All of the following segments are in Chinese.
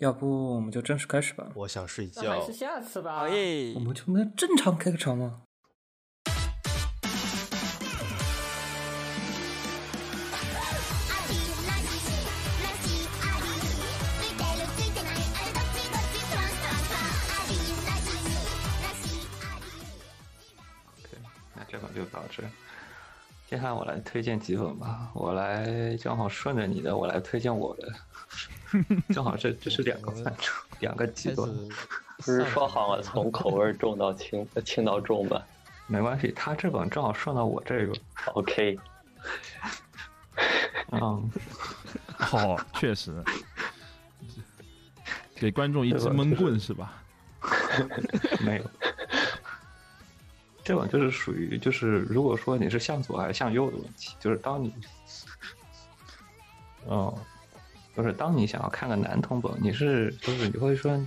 要不我们就正式开始吧？我想睡那还觉是。下次吧。好耶我！们就能正常开个场吗？ありなしなしありついてるついてないあれどっちどっちトランストランスファーありなしなしあり OK，那这本就到这。接下来我来推荐几本吧，我来正好顺着你的，我来推荐我的， 正好这这是两个范畴，两个极端，不是说好了从口味重到轻，呃轻到重吗没关系，他这本正好顺到我这个，？OK，嗯，好，确实，给观众一支闷棍是吧？没有。这本就是属于，就是如果说你是向左还是向右的问题，就是当你，哦，就是当你想要看个男同胞，你是就是你会说，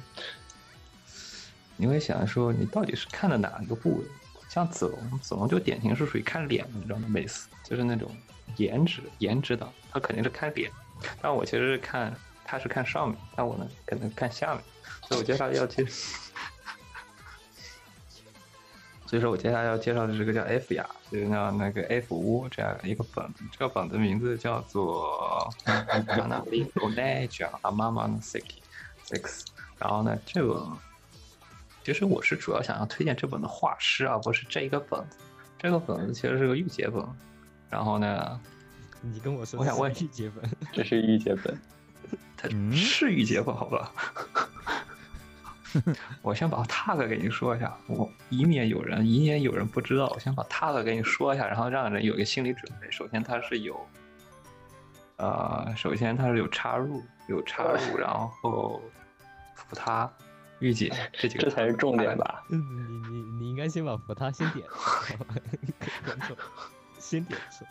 你会想说你到底是看的哪一个部位？像子龙，子龙就典型是属于看脸的那种美死，就是那种颜值颜值党，他肯定是看脸。但我其实是看他是看上面，但我呢可能看下面，所以我觉得要去所以说我接下来要介绍的这个叫 F 雅，就是叫那个 F 屋这样一个本子。这个本子名字叫做《加纳利欧奈讲阿妈妈的 six six》。然后呢，这本其实我是主要想要推荐这本的画师，而不是这一个本子。这个本子其实是个御姐本。然后呢，你跟我说，我想问御姐本，这是御姐本，它嗯是御姐本，好吧？我先把 tag 给你说一下，我以免有人以免有人不知道，我先把 tag 给你说一下，然后让人有一个心理准备。首先它是有，呃，首先它是有插入，有插入，然后扶他、御姐 这几个，这才是重点。吧？嗯你你你应该先把扶他先点，观众先点上。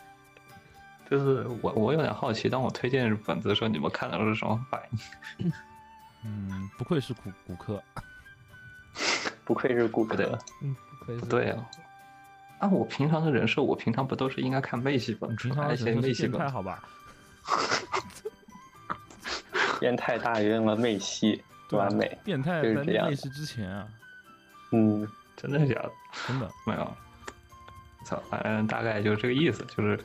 就是我我有点好奇，当我推荐本子的时候，你们看到的是什么反应？嗯，不愧是骨骨科，不愧是骨科，嗯，不愧是不对啊。按我平常的人设，我平常不都是应该看妹系本，平常妹系本变态好吧？变态大于了妹系，完美。变态在就是这样内视之前啊，嗯，真的假的？真的。没有，操，反正大概就是这个意思，就是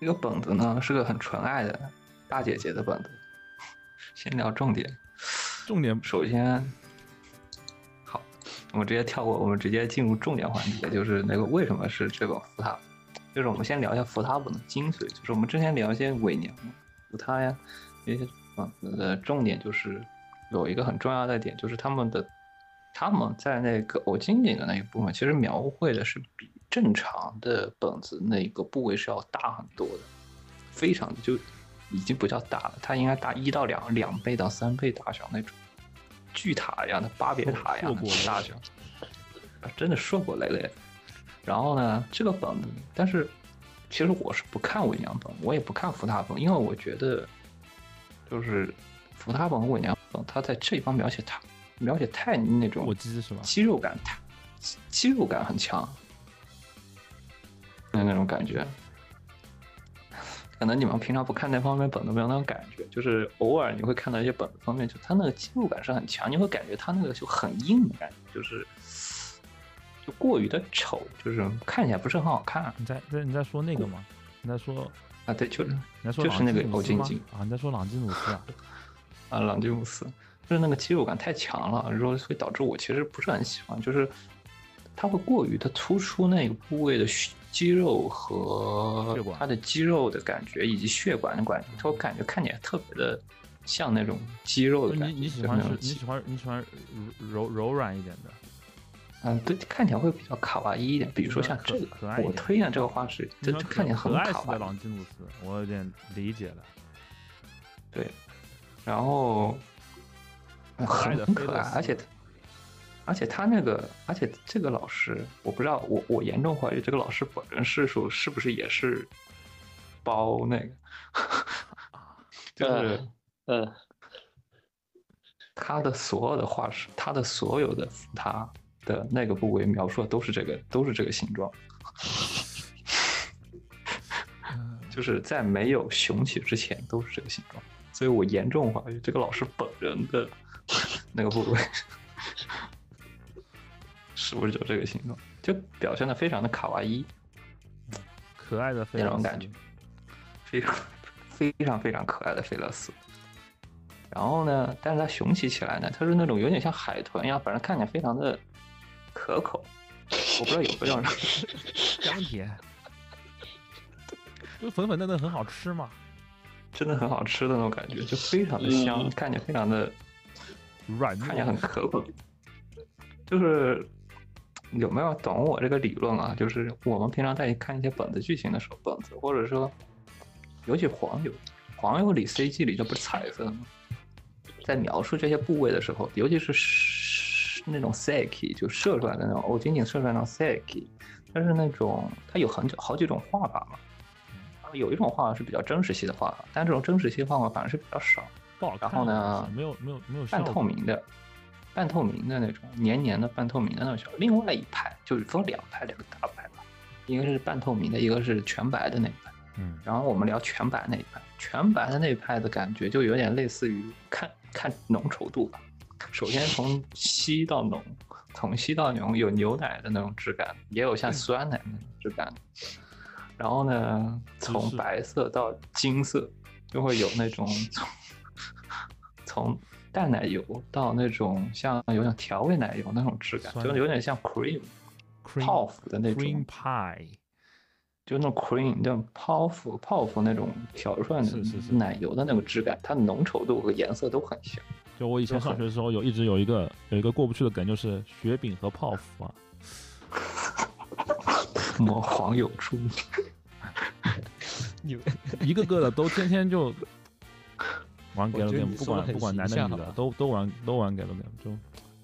这个本子呢是个很纯爱的大姐姐的本子。先聊重点，重点首先，好，我们直接跳过，我们直接进入重点环节，就是那个为什么是这本福塔？就是我们先聊一下福塔本的精髓，就是我们之前聊一些伪娘、福塔呀，一些本子的重点就是有一个很重要的点，就是他们的他们在那个偶经典的那一部分，其实描绘的是比正常的本子那个部位是要大很多的，非常就已经不叫大了，它应该大一到两两倍到三倍大小那种巨塔一样的巴别塔一样的大小，啊真的硕果累累。然后呢，这个本子，但是其实我是不看伪娘本，我也不看福塔本，因为我觉得就是福塔本和伪娘本，它在这一方描写太描写太那种？肌肉感太肌肌肉感很强，那那种感觉。可能你们平常不看那方面本子没有那种感觉，就是偶尔你会看到一些本子方面，就它那个肌肉感是很强，你会感觉它那个就很硬的感觉，就是就过于的丑，就是看起来不是很好看你在在你在说那个吗？你在说啊。对，就是你在说就是那个欧晶晶啊？你在说朗基努斯啊？啊，朗基努斯，就是那个肌肉感太强了，然后会导致我其实不是很喜欢，就是它会过于的突出那个部位的肌肉和它的肌肉的感觉，以及血管的感觉，我感觉看起来特别的像那种肌肉的感觉。你你喜欢你喜欢你喜欢柔柔柔软一点的，嗯，对，看起来会比较卡哇伊一点。比如说像这个我推荐这个画室，这你喜欢这看起来很可爱卡哇伊。朗基努斯，我有点理解了。对，然后嗯可爱的很可爱，而且而且他那个，而且这个老师，我不知道，我我严重怀疑这个老师本人是说是不是也是包那个，就是嗯，他的所有的画师，他的所有的他的那个部位描述的都是这个，都是这个形状。就是在没有雄起之前都是这个形状，所以我严重怀疑这个老师本人的 那个部位是不是就这个形状，就表现的非常的卡哇伊可爱的那种感觉，非常非常非常可爱的菲勒斯。然后呢，但是它雄起起来呢，它是那种有点像海豚一样，反正看起来非常的可口。我不知道有没有人 香甜，就粉粉嫩嫩，很好吃嘛。真的很好吃的那种感觉，就非常的香，嗯看起来非常的软看起来很，可口。就是有没有懂我这个理论啊？就是我们平常在看一些本子剧情的时候，本子或者说尤其黄油，黄油里 CG 里这不是彩色的吗？在描述这些部位的时候，尤其是是那种 Seki 就射出来的那种，我，仅仅射出来那种 Seki，它是那种它有很久好几种画法嘛。有一种画法是比较真实系的画法，但这种真实系画法反而是比较少。不好看。然后呢没有没有没有半透明的，半透明的那种黏黏的半透明的那种小。另外一派就是分两派，两个大派吧，一个是半透明的，一个是全白的那一派。嗯，然后我们聊全白那一派，全白的那一派的感觉就有点类似于看看浓稠度吧。首先从稀到浓，从稀到浓有牛奶的那种质感，也有像酸奶那种质感。然后呢，从白色到金色，就会有那种 从从淡奶油到那种像有点调味奶油那种质感，酸就有点像 cream cream 泡芙的那种 cream，pie，就那种 cream 那种泡芙泡芙那种调出来的奶油的那个质感，它浓稠度和颜色都很像。就我以前上学的时候有一直有一个有一个过不去的梗，就是雪饼和泡芙啊。魔黄有出，你们一个个的都天天就玩我 g a 觉得 game，你说得很不管不管男的女的都都玩都玩 g a game，就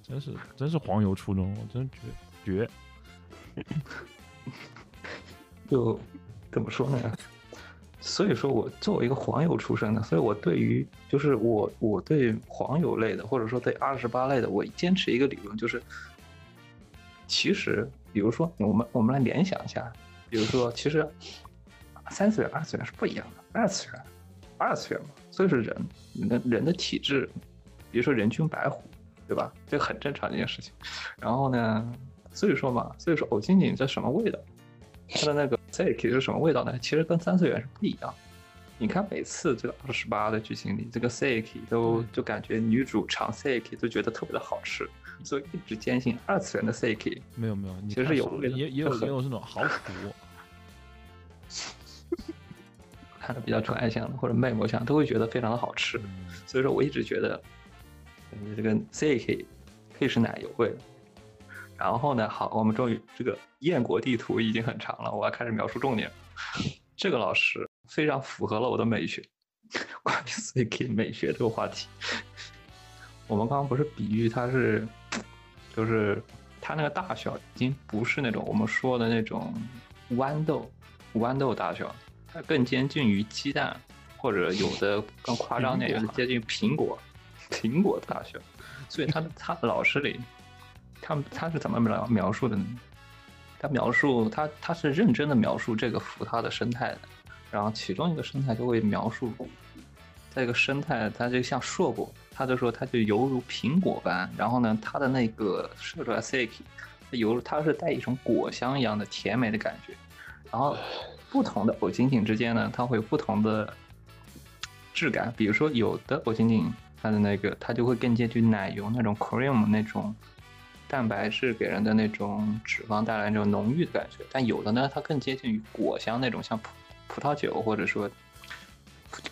真是真是黄油初中，我真绝 绝。就怎么说呢？所以说我作为一个黄油出身的，所以我对于就是我我对黄油类的，或者说对二十八类的，我坚持一个理论，就是其实比如说我们我们来联想一下，比如说其实三次元、二次元是不一样的，二次元二次元嘛，所以说人人的人的体质，比如说人均白虎，对吧？这很正常的一件事情。然后呢，所以说嘛，所以说偶金井这什么味道？它的那个 Seki 是什么味道呢？其实跟三次元是不一样。你看每次这个二十八的剧情里，这个 Seki 都就感觉女主尝 Seki 都觉得特别的好吃，所以一直坚信二次元的 Seki 没有没有，其实有味道也 也有也有那种好苦，看的比较纯爱向的或者妹妹向，都会觉得非常的好吃。嗯所以说我一直觉得，呃这个 Seki 可以是奶油味的。然后呢，好，我们终于这个燕国地图已经很长了，我要开始描述重点。这个老师非常符合了我的美学，关于 Seki 美学这个话题。我们刚刚不是比喻它是，就是它那个大小已经不是那种我们说的那种豌豆豌豆大小，它更接近于鸡蛋，或者有的更夸张点，接近苹果苹果大小。所以他的他老师里，他们他是怎么描描述的呢？他描述他他是认真的描述这个福他的生态的，然后其中一个生态就会描述，这个生态它就像硕果，他就说它就犹如苹果般，然后呢，它的那个射出来 seki，它犹如它是带一种果香一样的甜美的感觉，然后不同的偶金井之间呢，它会有不同的质感，比如说有的偶金井它的那个它就会更接近奶油那种 cream 那种蛋白质给人的那种脂肪带来那种浓郁的感觉，但有的呢，它更接近于果香那种像葡葡萄酒或者说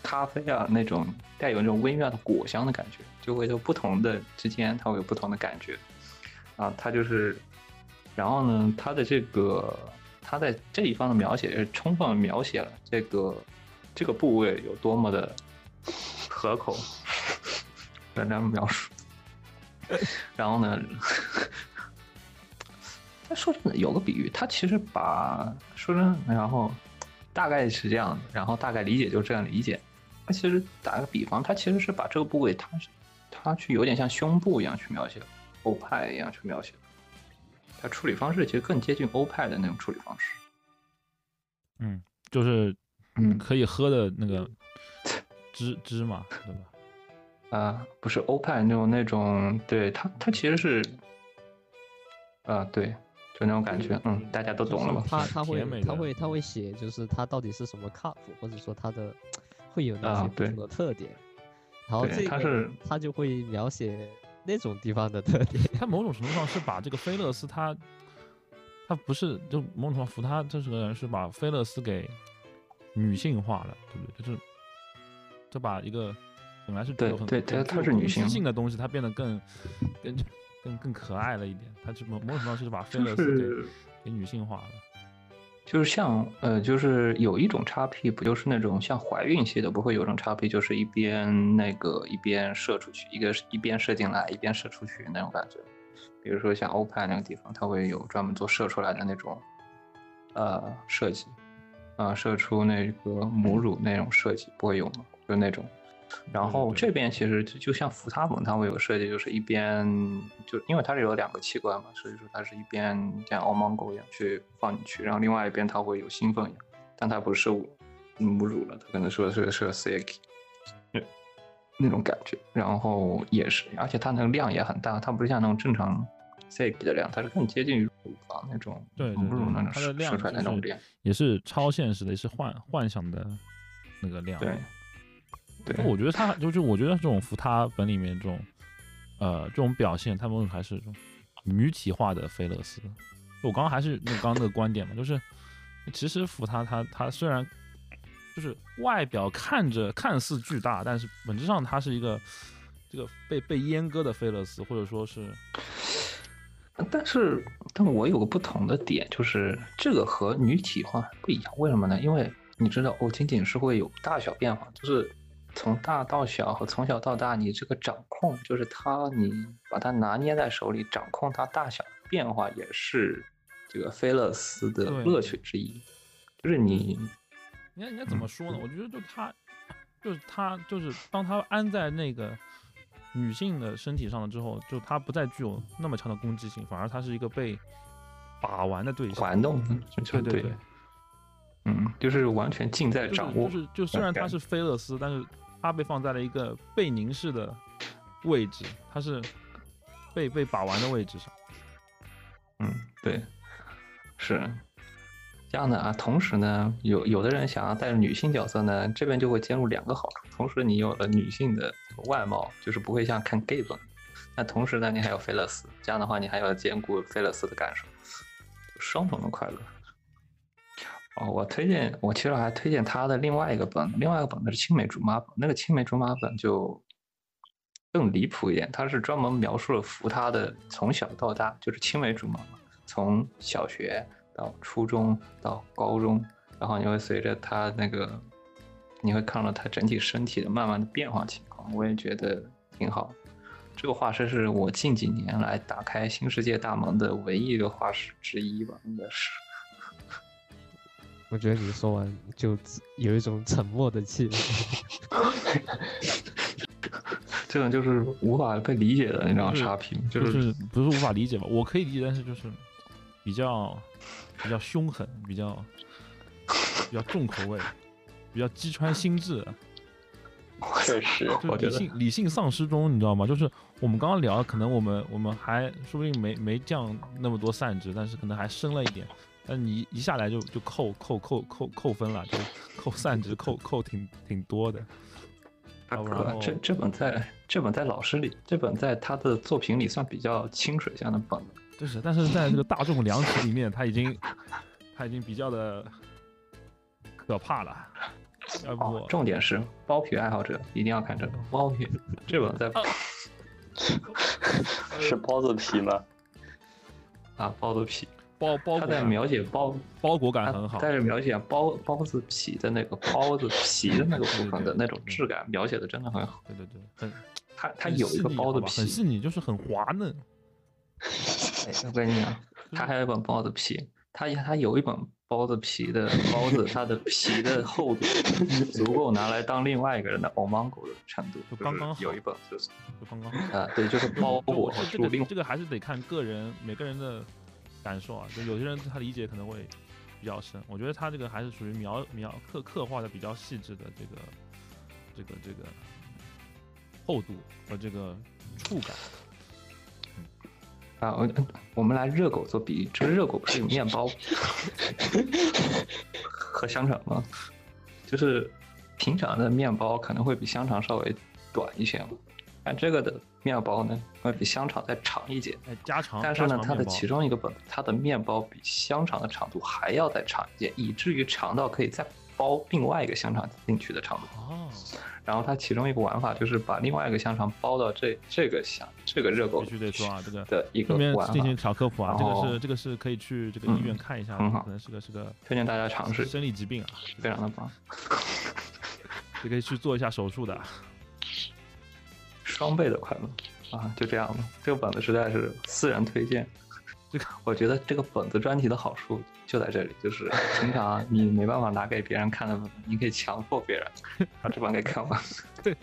咖啡啊那种带有那种微妙的果香的感觉，就会有不同的之间它会有不同的感觉。啊，它就是，然后呢，它的这个他在这一方的描写是充分描写了这个这个部位有多么的合口，这样描述。然后呢，他 说真的有个比喻，他其实把说真的，然后大概是这样的，然后大概理解就这样理解。他其实打个比方，他其实是把这个部位，他他去有点像胸部一样去描写，欧派一样去描写。他处理方式其实更接近欧派的那种处理方式。嗯，就是嗯可以喝的那个 芝芝嘛，对吧？啊，不是欧派那种那种，对它它其实是，啊，对，就那种感觉，嗯，大家都懂了吧？他他会他会他会写，就是它到底是什么 cup，或者说它的会有哪啊对些不同的特点，然后对这个他是他就会描写那种地方的特点。他某种程度上是把这个菲勒斯他，他不是就某种程度上福他这是个人是把菲勒斯给女性化了，对不对？就是就把一个本来是具对有很对她很具有攻击她是女性性的东西，他变得更更更更可爱了一点。他就某某种程度上是把菲勒斯给是给女性化了。就是像呃，就是有一种叉 P，不就是那种像怀孕系的，不会有种叉 P，就是一边那个一边射出去，一个是一边射进来，一边射出去那种感觉。比如说像欧派那个地方，它会有专门做射出来的那种呃设计，啊、射出那个母乳那种设计不会有吗？就那种。然后这边其实就就像福他蒙，它会有个设计，就是一边就因为它是有两个器官嘛，所以说它是一边像欧芒狗一样去放进去，然后另外一边它会有兴奋但它不是母乳了，它可能说是是 C K，那种感觉。然后也是，而且它那个量也很大，它不是像那种正常 C K 的量，它是更接近于乳房那种对对母乳那种射它的量射出来的那种量。也是超现实的，也是幻幻想的那个量。对，对，我觉得他就是，我觉得这种扶他本里面这种，呃，这种表现，他们还是这种女体化的菲勒斯。我刚刚还是那刚刚那个观点嘛，就是其实扶他他他虽然就是外表看着看似巨大，但是本质上他是一个这个被被阉割的菲勒斯，或者说是但是，但我有个不同的点，就是这个和女体化不一样。为什么呢？因为你知道，我，仅仅是会有大小变化，就是从大到小和从小到大，你这个掌控，就是它，你把它拿捏在手里，掌控它大小变化，也是这个菲勒斯的乐趣之一。就是你，应该应该怎么说呢？我觉得就他，就是他，就是当他安在那个女性的身体上了之后，就他不再具有那么强的攻击性，反而他是一个被把玩的对象。玩弄，对对对，嗯，就是完全尽在就是掌握。就是就虽然他是菲勒斯，但是他被放在了一个被凝视的位置，他是被被把玩的位置上。嗯，对，是这样的啊。同时呢，有有的人想要带着女性角色呢，这边就会兼入两个好处。同时，你有了女性的外貌，就是不会像看 gay 本。那同时呢，你还有菲勒斯，这样的话，你还要兼顾菲勒斯的感受，双重的快乐。哦，我推荐，我其实还推荐他的另外一个本，另外一个本呢是青梅竹马本，那个青梅竹马本就更离谱一点，他是专门描述了福他的从小到大，就是青梅竹马嘛，从小学到初中到高中，然后你会随着他那个，你会看到他整体身体的慢慢的变化情况，我也觉得挺好。这个画师是我近几年来打开新世界大门的唯一一个画师之一吧，应该是。我觉得你说完就有一种沉默的气氛。这种就是无法被理解的那种就是差评，就就是是不是无法理解吧？我可以理解，但是就是比较比较凶狠，比较比较重口味，比较击穿心智。确实，就我觉得理性理性丧失中，你知道吗？就是我们刚刚聊，可能我们我们还说不定没没降那么多散值，但是可能还升了一点。但你一下来就就扣扣扣扣扣分了，就扣散值，扣扣挺挺多的。这这本在这本在老师里，这本在他的作品里算比较清水向的本了。就是，但是在这个大众良体里面，他已经 他已经比较的可怕了。要不哦，重点是包皮爱好者一定要看这个包皮，这本在 是包子皮吗？啊包子皮，包包裹他在描写包，包裹感很好，在描写包包子皮的那个包子皮的那个部分的那种质感，描写的真的很好。对对对，很他他有一个包子皮，很细腻，就是很滑嫩。哎，我跟你讲，他还有一本包子皮，他他有一本包子皮的包子，它的皮的厚度足够拿来当另外一个人的 omango 的程度，就刚刚好有一本就是就刚刚好。啊，对，就是包裹我这个这个还是得看个人每个人的感受啊，就有些人他理解可能会比较深，我觉得他这个还是属于描描刻刻画的比较细致的这个这个这个厚度和这个触感。啊，我我们来热狗做比喻，这个热狗不是有面包 和香肠吗？就是平常的面包可能会比香肠稍微短一些嘛，但这个的面包呢会比香肠再长一截。哎，加长，但是呢，它的其中一个本，它的面包比香肠的长度还要再长一截，以至于长到可以再包另外一个香肠进去的长度。哦，然后它其中一个玩法就是把另外一个香肠包到这这个香这个热狗必须得说啊，这个的一个进行小科普啊，这个是这个是可以去这个医院嗯看一下的，很好可能是个是个推荐大家尝试，生理疾病啊，非常的棒。也可以去做一下手术的。双倍的快乐啊，就这样了。这个本子实在是私人推荐。这个我觉得这个本子专题的好处就在这里，就是平常你没办法拿给别人看的本子，你可以强迫别人 把这本给看完。对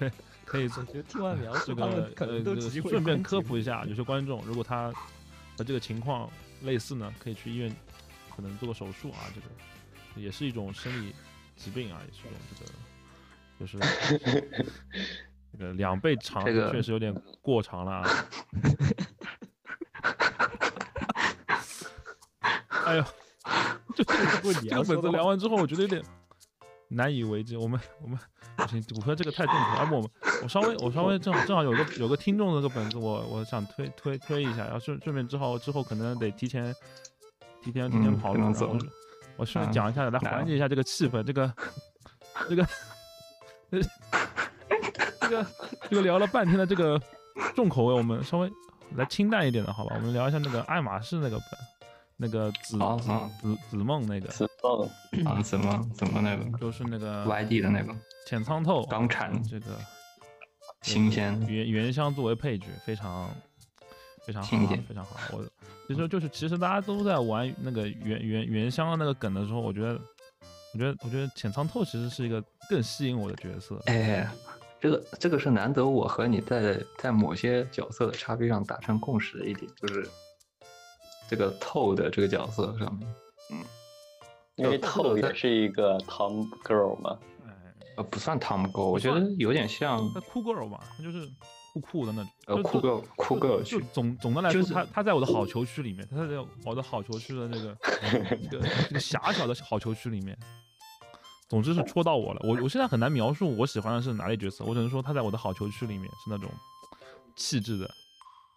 可以我觉得听完描述，可能都顺便科普一下，有些观众如果他和这个情况类似呢，可以去医院可能做个手术啊，这个也是一种生理疾病啊，也是一种这个就是这个两倍长，确实有点过长了啊。哎呦，就这个本子 聊完之后，我 觉得有点难以为继。我们我们不行，我说这个太重口，要不我们我稍微我稍微正好正好有个有个听众的这个本子，我我想推推推一下，然后顺顺便之后之后可能得提前提前提前嗯跑路，然后我我顺便嗯讲一下，来来缓解一下这个气氛，这个这个这个这个聊了半天的这个重口味，我们稍微来清淡一点的好吧？我们聊一下那个爱马仕那个本，那个紫紫紫紫梦那个，紫梦啊，怎么怎么那个 就是那个 YD 的那个浅仓透港产这个新鲜原原香作为配角，非常非常好啊非常好。我其实就是其实大家都在玩那个原原原香的那个梗的时候，我觉得我觉得我觉得浅仓透其实是一个更吸引我的角色。哎，这个这个是难得我和你在在某些角色的差别上达成共识的一点，就是这个透的这个角色上面，嗯因为透也是一个 Tom girl 嘛，哎，呃，不算 Tom Girl，，我觉得有点像他酷 girl 吧，他就是酷酷的那种。呃酷 girl 酷 girl 就去总总的来说，就是他他在我的好球区里面，他在我的好球区的那个 这个这个狭小的好球区里面，总之是戳到我了。我我现在很难描述我喜欢的是哪类角色，我只能说他在我的好球区里面是那种气质的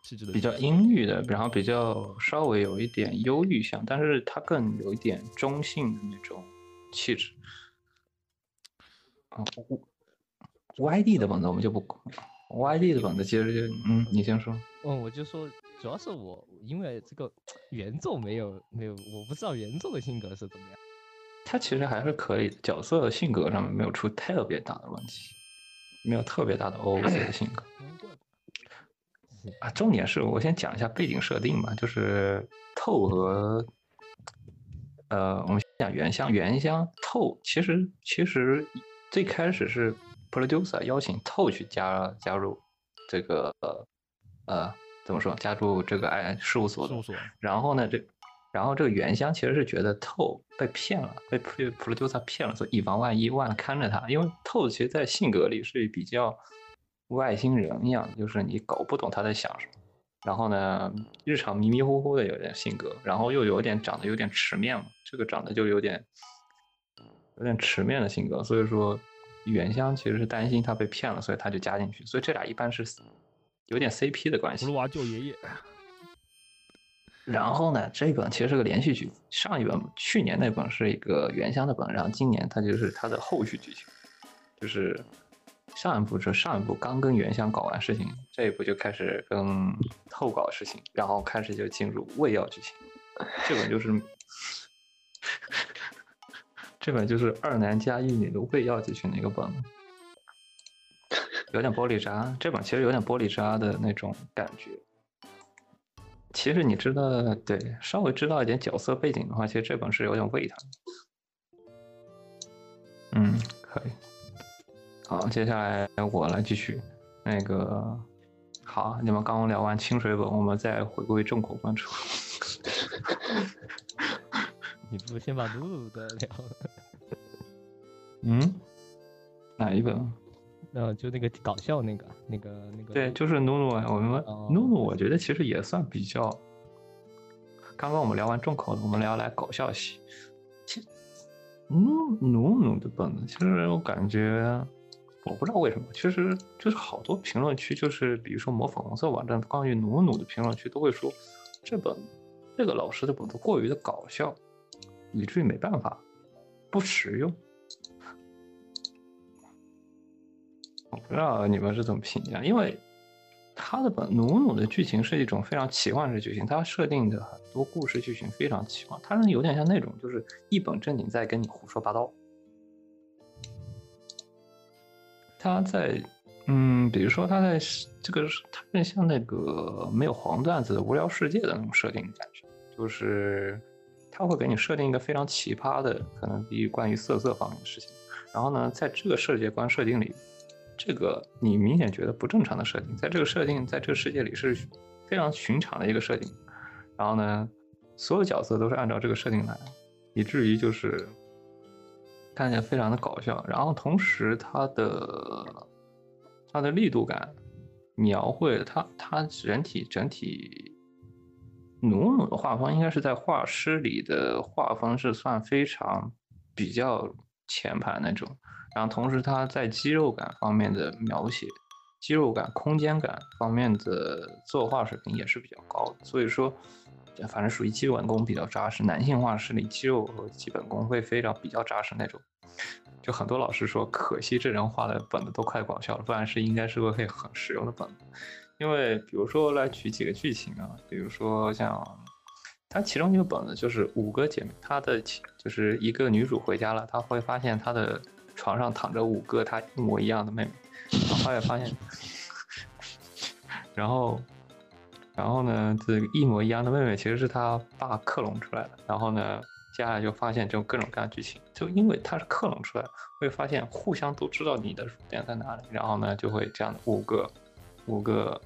气质的比较阴郁的，然后比较稍微有一点忧郁像，但是他更有一点中性的那种气质。啊，YD 的本子我们就不管，YD 的本子其实就嗯，你先说。嗯，我就说，主要是我因为这个 原作没有没有，我不知道原作的性格是怎么样。他其实还是可以的，角色性格上面没有出特别大的问题，没有特别大的 OOC 的性格啊。重点是我先讲一下背景设定吧，就是透和呃，我们先讲原香，原香透其实其实最开始是 producer 邀请透去加加入这个呃呃怎么说加入这个哎事务所的事务所，然后呢，这然后这个原香其实是觉得透被骗了，被被 producer 骗了，所以以防万一，万看着他。因为透其实在性格里是比较外星人一样，就是你搞不懂他在想什么。然后呢，日常迷迷糊糊的有点性格，然后又有点长得有点迟面嘛，这个长得就有点有点迟面的性格，所以说原香其实是担心他被骗了，所以他就加进去。所以这俩一般是有点 CP 的关系葫。芦娃救爷爷，然后呢，这本其实是个连续剧，上一本去年那本是一个原香的本，然后今年它就是它的后续剧情，就是上一部是上一部刚跟原香搞完事情，这一部就开始跟后搞事情，然后开始就进入胃药剧情，这本就是 这本就是二男加一女的胃药剧情的一个本，有点玻璃渣，这本其实有点玻璃渣的那种感觉。其实你知道，对，稍微知道一点角色背景的话，其实这本是有点味道。嗯，可以。好，接下来我来继续。那个，好，你们刚刚聊完清水本，我们再回归重口关注。你不先把露露的聊了。嗯，哪一本？呃，就那个搞笑那个那个那个，对，就是努努啊。我们哦努努，我觉得其实也算比较。刚刚我们聊完重口的，我们聊来搞笑系。其实努努努的本子，其实我感觉，我不知道为什么，其实就是好多评论区，就是比如说抹粉红色网站关于努努的评论区，都会说这本这个老师的本子过于的搞笑，以至于没办法不实用。我不知道你们是怎么评价，因为他的本努努的剧情是一种非常奇幻式剧情，他设定的很多故事剧情非常奇幻，他是有点像那种就是一本正经在跟你胡说八道。他在，嗯，比如说他在这个，他更像那个没有黄段子的无聊世界的那种设定感觉，就是他会给你设定一个非常奇葩的，可能比关于色色方面的事情，然后呢，在这个世界观设定里，这个你明显觉得不正常的设定，在这个设定，在这个世界里是非常寻常的一个设定，然后呢，所有角色都是按照这个设定来，以至于就是看起来非常的搞笑，然后同时它的它的力度感描绘它它整体整体努努的画风应该是在画师里的画风是算非常比较前排那种，然后同时它在肌肉感方面的描写、肌肉感、空间感方面的作画水平也是比较高的，所以说。反正属于基本功比较扎实，男性画师里肌肉和基本功会非常比较扎实那种。就很多老师说，可惜这人画的本子都快搞笑了，不然是应该是个会很实用的本子。因为比如说来举几个剧情啊，比如说像它其中一个本子就是五个姐妹，她的就是一个女主回家了，她会发现她的床上躺着五个她一模一样的妹妹，然后来发现，然后。然后呢，这一模一样的妹妹其实是他爸克隆出来的。然后呢，接下来就发现这种各种各样的剧情，就因为他是克隆出来，会发现互相都知道你的弱点在哪里。然后呢，就会这样五个，五个，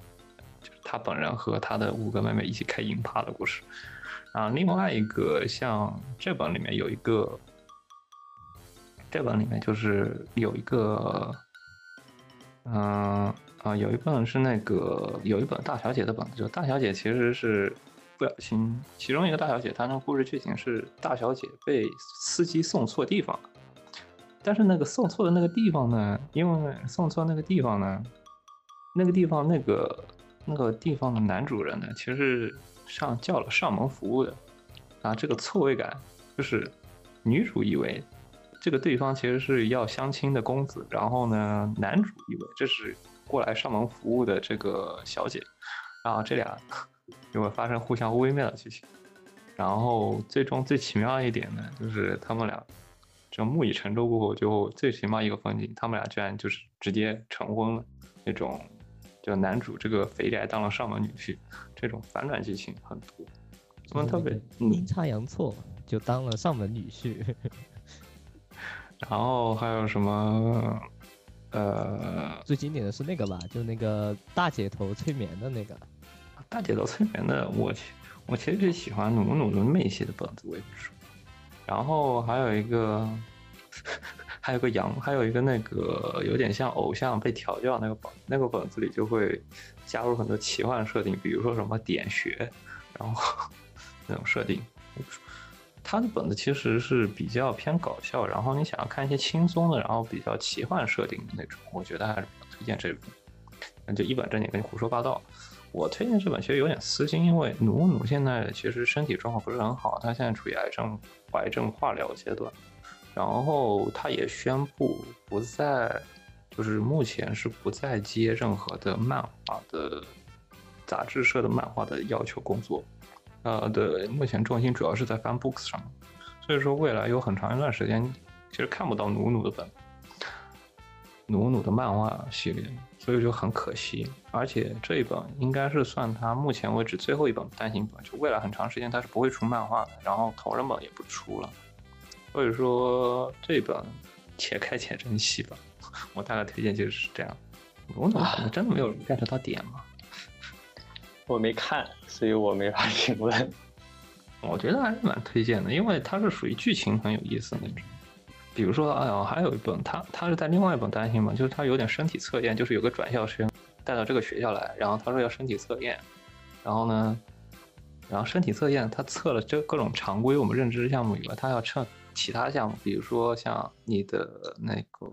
就是他本人和他的五个妹妹一起开银趴的故事。啊，另外一个像这本里面有一个，这本里面就是有一个，嗯。啊，有一本是那个有一本大小姐的本子，就大小姐其实是不小心，其中一个大小姐她那个故事剧情是大小姐被司机送错地方了，但是那个送错的那个地方呢，因为送错那个地方呢，那个地方那个那个地方的男主人呢，其实是上叫了上门服务的，啊，这个错位感就是女主以为这个对方其实是要相亲的公子，然后呢，男主一位这是。过来上门服务的这个小姐，然后这俩就会发生互相微妙的剧情，然后最终最奇妙一点呢，就是他们俩就木已成舟过后，就最奇妙一个风景，他们俩居然就是直接成婚了，那种就男主这个肥宅当了上门女婿，这种反转剧情很多，他们特别阴差阳错就当了上门女婿，然后还有什么？呃，最经典的是那个吧，就那个大姐头催眠的那个。大姐头催眠的，我我其实是喜欢努努的妹系的本子为主。然后还有一个，还有个杨，还有一个那个有点像偶像被调教那个本，那个本子里就会加入很多奇幻设定，比如说什么点穴，然后 那种设定。他的本子其实是比较偏搞笑，然后你想要看一些轻松的，然后比较奇幻设定的那种，我觉得还是比较推荐这本。就一本正经跟你胡说八道。我推荐这本其实有点私心，因为努努现在其实身体状况不是很好，他现在处于癌症癌症化疗阶段，然后他也宣布不再，就是目前是不再接任何的漫画的杂志社的漫画的要求工作。呃，对，目前重心主要是在 Fan Books 上，所以说未来有很长一段时间其实看不到努努的本，努努的漫画系列，所以就很可惜。而且这一本应该是算他目前为止最后一本单行本，就未来很长时间他是不会出漫画的，然后同人本也不出了，所以说这本且看且珍惜吧。我大概推荐就是这样。努努可能真的没有 get 到点吗？我没看，所以我没法 评论。我觉得还是蛮推荐的，因为它是属于剧情很有意思的那种。比如说，哎呦，还有一本，他他是在另外一本担心嘛，就是他有点身体测验，就是有个转校生带到这个学校来，然后他说要身体测验，然后呢，然后身体测验他测了这各种常规我们认知项目以外，他要测其他项目，比如说像你的那个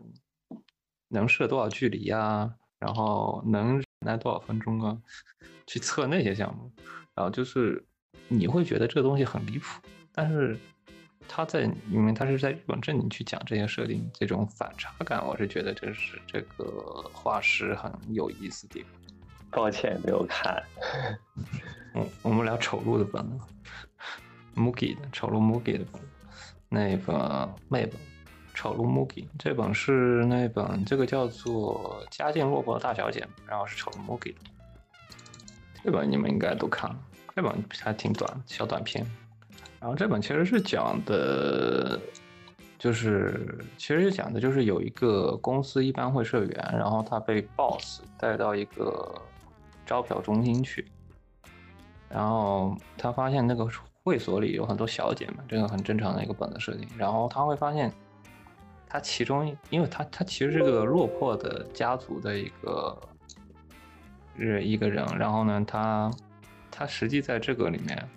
能射多少距离啊，然后能忍耐多少分钟啊，去测那些项目，然后就是你会觉得这个东西很离谱，但是他在因为他是在日本正经去讲这些设定，这种反差感，我是觉得这是这个画师很有意思的地方。抱歉没有看。嗯，我们聊丑陋的本子，Mugi 的丑陋 Mugi 的本，那本妹本，丑陋 Mugi 这本是那本这个叫做《家境落魄的大小姐》，然后是丑陋 Mugi 的。这本你们应该都看了，这本还挺短，小短片。然后这本其实是讲的，就是其实讲的就是有一个公司一般会社员，然后他被 boss 带到一个招嫖中心去，然后他发现那个会所里有很多小姐嘛，这个很正常的一个本子设定。然后他会发现，他其中，因为他他其实是个落魄的家族的一个是一个人，然后呢，他他实际在这个里面，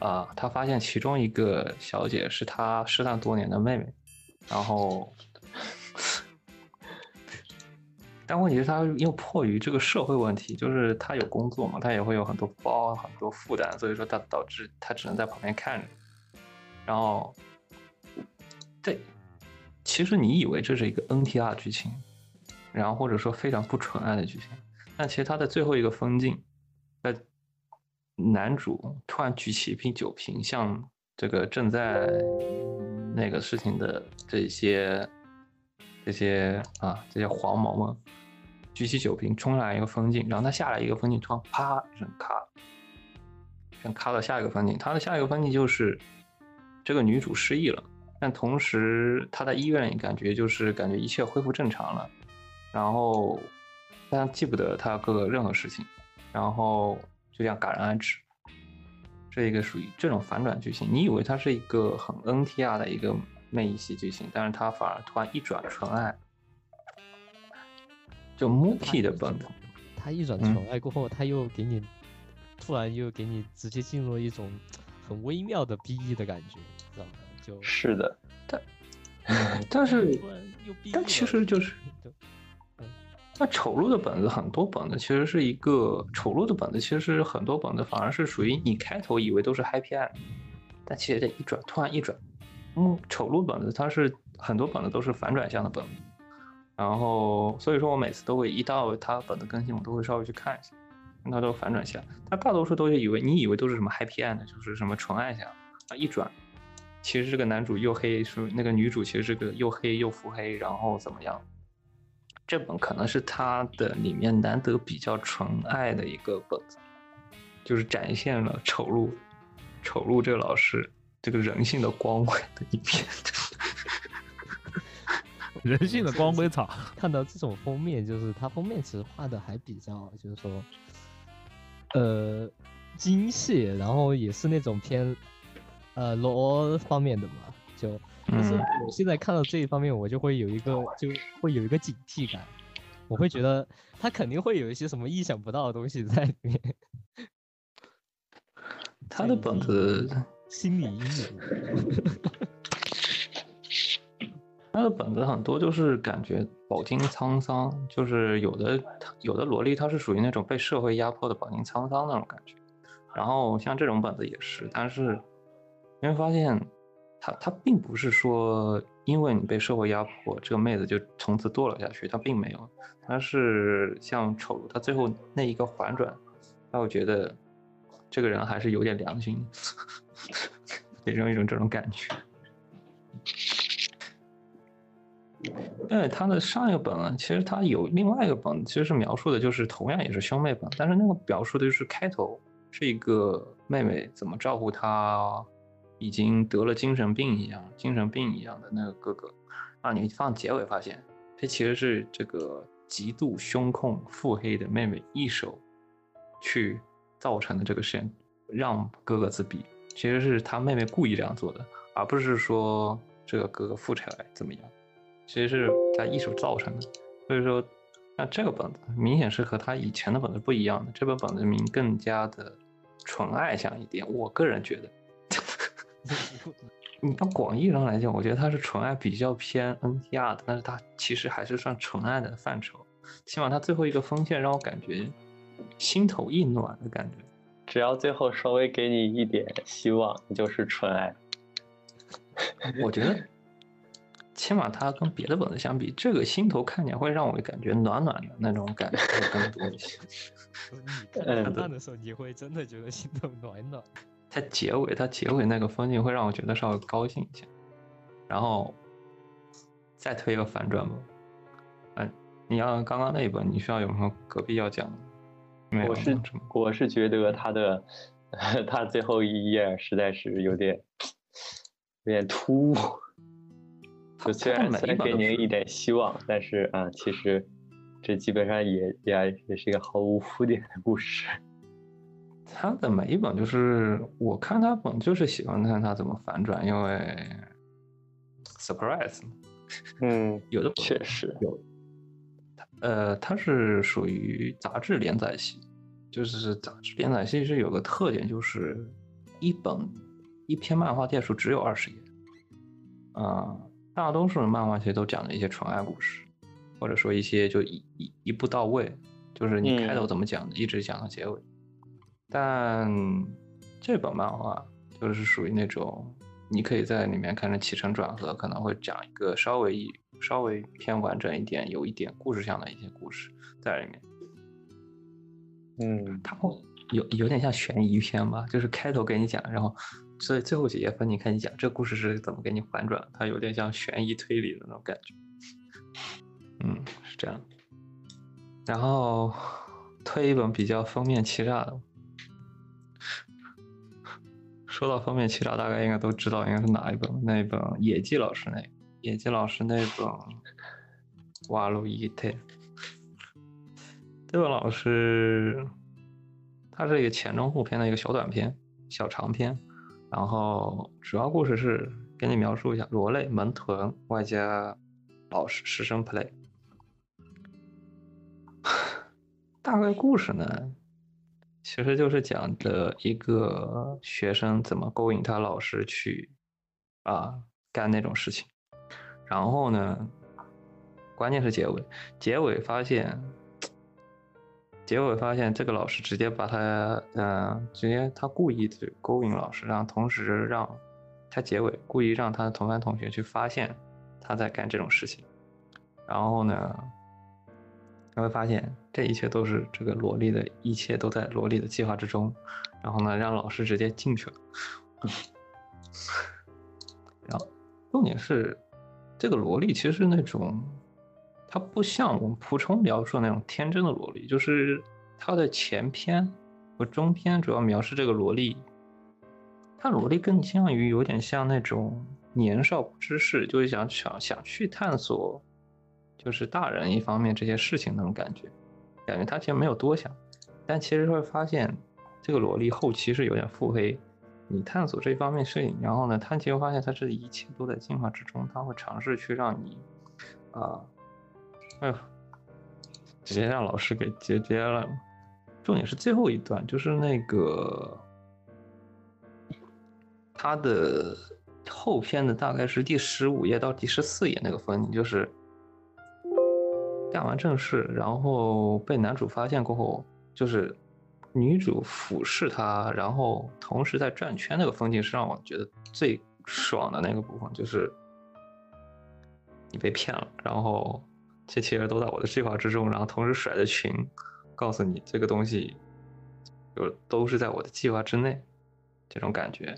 啊，他发现其中一个小姐是他失散多年的妹妹，然后。但问题是，他又迫于这个社会问题，就是他有工作嘛，他也会有很多包、很多负担，所以说他导致他只能在旁边看着。然后，对，其实你以为这是一个 NTR 剧情，然后或者说非常不纯爱的剧情，但其实他的最后一个分镜，在男主突然举起一瓶酒瓶，向这个正在那个事情的这些。这些啊，这些黄毛们举起酒瓶冲来一个风景，然后他下来一个风景，突然啪一声咔，先咔到下一个风景。他的下一个风景就是这个女主失忆了，但同时他在医院里感觉就是感觉一切恢复正常了，然后但记不得他哥哥任何事情，然后就这样戛然而止。这一个属于这种反转剧情，你以为它是一个很 NTR 的一个。妹一系剧情，但是他反而突然一转纯爱，就 m o k i 的本子，他一转纯爱过后，他又给你突然又给你直接进入了一种很微妙的 BE 的感觉，知道吗？就是的，但但是但其实就是，那丑陋的本子很多本子其实是一个丑陋的本子，其实是很多本子反而是属于你开头以为都是 happy end，但其实这一转突然一转。嗯，丑陋本子它是很多本子都是反转向的本子，然后所以说我每次都会一到它本子更新，我都会稍微去看一下，它都反转向。它大多数都是以为你以为都是什么 happy end，就是什么纯爱向啊，一转，其实这个男主又黑，是那个女主其实是个又黑又腹黑，然后怎么样？这本可能是他的里面难得比较纯爱的一个本子，就是展现了丑陋，丑陋这个老师。这个人性的光辉的一面，人性的光辉草。看到这种封面，就是它封面其实画的还比较，就是说，呃，精细，然后也是那种偏，呃，罗方面的嘛。就，但是我现在看到这一方面，我就会有一个，就会有一个警惕感，我会觉得他肯定会有一些什么意想不到的东西在里面。他的本子。心理阴影。他的本子很多就是感觉饱经沧桑，就是有的有的萝莉她是属于那种被社会压迫的饱经沧桑那种感觉，然后像这种本子也是，但是你会发现，他他并不是说因为你被社会压迫，这个妹子就从此堕落下去，他并没有，他是像丑，他最后那一个反转，让我觉得这个人还是有点良心。给人一种这种感觉。因为他的上一个本，其实他有另外一个本，其实是描述的就是同样也是兄妹本，但是那个描述的就是开头是一个妹妹怎么照顾他已经得了精神病一样、精神病一样的那个哥哥，啊，你放结尾发现，这其实是这个极度凶控、腹黑的妹妹一手去造成的这个事件，让哥哥自闭。其实是他妹妹故意这样做的，而不是说这个哥哥富起来怎么样，其实是他一手造成的。所以说，那这个本子明显是和他以前的本子不一样的，这本本子名更加的纯爱向一点，我个人觉得。你按广义上来讲，我觉得它是纯爱比较偏 NTR 的，但是它其实还是算纯爱的范畴。起码它最后一个锋线让我感觉心头一暖的感觉。只要最后稍微给你一点希望，你就是纯爱。我觉得，起码它跟别的本子相比，这个心头看起来会让我感觉暖暖的那种感觉会更多一些。你看到的时候，你会真的觉得心头暖暖。它结尾，它结尾那个风景会让我觉得稍微高兴一些。然后再推一个反转吧。嗯、你要刚刚那一本，你需要有什么隔壁要讲的？没有我是？我是觉得他的他最后一页实在是有点有点突兀。就虽然它每虽然给您一点希望，但是啊，其实这基本上也也也是一个毫无铺垫的故事。他的每一本就是我看他本就是喜欢看他怎么反转，因为 surprise 嗯，有的确实，有，呃，它是属于杂志连载系，就是杂志连载系是有个特点，就是一本一篇漫画页数只有二十页，啊、大多数的漫画其实都讲的一些纯爱故事，或者说一些就一一一步到位，就是你开头嗯怎么讲的，一直讲到结尾。但这本漫画就是属于那种，你可以在里面看着起承转合，可能会讲一个稍微一稍微偏完整一点，有一点故事性的一些故事在里面。嗯，它会有有点像悬疑片吧，就是开头给你讲，然后所以最后几页分你看你讲这故事是怎么给你反转，它有点像悬疑推理的那种感觉。嗯，是这样。然后推一本比较封面欺诈的。说到封面欺诈，大概应该都知道应该是哪一本，那一本野鸡老师那，野鸡老师那本《瓦鲁伊特》。这本老师，他是一个前中后篇的一个小短片、小长篇，然后主要故事是给你描述一下罗类、门豚外加老师师生 play。大概故事呢，其实就是讲的一个学生怎么勾引他老师去啊干那种事情，然后呢，关键是结尾，结尾发现。结尾发现这个老师直接把他，嗯、直接他故意去勾引老师，然后同时让他结尾故意让他的同班同学去发现他在干这种事情，然后呢，他会发现这一切都是这个萝莉的一切都在萝莉的计划之中，然后呢，让老师直接进去了，然后重点是这个萝莉其实是那种。它不像我们蒲冲描述的那种天真的萝莉，就是它的前篇和中篇主要描述这个萝莉，它萝莉更倾向于有点像那种年少不知事，就是想想想去探索，就是大人一方面这些事情那种感觉，感觉他其实没有多想，但其实会发现这个萝莉后期是有点腹黑，你探索这方面事情，然后呢，他其实发现他这一切都在进化之中，他会尝试去让你啊。哎呦，直接让老师给截截了。重点是最后一段，就是那个他的后篇的大概是第十五页到第十四页那个分，就是干完正事，然后被男主发现过后，就是女主俯视他，然后同时在转圈那个风景是让我觉得最爽的那个部分，就是你被骗了，然后。这其实都在我的计划之中，然后同时甩着群，告诉你这个东西，就都是在我的计划之内，这种感觉，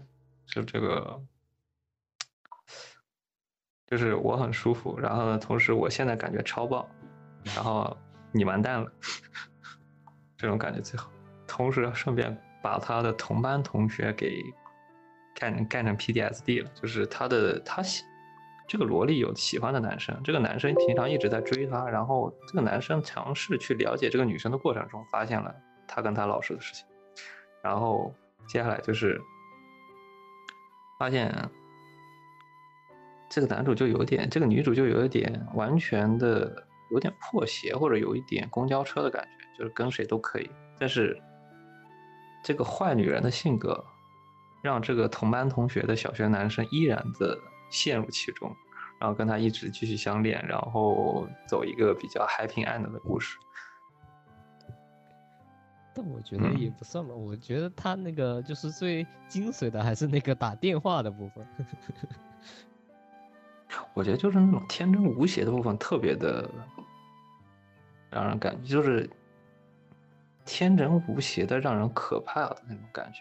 就这个，就是我很舒服，然后呢，同时我现在感觉超棒，然后你完蛋了，这种感觉最好，同时顺便把他的同班同学给干干成 PDSD 了，就是他的他喜。这个萝莉有喜欢的男生，这个男生平常一直在追她，然后这个男生尝试去了解这个女生的过程中，发现了他跟他老师的事情，然后接下来就是发现这个男主就有点，这个女主就有一点完全的有点破鞋，或者有一点公交车的感觉，就是跟谁都可以。但是这个坏女人的性格，让这个同班同学的小学男生依然的陷入其中，然后跟他一直继续相恋，然后走一个比较 happy end 的故事。但我觉得也不算吧，我觉得他那个就是最精髓的还是那个打电话的部分。我觉得就是那种天真无邪的部分特别的让人感觉就是天真无邪的让人可怕的那种感觉。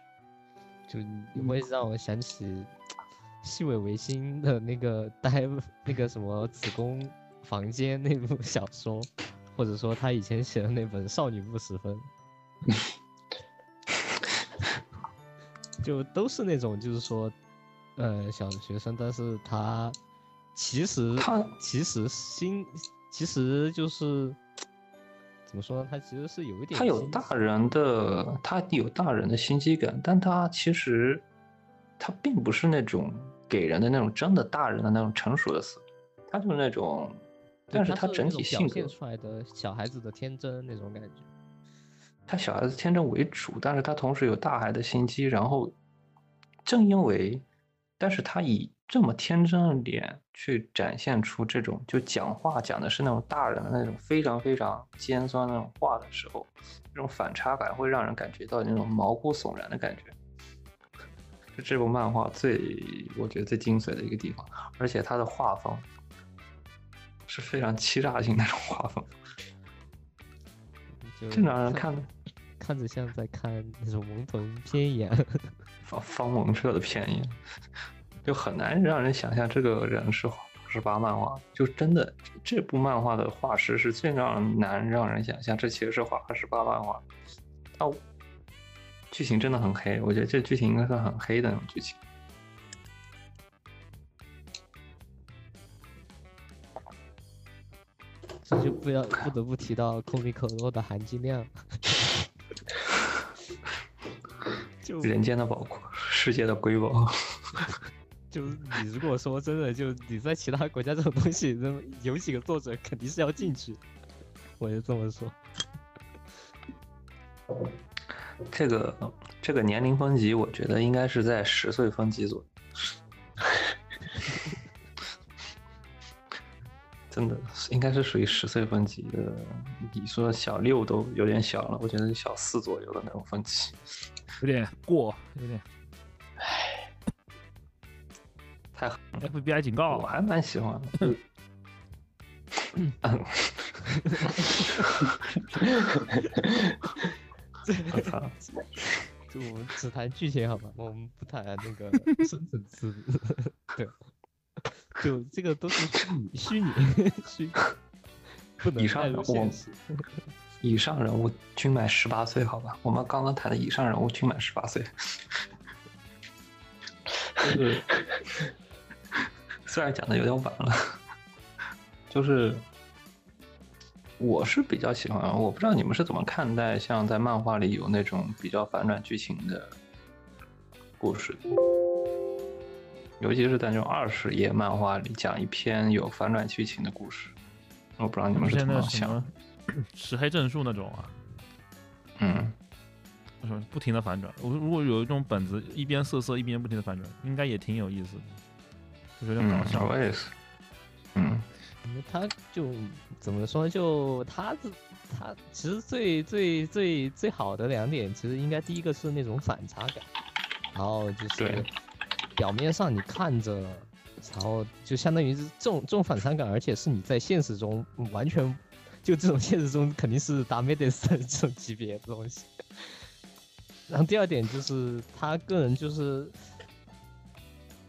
就会让我想起细尾维新的那个呆那个什么子宫房间那部小说，或者说他以前写的那本《少女不十分》，就都是那种就是说，呃，小学生，但是他其实他其实心其实就是怎么说呢？他其实是有一点他有大人的，他有大人的心机感，但他其实他并不是那种给人的那种真的大人的那种成熟的思维，他就是那种，但是他整体性格出来的小孩子的天真那种感觉。他小孩子天真为主，但是他同时有大孩的心机，然后正因为，但是他以这么天真的脸去展现出这种，就讲话讲的是那种大人的那种非常非常尖酸那种话的时候，这种反差感会让人感觉到那种毛骨悚然的感觉。是 这部漫画最我觉得最精髓的一个地方，而且它的画风是非常欺诈性那种画风，正常人看看着像在看那种萌童片一样。方方萌社的片一样，就很难让人想象这个人是十八漫画。就真的这部漫画的画师是最让人难让人想象，这其实是画十八漫画。它剧情真的很黑，我觉得这剧情应该算很黑的那种剧情。这就不要不得不提到空米可乐的含金量。就人间的宝库，世界的瑰宝。就你如果说真的，就你在其他国家这种东西，那么有几个作者肯定是要进去，我就这么说。这个这个年龄分级，我觉得应该是在十岁分级左右。真的是应该是属于十岁分级的。你说小六都有点小了，我觉得小四左右的那种分级。有点过，有点太狠 FBI 警告我，还蛮喜欢的。就嗯，我操！就我们只谈剧情好吧，我们不谈那个深层次。对，就这个都是虚拟、虚拟、虚拟，不能以上带入我现实。以上人物均满十八岁，好吧？我们刚刚谈的以上人物均满十八岁，就是虽然讲的有点晚了，就是我是比较喜欢，我不知道你们是怎么看待像在漫画里有那种比较反转剧情的故事的，尤其是在那种二十页漫画里讲一篇有反转剧情的故事，我不知道你们是现怎么想。石黑正树那种啊，嗯，什么不停的反转。我如果有一种本子一边涩涩一边不停的反转，应该也挺有意思的，就是有点搞嗯，笑。我也是。嗯，嗯他就怎么说？就他这他其实最最最最好的两点，其实应该第一个是那种反差感，然后就是表面上你看着，然后就相当于是这种这种反差感，而且是你在现实中完全就这种现实中肯定是达梅德斯的这种级别的东西。然后第二点就是他个人就是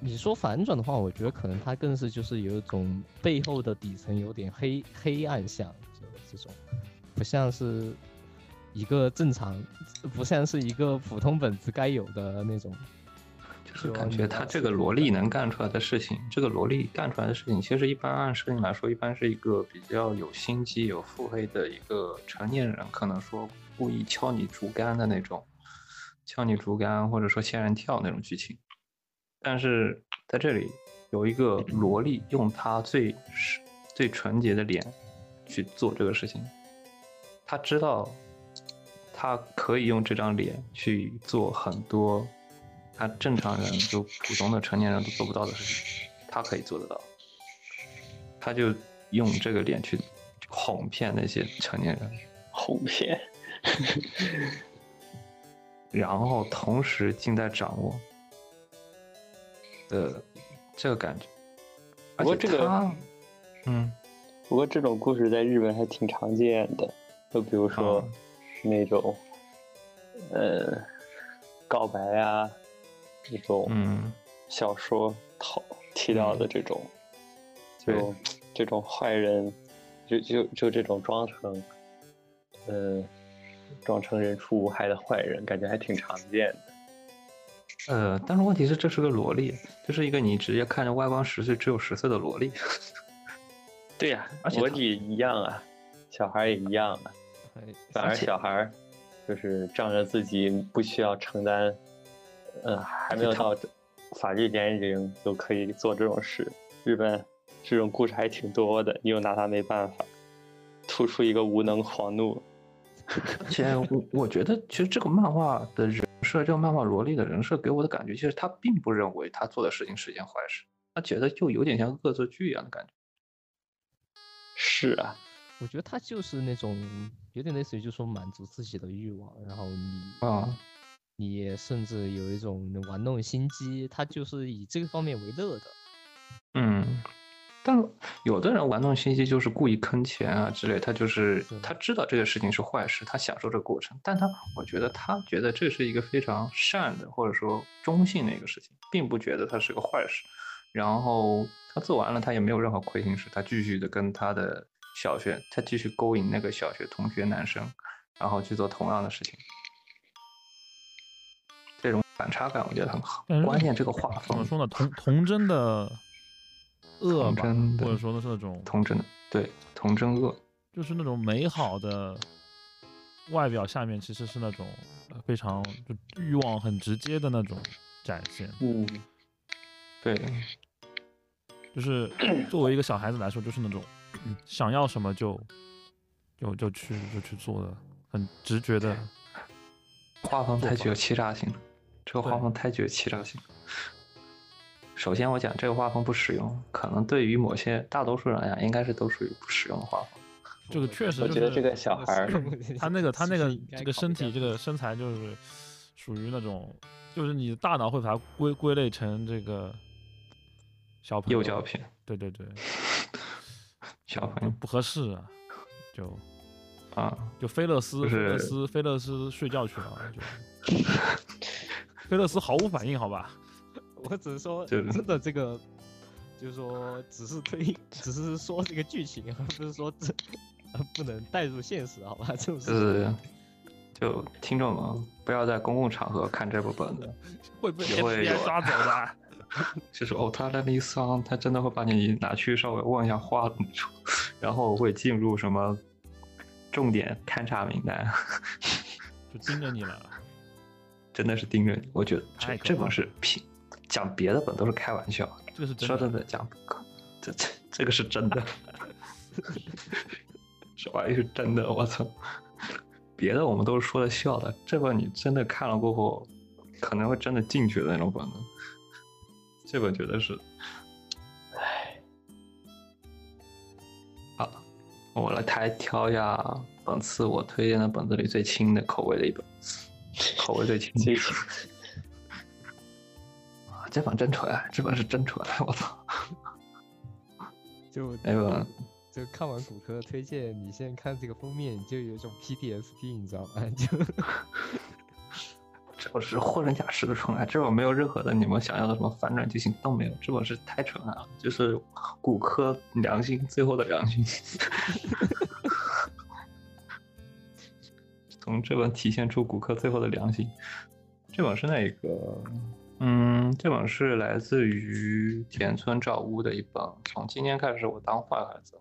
你说反转的话，我觉得可能他更是就是有一种背后的底层有点黑黑暗像，就这种，不像是一个正常，不像是一个普通本子该有的那种。就是感觉他这个萝莉能干出来的事情，这个萝莉干出来的事情，其实一般按设定来说，一般是一个比较有心机、有腹黑的一个成年人，可能说故意敲你竹竿的那种，敲你竹竿或者说仙人跳那种剧情。但是 在这里有一个萝莉用她最是最纯洁的脸去做这个事情，她知道她可以用这张脸去做很多她正常人就普通的成年人都做不到的事情，她可以做得到。她就用这个脸去哄骗那些成年人，哄骗。然后同时尽在掌握的这个感觉。不过这个，嗯，不过这种故事在日本还挺常见的，就比如说那种，呃，告白啊，这种嗯小说讨提到的这种，对就这种坏人，就就就这种装成，呃，装成人畜无害的坏人，感觉还挺常见的。呃，但是问题是这是个萝莉，就是一个你直接看着外观十岁只有十岁的萝莉。对呀、而且他逻辑一样啊，小孩也一样啊。哎反而小孩儿就是仗着自己不需要承担，呃，还没有到法律年龄就可以做这种事。日本这种故事还挺多的，你又拿他没办法，突出一个无能狂怒。而且我我觉得，其实这个漫画的人设，这个漫画萝莉的人设给我的感觉，其实他并不认为他做的事情是一件坏事，他觉得就有点像恶作剧一样的感觉。是啊，我觉得他就是那种有点类似于，就说满足自己的欲望，然后你啊，你也甚至有一种玩弄心机，他就是以这个方面为乐的。嗯，但有的人玩弄信息就是故意坑钱啊之类，他就是是他知道这个事情是坏事，他享受这个过程，但他我觉得他觉得这是一个非常善的或者说中性的一个事情，并不觉得它是个坏事。然后他做完了，他也没有任何亏心事，他继续的跟他的小学，他继续勾引那个小学同学男生，然后去做同样的事情。这种反差感我觉得很好关键这个画风怎么说呢？童童真的恶吧，童真的或者说的是那种童真的，对童真恶。就是那种美好的外表下面，其实是那种呃非常就欲望很直接的那种展现。嗯，对，就是 作为一个小孩子来说，就是那种嗯 想要什么就就就去就去做的，很直觉的。画风太具有欺诈性了，这个画风太具有欺诈性。首先，我讲这个画风不实用，可能对于某些大多数人来讲，应该是都属于不实用的画风。这个确实就是我觉得这个小孩儿，他那个他那个这个身体这个身材就是属于那种，就是你的大脑会把它归归类成这个小朋友幼教片，对对对，小朋友不合适啊，就啊，就菲勒斯，就菲勒斯，菲勒斯睡觉去了，就 菲勒斯毫无反应，好吧？我只是说，就真的这个，就是说，只是推，只是说这个剧情，而不是说这呃不能带入现实，好吧？这种事就情是就听众们不要在公共场合看这部本子，会被也会有 FBI 抓走的。就是哦，他的那桑，他真的会把你拿去稍微问一下话 然后会进入什么重点勘察名单，就盯着你了。真的是盯着你。我觉得这这本是平，讲别的本都是开玩笑，这个是真的，说真的讲，这这这个是真的，这玩意是真的，我操！别的我们都是说的笑的，这本你真的看了过后，可能会真的进去的那种本子。这本觉得是，唉，好，我来台挑一下本次我推荐的本子里最轻的口味的一本，口味最轻这本真纯，这本是真纯，我操！就那本就看完骨科推荐，你现在看这个封面，你就有一种 PTSD，你知道吗？就这本是货真价实的纯爱，这本没有任何的你们想要的什么反转剧情都没有，这本是太纯爱了，就是骨科良心最后的良心。从这本体现出骨科最后的良心。这本是那个，嗯，这本是来自于田村照屋的一本，从今天开始我当坏孩子。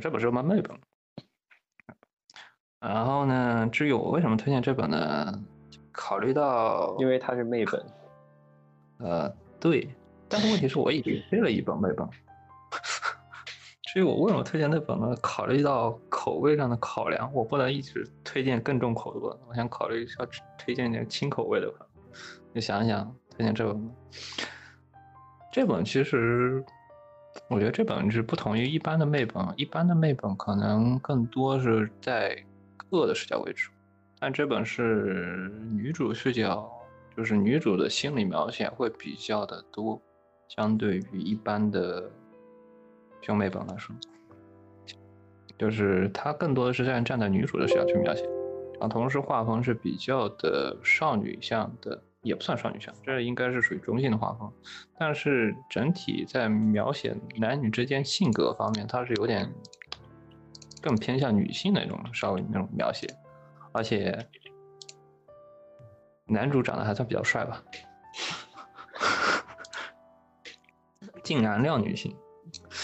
这本是蛮妹本。然后呢，至于我为什么推荐这本呢？考虑到因为它是妹本，呃，对，但是问题是我已经推了一本妹本。至于我为什么推荐那本呢？考虑到口味上的考量，我不能一直推荐更重口的本，我想考虑一下推荐一点轻口味的本。就想想，推荐这本。这本其实，我觉得这本是不同于一般的妹本，一般的妹本可能更多是在恶的视角为主，但这本是女主视角，就是女主的心理描写会比较的多，相对于一般的兄妹本来说，就是它更多的是站站在女主的视角去描写，然后同时画风是比较的少女向的。也不算少女向，这应该是属于中性的画风，但是整体在描写男女之间性格方面，它是有点更偏向女性那种稍微那种描写，而且男主长得还算比较帅吧，竟然撩女性，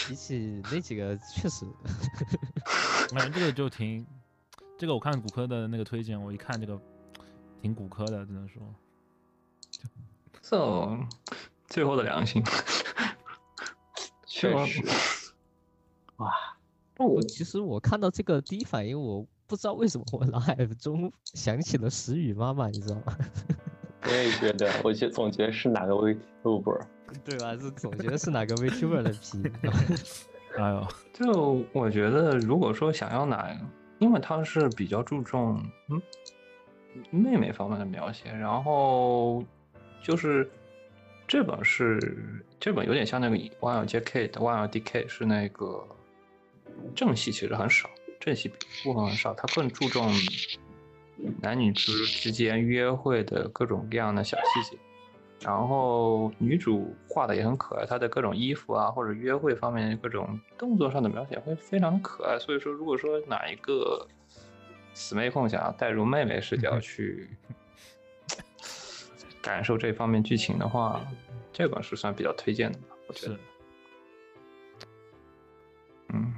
比起那几个确实，我感觉这个就挺，这个我看骨科的那个推荐，我一看这个挺骨科的，只能说。So 最后的良心，确实，哇！那我其实我看到这个第一反应，我不知道为什么我脑海中想起了石宇妈妈，你知道吗？我也觉得，我觉总觉得是哪个 VTuber，对吧？是总觉得是哪个 VTuber 的皮。哎呦，就我觉得，如果说想要哪，因为他是比较注重嗯妹妹方面的描写，然后。就是这本是这本有点像那个 One J K 的 One D K 是那个正戏其实很少，正戏部分很少，它更注重男女之之间约会的各种各样的小细节。然后女主画的也很可爱，她的各种衣服啊或者约会方面各种动作上的描写会非常的可爱。所以说，如果说哪一个死妹控想要带入妹妹视角去。感受这方面剧情的话，这本是算比较推荐的吧？我觉得，嗯，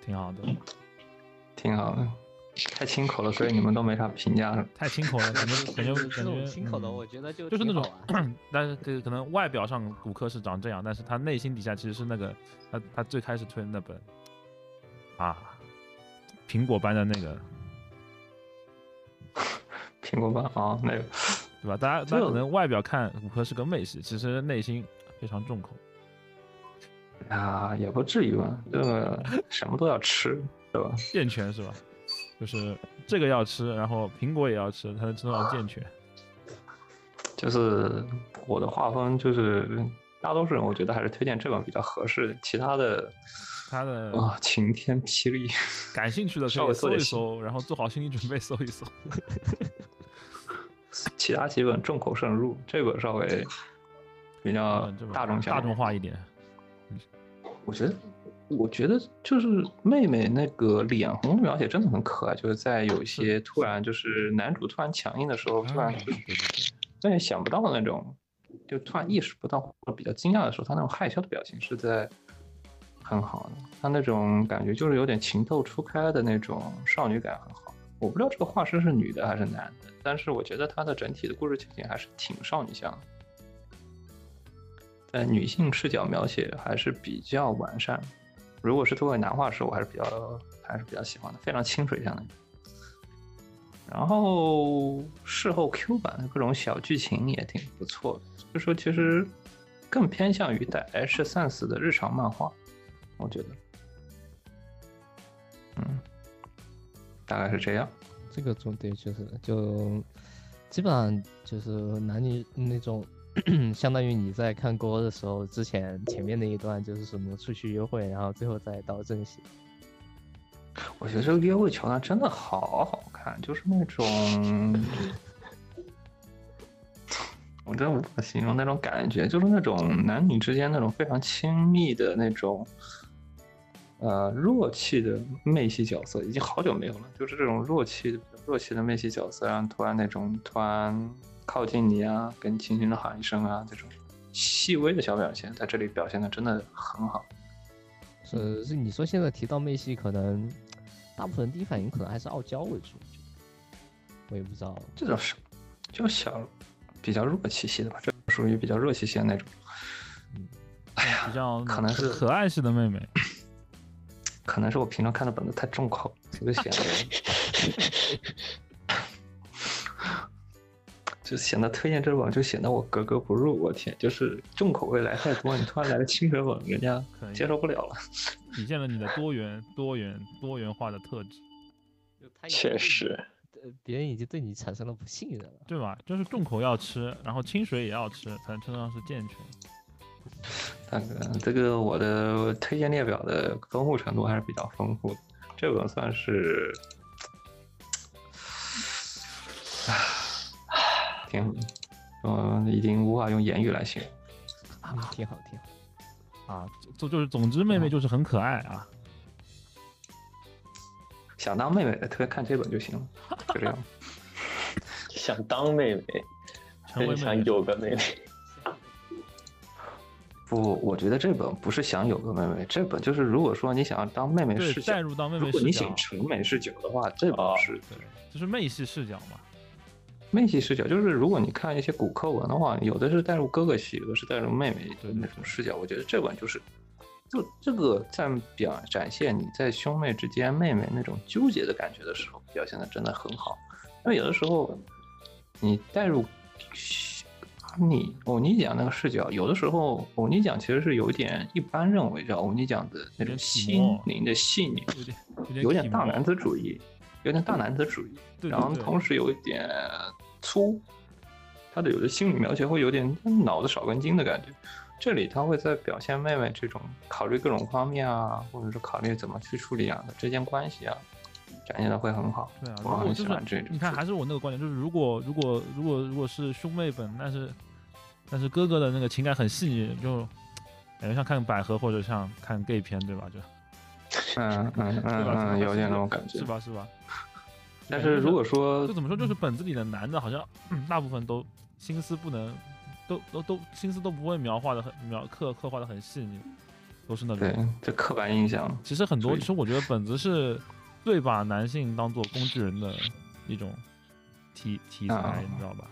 挺好的，挺好的。太清口了，所以你们都没啥评价。太清口了，感觉 感觉感觉清口的，我觉得就就是那种，但是这个可能外表上骨科是长这样，但是他内心底下其实是那个他他最开始推的那本啊，苹果般的那个。苹果版啊，那个，对吧？大家大家可能外表看骨科是个妹系，其实内心非常重口。啊，也不至于吧，这个什么都要吃，对吧？健全是吧？就是这个要吃，然后苹果也要吃，才能知道健全。就是我的画风，就是大多数人我觉得还是推荐这本比较合适，其他的，他的啊晴天霹雳，感兴趣的可以搜一搜，然后做好心理准备搜一搜。其他几本众口深入，这本稍微比较大众大众化一点。我觉得，我觉得就是妹妹那个脸红的描写真的很可爱，就是在有一些突然就是男主突然强硬的时候，突然有点想不到的那种，就突然意识不到或者比较惊讶的时候，他那种害羞的表情是在很好的，他那种感觉就是有点情窦初开的那种少女感很好。我不知道这个画师是女的还是男的。但是我觉得他的整体的故事情节还是挺少女向的，在女性视角描写还是比较完善。如果是作为男画师，我还是比较还是比较喜欢的，非常清水向的。然后事后 Q 版的各种小剧情也挺不错的，所以说其实更偏向于带 H sense 的日常漫画，我觉得，嗯，大概是这样。这个重点就是就基本上就是男女那种，相当于你在看歌的时候，之前前面那一段就是什么出去约会，然后最后再到正戏。我觉得这个约会桥段真的好好看，就是那种，我真无法形容那种感觉，就是那种男女之间那种非常亲密的那种。呃，弱气的妹系角色已经好久没有了，就是这种弱气的、弱气的妹系角色，然后突然那种突然靠近你啊，跟你轻轻的喊一声啊，这种细微的小表现，在这里表现的真的很好。是是，你说现在提到妹系，可能大部分第一反应可能还是傲娇为主，我也不知道。这种是就小比较弱气系的吧，这属于比较弱气系的那种。哎呀比，较可能是可爱系的妹妹。可能是我平常看的本子太重口，就显得，就显得推荐这本就显得我格格不入。我天，就是重口味来太多，你突然来个清水本，人家可能接受不了了。体现了你的多元、多元、多元化的特质，确实，呃，别人已经对你产生了不信任了。对吧？就是重口要吃，然后清水也要吃，才能称得上是健全。大哥，这个我的推荐列表的丰富程度还是比较丰富的，这本算是，唉，挺，嗯，已经无法用言语来形容。嗯，挺好，挺好。啊，就就是总之妹妹就是很可爱啊。想当妹妹的，特别看这本就行了，就这样。想当妹妹真想有个妹妹。不，我觉得这本不是想有个妹妹，这本就是如果说你想要当妹妹视角带，入当妹如果你妹视角想，成美视角的话，这本哦是对，就是妹系视角嘛。妹系视角，就是如果你看一些古课文的话，有的是带入哥哥系，有的是带入妹妹的那种视角。我觉得这本就是，就这个在表展现你在兄妹之间妹妹那种纠结的感觉的时候，表现的真的很好。因为有的时候你带入你欧尼奖那个视角，有的时候欧尼奖其实是有一点一般认为叫欧尼奖的那种心灵的细腻，有点有点大男子主义，有点大男子主义。对对然后同时有一点粗，他的有的心理描写会有点脑子少根筋的感觉。这里他会在表现妹妹这种考虑各种方面啊，或者是考虑怎么去处理两个之间关系啊，展现的会很好。对啊，如我喜欢这种。你看，还是我那个观点，就是如果如果如果如果是兄妹本，但是但是哥哥的那个情感很细腻，就感觉像看百合或者像看 gay 片，对吧？就 嗯嗯对嗯有点那种感觉是。吧？是吧？但是如果说就怎么说，就是本子里的男的，好像、嗯大部分都心思不能，都都都心思都不会描画的很描刻刻画的很细腻，都是那对种。这刻板印象，其实很多，其实我觉得本子是最把男性当做工具人的一种题题材，啊你知道吧？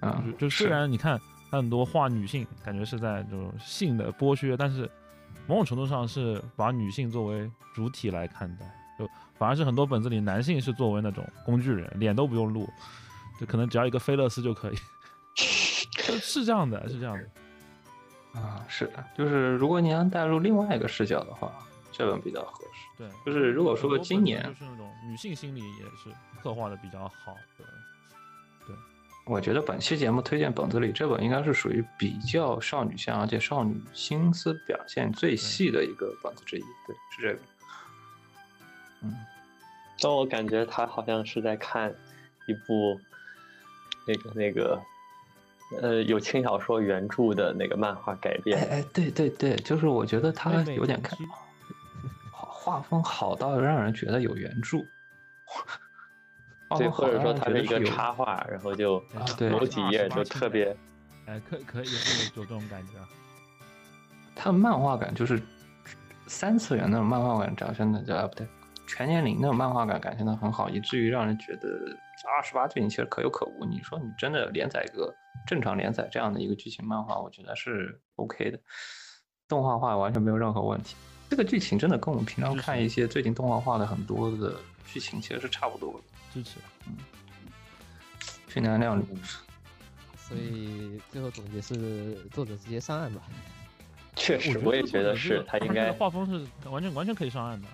啊，就虽然你看他很多画女性，感觉是在这种性的剥削，但是某种程度上是把女性作为主体来看待，就反而是很多本子里男性是作为那种工具人，脸都不用露，就可能只要一个菲勒斯就可以，是这样的，是这样的，啊，是的，就是如果你要带入另外一个视角的话，这本比较合适。对，就是如果说今年就是那种女性心理也是刻画的比较好的，对我觉得本期节目推荐本子里，这本应该是属于比较少女向，而且少女心思表现最细的一个本子之一。对，是这个。嗯，但我感觉他好像是在看一部那个那个呃有轻小说原著的那个漫画改哎编。哎哎，对对对，就是我觉得他妹妹有点看画画风好到让人觉得有原著，画对，或者说它的一个插画，然后就啊对某几页就特别哎，可可以有有这种感觉啊，他的漫画感就是三次元那种漫画感展现的，啊不对，全年龄那种漫画感展现的很好，以至于让人觉得二十八禁其实可有可无。你说你真的连载一个正常连载这样的一个剧情漫画，我觉得是 OK 的，动画化完全没有任何问题。这个剧情真的跟我们平常看一些最近动画化的很多的剧情其实是差不多的。支持。训练量所以最后总结是作者直接上岸吧。确实，我也觉得是他应该画风是完全完全可以上岸的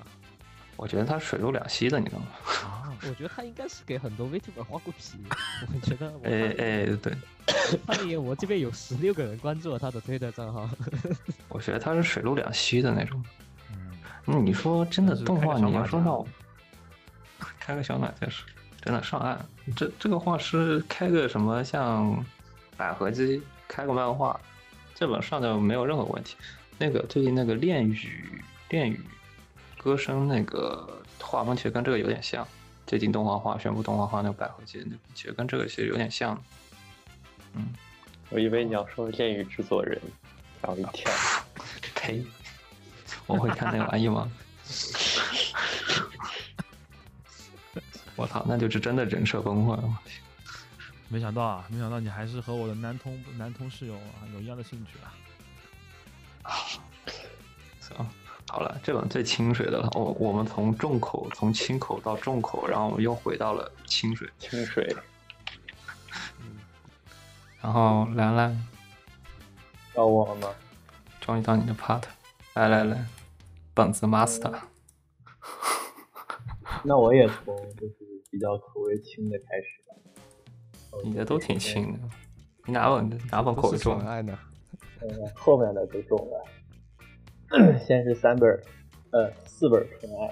我觉得他水陆两栖的，你知道吗？啊。我觉得他应该是给很多 VTuber 画过皮。我觉得我哎哎，对，他那我这边有十六个人关注了他的推特账号。我觉得他是水陆两栖的那种。嗯，那你说真的是动画，你要说让我开个小暖才是真的上岸。这这个画师开个什么像百合姬开个漫画，这本上就没有任何问题。那个最近那个恋语恋语歌声那个画风其实跟这个有点像，最近动画化宣布动画化那个百合姬那个其实跟这个其实有点像。嗯，我以为你要说恋与制作人，吓我一跳。呸！我会看那玩意吗？我操，那就是真的人设崩坏了。没想到啊，没想到你还是和我的男同男同室友啊有一样的兴趣啊。行，好了，这本最清水的了。我我们从重口从轻口到重口，然后我们又回到了清水。清水，然后兰兰，到我了吗？终于到你的 part，来来来，本子 master。那我也从就是比较口味轻的开始吧。你的都挺轻的，你哪本哪本口味重爱呢？呃，后面的都重了。先是三本儿，呃，四本儿纯爱，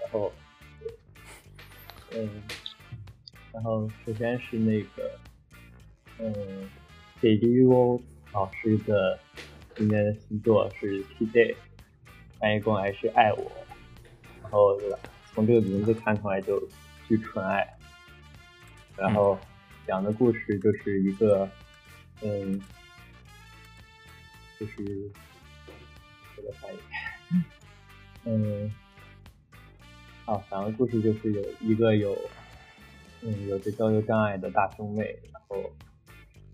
然后，嗯，然后首先是那个，嗯，北绿欧老师的今年的新作是《T Day》，翻译过来是爱我，然后对吧？从这个名字看出来就巨纯爱，然后讲的故事就是一个，嗯，就是这个翻译，嗯，好，讲的故事就是有一个有，嗯，有着交流障碍的大胸妹，然后，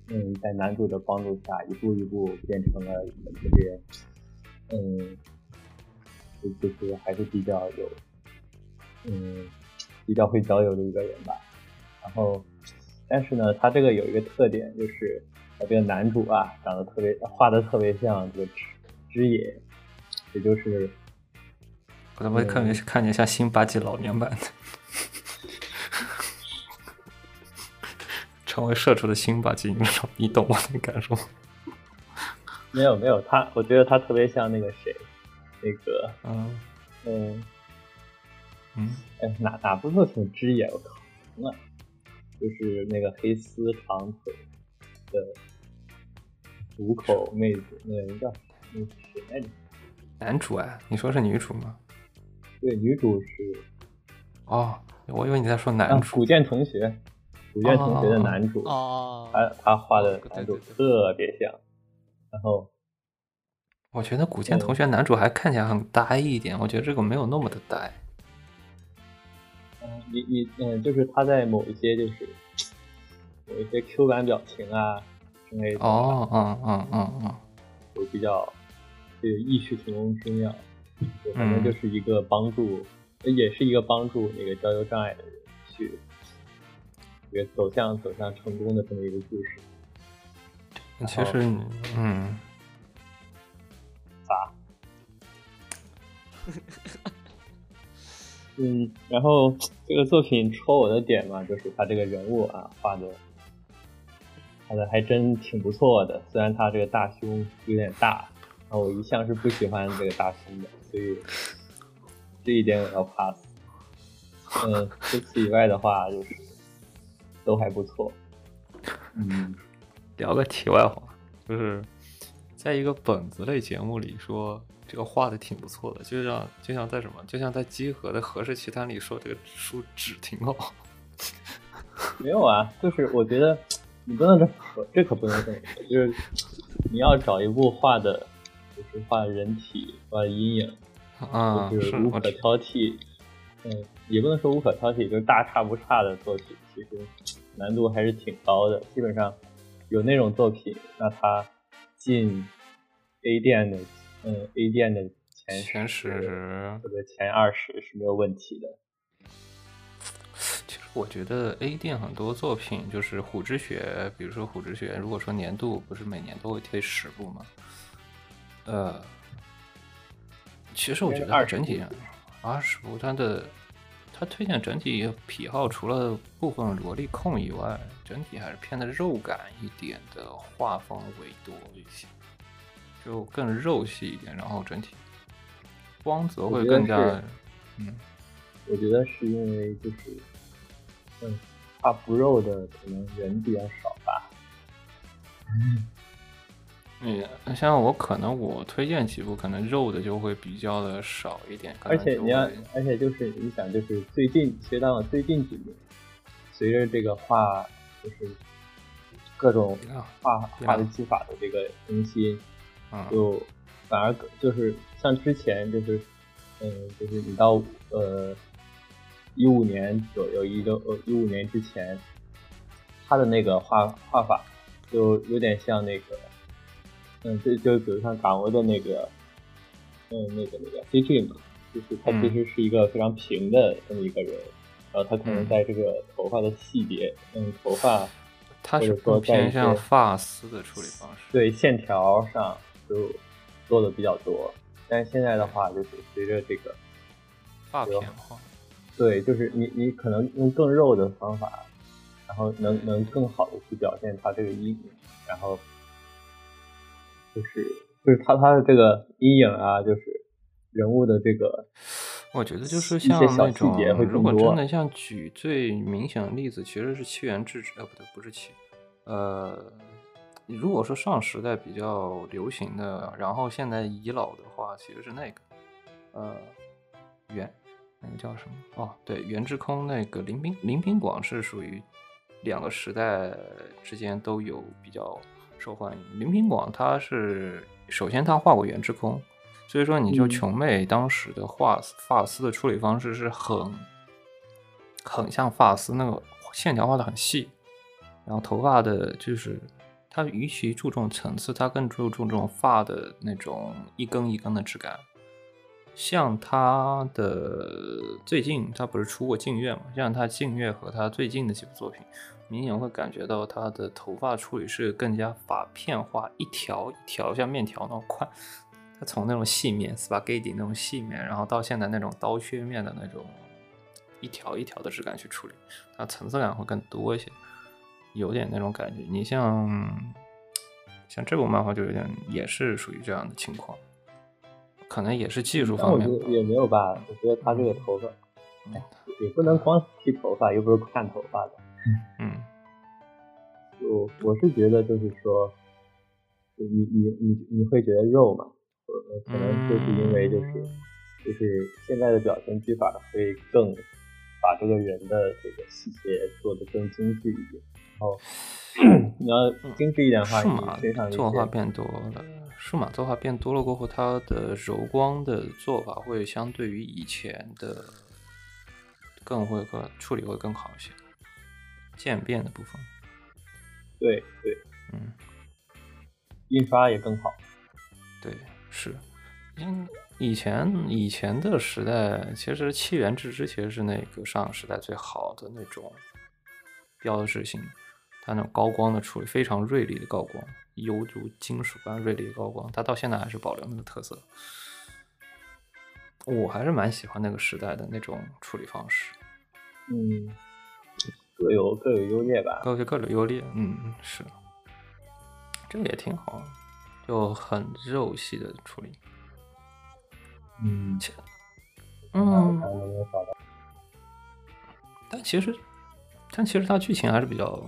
嗯，在男主的帮助下，一步一步变成了一个特别，嗯，就就是还是比较有，嗯，比较会交友的一个人吧。然后，但是呢，他这个有一个特点，就是他这个男主啊，长得特别，画的特别像这个枝枝野，也就是我怎么会看没看见像辛巴吉老年版的？成为社畜的辛巴吉，你懂你懂我的感受吗？没有没有他，我觉得他特别像那个谁，那个嗯嗯，嗯，哎哪哪部作品枝野？我靠，什么？就是那个黑丝长腿的虎口妹子，那个人叫那个谁来着？男主啊，你说是女主吗？对，女主是哦，我以为你在说啊男，主。古剑同学，古剑同学的男主，哦，他他画的男主特别像，然后我觉得古剑同学男主还看起来很呆一点，我觉得这个没有那么的呆。嗯，你你嗯，就是他在某一些就是有一些 Q 版表情啊之类的，哦，嗯嗯嗯嗯，会比较就异曲同工之妙，反正就是一个帮助，也是一个帮助那个交流障碍的人去这个走向走向成功的这么一个故事。其实嗯，嗯，然后这个作品戳我的点嘛，就是他这个人物啊画的，画的还真挺不错的。虽然他这个大胸有点大，然后我一向是不喜欢这个大胸的，所以这一点我要 pass。嗯，除此以外的话，就是都还不错。嗯，聊个题外话，就是在一个本子类节目里说这个画的挺不错的，就像就像在什么，就像在集合的《何氏奇谈》里说这个书纸挺好。没有啊，就是我觉得你不能这么说，这可不能这么说，就是你要找一部画的，就是画人体、画阴影，啊，就是是无可挑剔。嗯，也不能说无可挑剔，就是大差不差的作品，其实难度还是挺高的。基本上有那种作品，那它进 A 店的，嗯，A 店的前前十或者前二十是没有问题的。其实我觉得 A 店很多作品就是虎之穴，比如说虎之穴，如果说年度不是每年都会推十部吗？呃，其实我觉得它20整体上二十部，它的它推荐整体癖好除了部分萝莉控以外，整体还是偏的肉感一点的画风为多一些，就更肉系一点，然后整体光泽会更加嗯。我觉得是因为就是，嗯，画不肉的可能人比较少吧。嗯，像我可能我推荐几部，可能肉的就会比较的少一点，而且你要，而且就是你想，就是最近，其实到了最近几年，随着这个画就是各种啊画画的技法的这个更新，嗯就反而就是像之前就是，嗯，就是你到呃一五年左右，一六呃一五年之前，他的那个画画法就有点像那个，嗯，就就比如像港威的那个，嗯，那个那个 CG 嘛，就是他其实是一个非常平的这么一个人，然后他可能嗯在这个头发的细节，嗯，头发他是偏向发丝的处理方式。对线条上就做的比较多，但是现在的话，就是随着这个，发有片化。对，就是你你可能用更肉的方法，然后能能更好的去表现它这个阴影，然后就是就是他他的这个阴影啊，就是人物的这个，我觉得就是像那种如果真的像举最明显的例子，其实是七元制止，呃，不对，不是七，呃，如果说上时代比较流行的，然后现在遗老的话，其实是那个，呃，原那个叫什么？哦，对，原之空那个林宾林宾广是属于两个时代之间都有比较受欢迎。林宾广他是首先他画过原之空，所以说你就嗯琼妹当时的画发丝的处理方式是很很像发丝那个线条画的很细，然后头发的就是它与其注重层次，它更注重这种发的那种一根一根的质感。像他的最近，他不是出过镜月嘛？像他镜月和他最近的几部作品，明显会感觉到他的头发处理是更加发片化，一条一条像面条那么宽。他从那种细面 spaghetti 那种细面，然后到现在那种刀削面的那种一条一条的质感去处理，它层次感会更多一些，有点那种感觉。你像像这部漫画就有点也是属于这样的情况。可能也是技术方面也没有吧，我觉得他这个头发，哎，也不能光剃头发，又不是看头发的。嗯，我我是觉得就是说，就你你你你会觉得肉嘛，呃，可能就是因为就是就是现在的表现技法会更把这个人的这个细节做得更精致一点，然后你要精致一点的话，数码你身上一作画变多了，数码作画变多了过后，它的柔光的做法会相对于以前的更会和处理会更好一些，渐变的部分，对对嗯，印刷也更好。对，是，因以前以前的时代，其实七元制之前是那个上个时代最好的那种标志性，它那种高光的处理非常锐利的高光，犹如金属般锐利的高光，它到现在还是保留那个特色。我还是蛮喜欢那个时代的那种处理方式，嗯，各有各有优劣吧。各有各有优劣。嗯，是，这个也挺好，就很肉系的处理。嗯，嗯，看能不能找到。但其实，但其实它剧情还是比较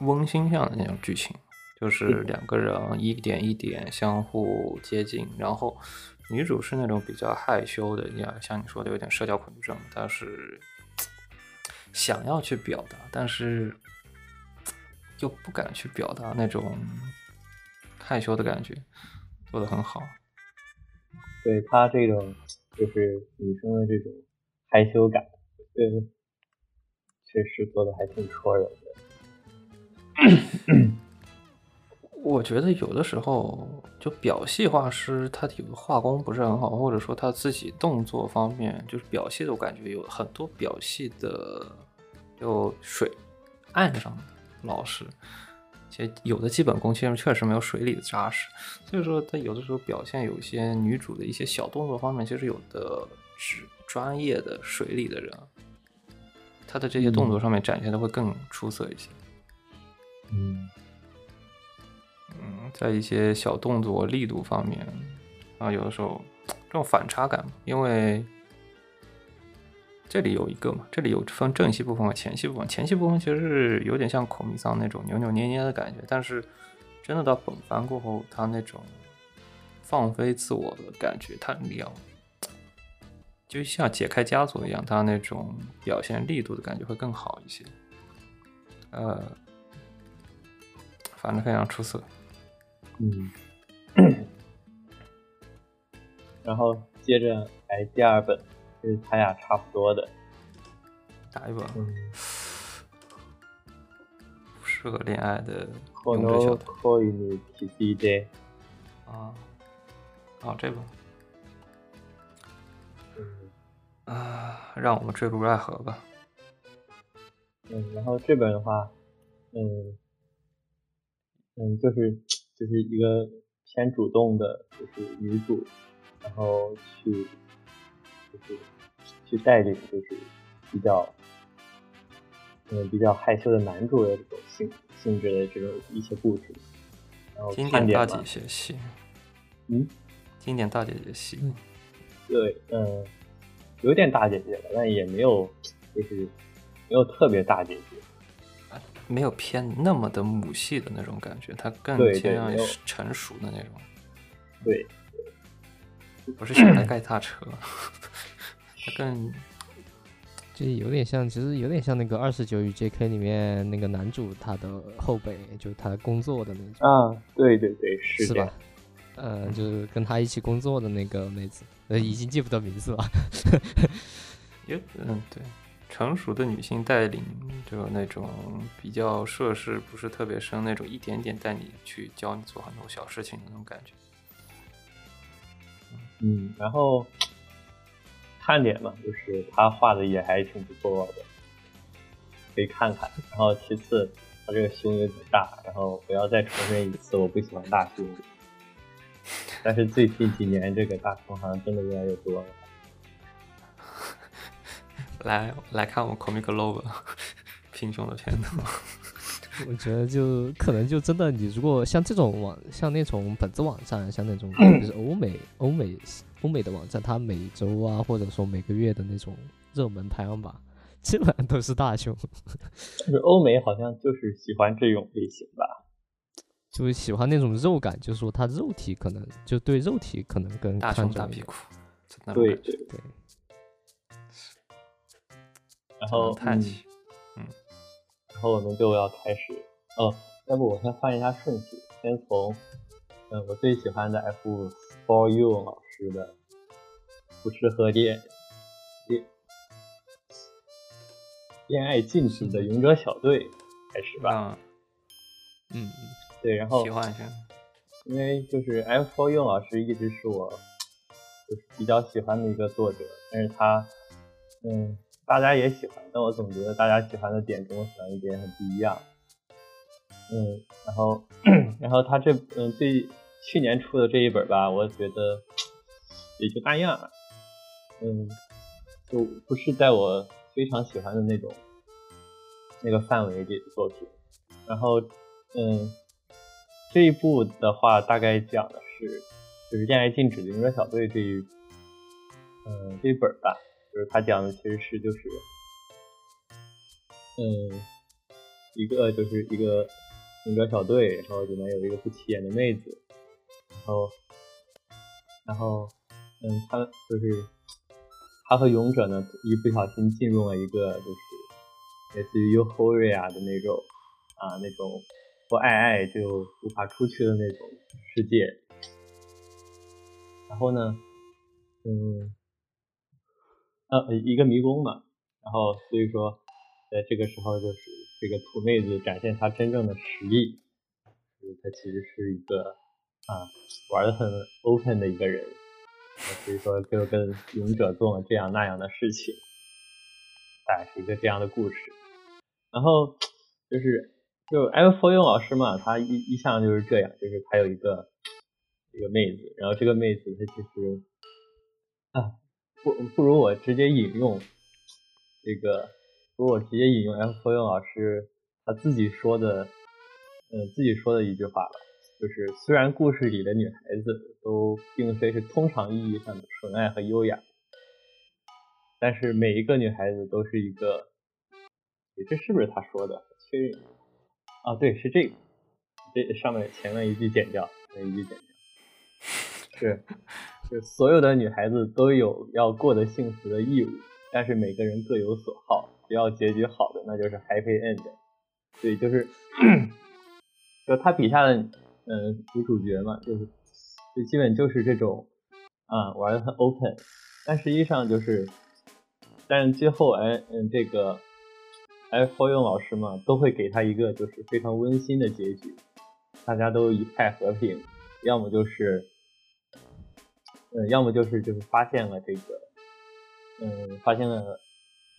温馨向的那种剧情，就是两个人一点一点相互接近，然后女主是那种比较害羞的，像像你说的有点社交恐惧症，但是想要去表达，但是又不敢去表达那种害羞的感觉，做的很好。对他这种就是女生的这种害羞感，对，确实做的还挺戳人的。我觉得有的时候，就表戏画师他有的画工不是很好，或者说他自己动作方面，就是表戏的，我感觉有很多表戏的就水岸上的老师，其实有的基本功其实确实没有水里的扎实，所以说他有的时候表现有一些女主的一些小动作方面，其实有的只专业的水里的人，他的这些动作上面展现的会更出色一些。嗯，嗯，在一些小动作力度方面，啊，有的时候这种反差感，因为这里有一个嘛，这里有分正戏部分和前戏部分。前戏部分其实是有点像孔明桑那种扭扭捏捏的感觉，但是真的到本番过后，他那种放飞自我的感觉，他你要就像解开枷锁一样，他那种表现力度的感觉会更好一些。呃，反正非常出色。嗯，然后接着来第二本，就是他俩差不多的，打一本，嗯， 适合恋爱的この勇者小队恋に気づいて，啊。哦，这个嗯啊，让我们坠入爱河吧。嗯，然后这本的话，嗯嗯，就是就是一个偏主动的，就是女主，然后去就是 去带领，就是比较嗯比较害羞的男主的这种性性质的这种一些故事，然后经典大姐姐系，嗯，经典大姐姐戏，对，嗯，有点大姐姐了，但也没有就是没有特别大姐姐。没有偏那么的母系的那种感觉，它更对对倾向于成熟的那种，对，不是小孩盖大车，它更就有点像，其实有点像那个《二十九与 J.K》里面那个男主他的后辈，就他工作的那种，啊，对对对，是是吧？呃，就是跟他一起工作的那个妹子，呃，已经记不得名字了。也嗯对，成熟的女性带领就那种比较涉世不是特别深那种，一点点带你去教你做很多小事情的那种感觉。嗯，然后看点嘛，就是他画的也还挺不错的，可以看看。然后其次，他这个胸有点大，然后不要再重申一次，我不喜欢大胸。但是最近几年，这个大胸好像真的越来越多了。来来看我们 Comic Love 贫穷的片头，我觉得就可能就真的，你如果像这种网，像那种本子网站，像那种就是欧美欧美欧美的网站，它每周啊，或者说每个月的那种热门排行榜，基本上都是大胸，就是欧美好像就是喜欢这种类型吧？就是喜欢那种肉感，就是说他肉体可能就对肉体可能更大。胸大屁股，对对。对，然后嗯太气，然后我们就要开始哦，要不我先换一下顺序，先从嗯我最喜欢的 F for You 老师的不适合恋恋恋爱禁止的勇者小队开始吧。嗯，嗯，嗯对，然后喜欢一下。因为就是 F for You 老师一直是我就是比较喜欢的一个作者，但是他嗯大家也喜欢，但我总觉得大家喜欢的点跟我喜欢的点很不一样。嗯，然后 然后他这嗯最去年出的这一本吧，我觉得也就那样，嗯，就不是在我非常喜欢的那种那个范围里的作品。然后嗯。这一部的话，大概讲的是就是恋爱禁止的勇者小队这一嗯这一本吧，就是他讲的其实是就是嗯一个就是一个勇者小队，然后里面有一个不起眼的妹子，然后然后嗯他就是他和勇者呢一不小心进入了一个就是类似于 Euphoria 的那种啊那种。不爱爱就无法出去的那种世界。然后呢，嗯，呃，一个迷宫嘛。然后所以说，在这个时候就是这个土妹子展现她真正的实力，就是她其实是一个啊玩的很 open 的一个人。所以说就跟勇者做了这样那样的事情，大概是一个这样的故事。然后就是。就 F for You 老师嘛，他一一向就是这样，就是他有一个一个妹子，然后这个妹子她其实啊，不不如我直接引用这个，不如我直接引用 ffo 老师他自己说的，呃，自己说的一句话吧，就是虽然故事里的女孩子都并非是通常意义上的纯爱和优雅，但是每一个女孩子都是一个，这是不是他说的？确认。啊，对，是这个，这上面前面一句剪掉，那一句剪掉，是，就所有的女孩子都有要过得幸福的义务，但是每个人各有所好，只要结局好的，那就是 happy end。对，就是，就他笔下的嗯、女主角嘛，就是就基本就是这种啊玩的很 open，但实际上就是，但是最后哎嗯这个。F 用老师嘛，都会给他一个就是非常温馨的结局，大家都一派和平，要么就是，嗯，要么就是就是发现了这个，嗯，发现了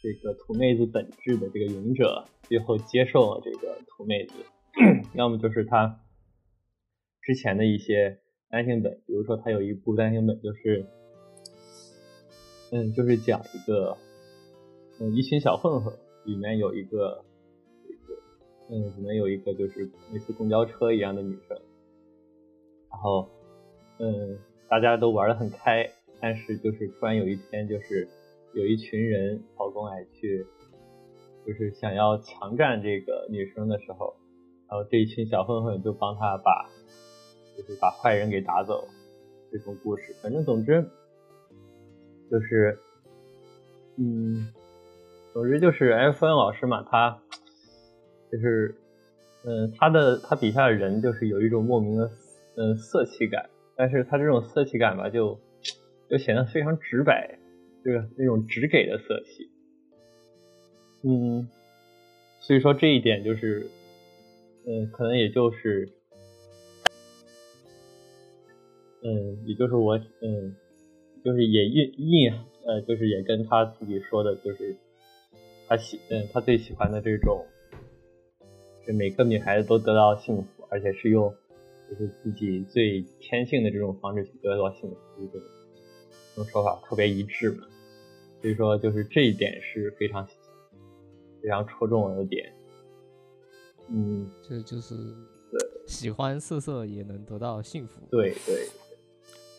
这个土妹子本质的这个勇者，最后接受了这个土妹子，要么就是他之前的一些单行本，比如说他有一部单行本就是，嗯，就是讲一个，嗯，一群小混混，里面有一个，这个，嗯，里面有一个就是类似公交车一样的女生，然后，嗯，大家都玩得很开，但是就是突然有一天，就是有一群人跑过来去，就是想要强占这个女生的时候，然后这一群小混混就帮他把，就是把坏人给打走，这种故事，反正总之，就是，嗯，总之就是 F N 老师嘛，他就是，嗯，他的他笔下的人就是有一种莫名的嗯色气感，但是他这种色气感吧，就就显得非常直白，就是那种直给的色气，嗯，所以说这一点就是，嗯，可能也就是，嗯，也就是我，嗯，就是也印印，呃，就是也跟他自己说的，就是他喜，嗯，他最喜欢的这种，是每个女孩子都得到幸福，而且是用就是自己最天性的这种方式去得到幸福，这种这种说法特别一致嘛。所以说，就是这一点是非常非常戳中我的点。嗯，这就是喜欢色色也能得到幸福。对对，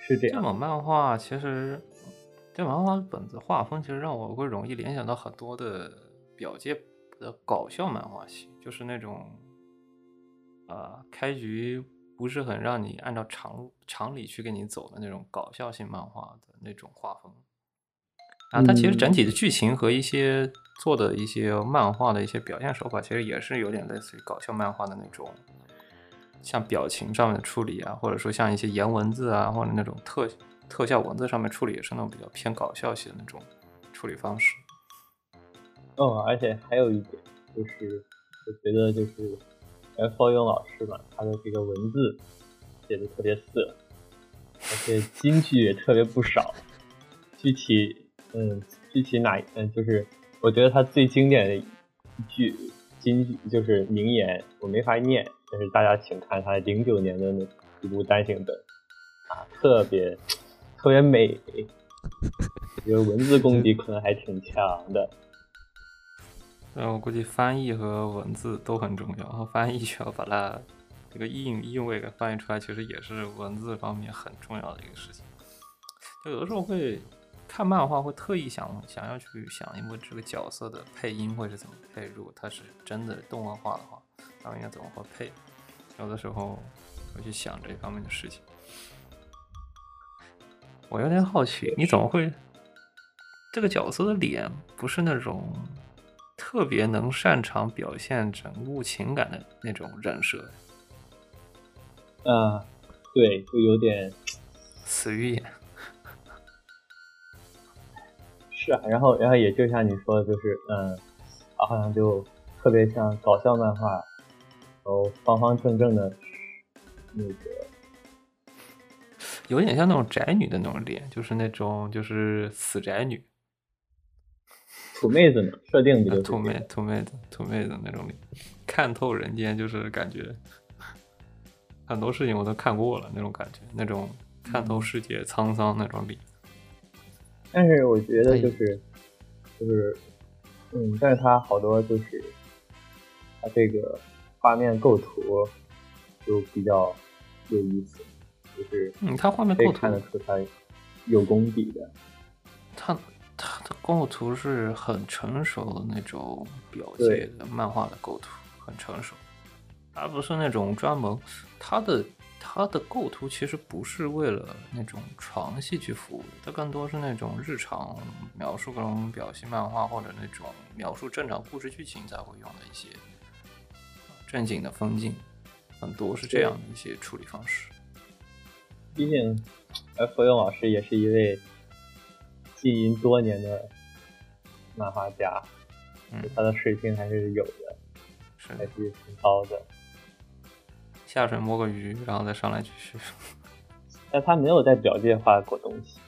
是这样。这种漫画其实，这种漫画本子画风其实让我会容易联想到很多的表界的搞笑漫画系，就是那种，呃，开局不是很让你按照常常理去给你走的那种搞笑性漫画的那种画风。啊，它其实整体的剧情和一些做的一些漫画的一些表现手法，其实也是有点类似于搞笑漫画的那种，像表情上面的处理啊，或者说像一些颜文字啊，或者那种特特效文字上面处理，也是那种比较偏搞笑系的那种处理方式。哦，而且还有一点就是，我觉得就是 F 用老师吧，他的这个文字写的特别色，而且金句也特别不少。具体，嗯，具体哪，嗯，就是我觉得他最经典的一句金句就是名言，我没法念，但是大家请看他零九年的那一部单行本啊，特别特别美，我觉得文字功底可能还挺强的。然后估计翻译和文字都很重要，然后翻译需要把它这个意意味给翻译出来，其实也是文字方面很重要的一个事情。就有的时候会看漫画，会特意想想要去想一部这个角色的配音会是怎么配，如果他是真的动漫化的话，他们应该怎么会配？有的时候会去想这方面的事情。我有点好奇，你怎么会这个角色的脸不是那种特别能擅长表现人物情感的那种人设？啊，对，就有点死鱼眼，是啊，然后然后也就像你说的，就是嗯，啊好像就特别像搞笑漫画，然后方方正正的那个，有点像那种宅女的那种脸，就是那种就是死宅女，土妹子嘛，设定就是土妹土妹子土妹子那种脸，看透人间，就是感觉很多事情我都看过了那种感觉，那种看透世界沧桑那种脸。但是我觉得就是就是嗯，但是他好多就是他这个画面构图就比较有意思，就是嗯，他画面构图看得出它有功底的。他他的构图是很成熟的那种表对界的漫画的构图，很成熟，而不是那种专门他的他的构图其实不是为了那种床戏去服务的，它更多是那种日常描述各种表现漫画或者那种描述正常故事剧情才会用的一些正经的风景，很多是这样的一些处理方式。毕竟，F 用老师也是一位经营多年的漫画家，嗯他的水平还是有的，是的，还是挺高的。下水摸个鱼，然后再上来继续。但他没有在表界画过东西，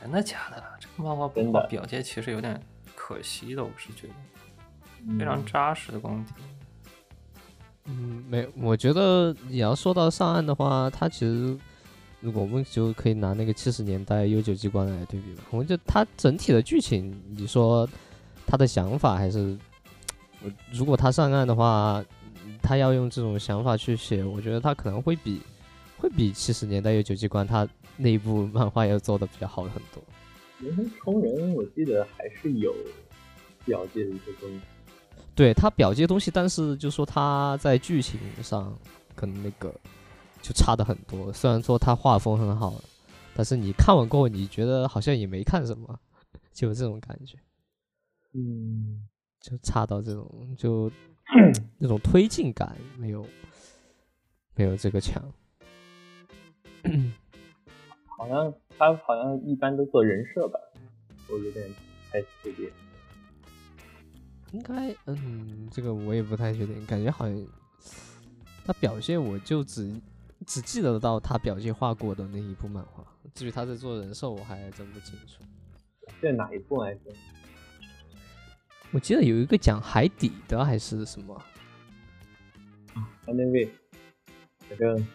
真的假的？这个漫画真的不画表界其实有点可惜的，我是觉得非常嗯扎实的功底。嗯，没，我觉得你要说到上岸的话，他其实如果我们就可以拿那个七十年代悠久机关来对比吧。我觉得它整体的剧情，你说他的想法还是，呃如果他上岸的话，他要用这种想法去写，我觉得他可能会比会比七十年代悠久机关他那一部漫画要做的比较好很多。人生冲人，我记得还是有表界的一些东西。对他表界东西，但是就说他在剧情上可能那个就差的很多。虽然说他画风很好，但是你看完过后，你觉得好像也没看什么，就有这种感觉，嗯，就差到这种就 那种推进感没有没有这个强。好像他好像一般都做人设吧，我有点不太确定。应该，嗯，这个我也不太确定，感觉好像他表现我就只只记得到他表姐画过的那一部漫画，至于他在做人兽，我还真不清楚。这哪一部来着？我记得有一个讲海底的还是什么，他那位，反正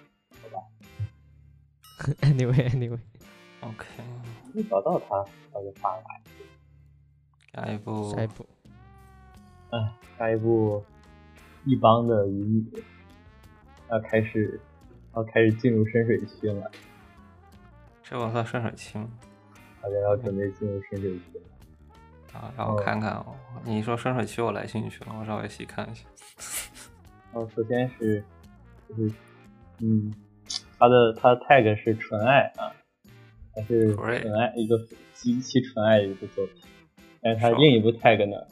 anyway anyway，OK，没找到他，他就发来。下一步下一步哎，下一部一帮的鱼女要开始要开始进入深水区了，这我算深水清大家要准备进入深水区了。啊，让我看看哦。你一说深水区，我来兴趣了，我稍微细看一下。哦首先是就是嗯，他的他的 tag 是纯爱啊，他是纯爱一个极其纯爱的一部作品，但是他另一部 tag 呢，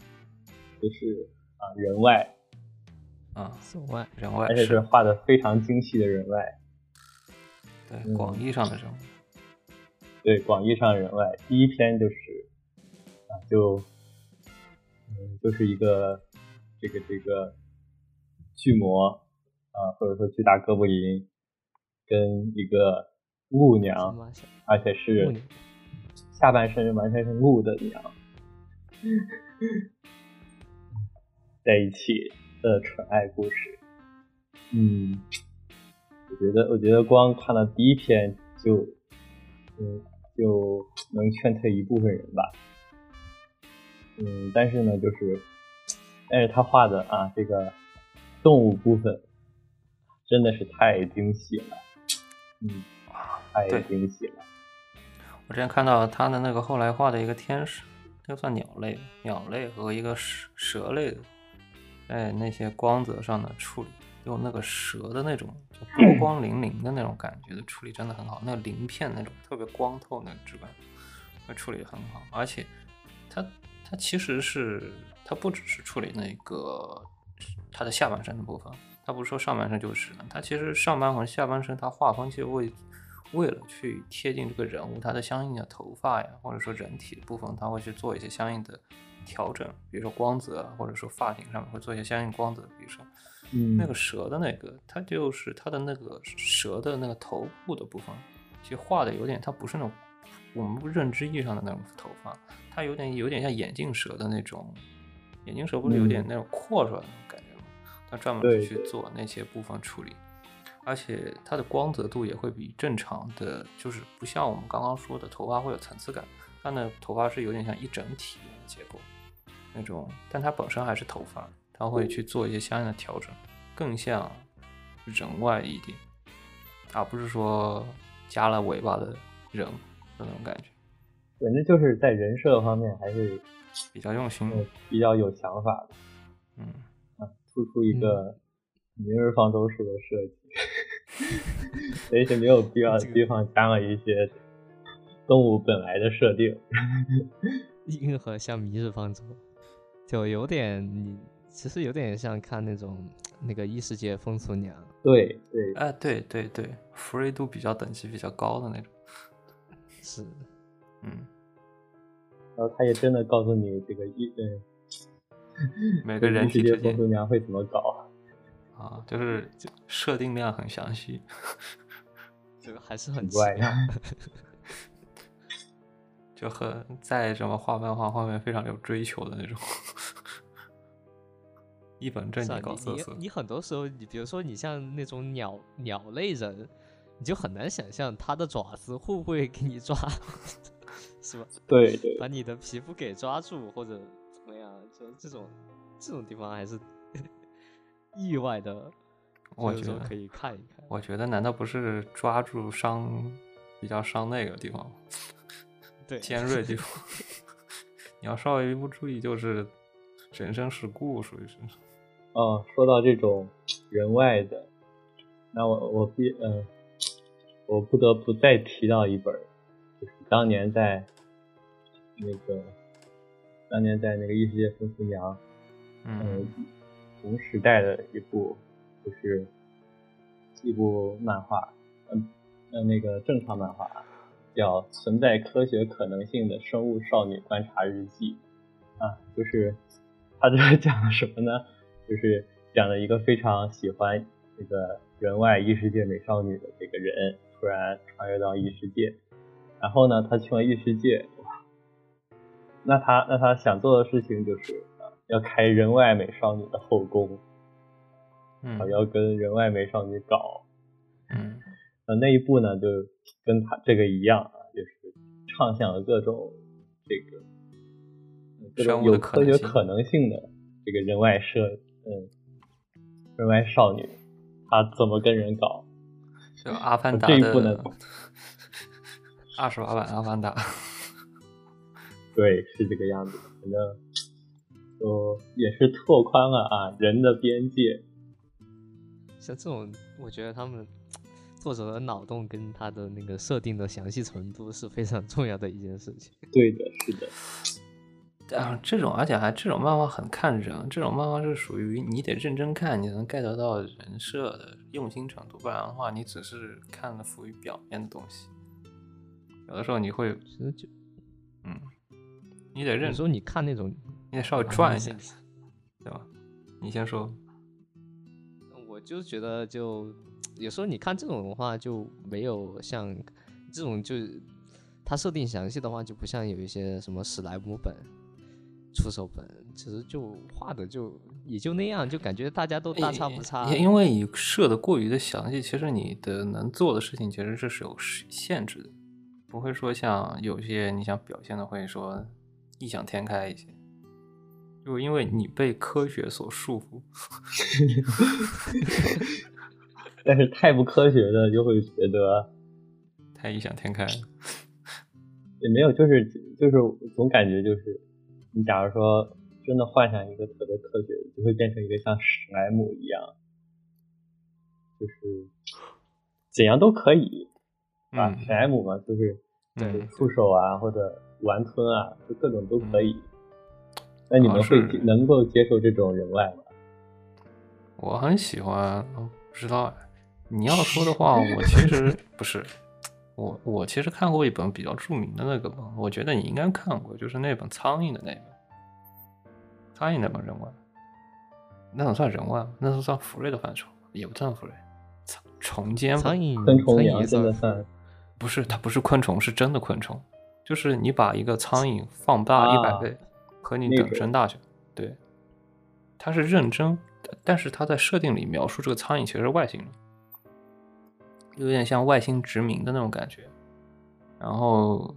就是啊人外，啊，送外人外而且是画的非常精细的人外，对嗯广义上的人物，对广义上人外，第一篇就是啊就嗯就是一个这个这个巨魔啊或者说巨大哥布林跟一个木娘，而且是下半身完全是木的娘，在一起的纯爱故事。嗯，我觉得，我觉得光看了第一篇就，嗯，就能劝退一部分人吧。嗯，但是呢，就是，但是他画的啊，这个动物部分真的是太惊喜了，嗯，太惊喜了。我之前看到他的那个后来画的一个天使，这个算鸟类，鸟类和一个蛇蛇类的，在那些光泽上的处理，用那个蛇的那种就波光粼粼的那种感觉的处理真的很好，那个鳞片那种特别光透那个质感，那处理得很好，而且它它其实是它不只是处理那个它的下半身的部分，它不是说上半身就是它其实上半和下半身它画风其实为为了去贴近这个人物它的相应的头发呀，或者说人体的部分，它会去做一些相应的调整，比如说光泽啊，或者说发型上面会做一些相应光泽，比如说嗯，那个蛇的那个，它就是它的那个蛇的那个头部的部分，其实画的有点，它不是那种我们认知意义上的那种头发，它有点有点像眼镜蛇的那种，眼镜蛇不是有点嗯。那种阔出来的那种感觉吗？它专门对。去做那些部分处理，而且它的光泽度也会比正常的，就是不像我们刚刚说的头发会有层次感，它的头发是有点像一整体的结构那种，但它本身还是头发，它会去做一些相应的调整，更像人外一点，而不是说加了尾巴的人的那种感觉，反正就是在人设方面还是比较用心。嗯比较有想法的，嗯，啊突出一个明日方舟式的设计，所以是没有必要的 地方加了一些动物本来的设定。硬核像《明日方舟》，就有点你其实有点像看那种那个异世界风俗娘，对对，哎，对对对，福瑞度比较等级比较高的那种。是嗯，然后他也真的告诉你这个一嗯，每个人异世界体之间风俗娘会怎么搞？啊，就是设定量很详细。这 个还是很奇怪妙。就很在什么画漫画方面非常有追求的那种，一本正经搞色色你。你你很多时候，你比如说你像那种鸟鸟类人，你就很难想象它的爪子会不会给你抓，是吧？对对，把你的皮肤给抓住，或者怎么样？就这种这种地方还是 意外的，我觉得可以看一看。我觉得难道不是抓住伤比较伤那个地方吗？对，尖锐地方，你要稍微一不注意就是人生事故，属于是。哦，说到这种人外的，那我我必嗯、我不得不再提到一本，就是当年在那个当年在那个异世界风俗娘，嗯嗯，同时代的一部就是一部漫画，嗯呃那个正常漫画叫《存在科学可能性的生物少女观察日记》啊，就是它这是讲了什么呢？就是讲了一个非常喜欢这个人外异世界美少女的这个人，突然穿越到异世界，然后呢，他去了异世界，哇，那他那他想做的事情就是呃要开人外美少女的后宫，嗯。啊，要跟人外美少女搞，嗯呃，那一部呢，就跟他这个一样啊，就是畅想了各种这个呃各种有科学可能性的这个人外设，嗯，人外少女，她怎么跟人搞？就阿凡达这一部呢的 二十八版阿凡达。对，是这个样子，反正就也是拓宽了啊人的边界。像这种，我觉得他们作者的脑洞跟他的那个设定的详细程度是非常重要的一件事情。对的，是的，啊，这种而且还这种漫画很看人，这种漫画是属于你得认真看，你能 get 到人设的用心程度，不然的话，你只是看了浮于表面的东西。有的时候你会，其实就嗯，你得认有时，候你看那种，你得稍微啊转一下，对吧？你先说，我就觉得就有时候你看这种的话，就没有像这种就它设定详细的话，就不像有一些什么史莱姆本、出手本，其实就画的就也就那样，就感觉大家都大差不差。也因为你设的过于的详细，其实你的能做的事情其实这是有限制的，不会说像有些你想表现的会说异想天开一些，就因为你被科学所束缚。但是太不科学的就会觉得太异想天开了。也没有，就是就是总感觉就是，你假如说真的幻想一个特别科学的，就会变成一个像史莱姆一样，就是怎样都可以啊，嗯史莱姆嘛，就是对触手啊或者玩吞啊，就各种都可以。那你啊们会是能够接受这种人外吗？我很喜欢，哦不知道哎。你要说的话，我其实 不是，我我其实看过一本比较著名的那个嘛，我觉得你应该看过，就是那本苍蝇的那本，苍蝇那本人外，那种算人外吗？那是算福瑞的范畴，也不算福瑞，苍虫间苍蝇，昆虫不是，它不是昆虫，是真的昆虫。就是你把一个苍蝇放大一百啊倍，和你等身大小，对，它是认真，但是它在设定里描述这个苍蝇其实是外星人，有点像外星殖民的那种感觉。然后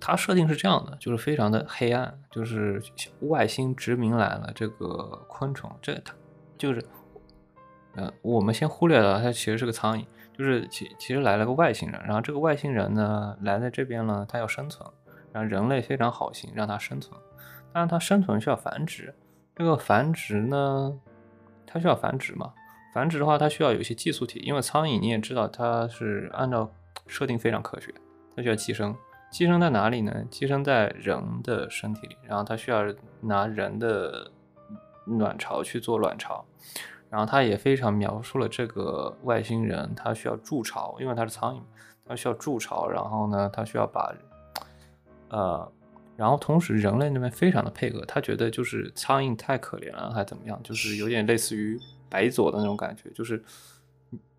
它设定是这样的，就是非常的黑暗，就是外星殖民来了，这个昆虫，这它就是，呃，我们先忽略了它其实是个苍蝇，就是其其实来了个外星人，然后这个外星人呢来在这边呢，他要生存，然后人类非常好心让他生存，但是他生存需要繁殖，这个繁殖呢，它需要繁殖嘛，繁殖的话它需要有一些寄宿体，因为苍蝇你也知道它是按照设定非常科学，它需要寄生，寄生在哪里呢？寄生在人的身体里，然后它需要拿人的卵巢去做卵巢。然后它也非常描述了这个外星人，他需要筑巢，因为它是苍蝇，它需要筑巢，然后呢，它需要把，呃，然后同时人类那边非常的配合，他觉得就是苍蝇太可怜了，还怎么样，就是有点类似于白左的那种感觉，就是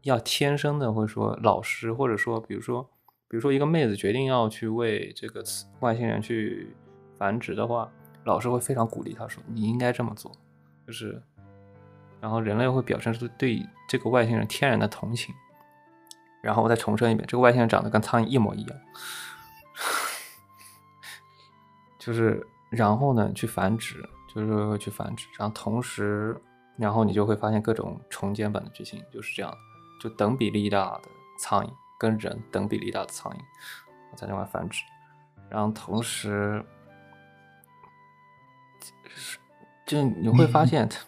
要天生的会说老师，或者说比如说比如说一个妹子决定要去为这个外星人去繁殖的话，老师会非常鼓励她说你应该这么做，就是，然后人类会表现出对这个外星人天然的同情。然后我再重申一遍，这个外星人长得跟苍蝇一模一样，就是然后呢去繁殖，就是去繁殖，然后同时，然后你就会发现各种重建版的剧情就是这样的，就等比例大的苍蝇跟人等比例大的苍蝇在那块繁殖，然后同时，就你会发现它。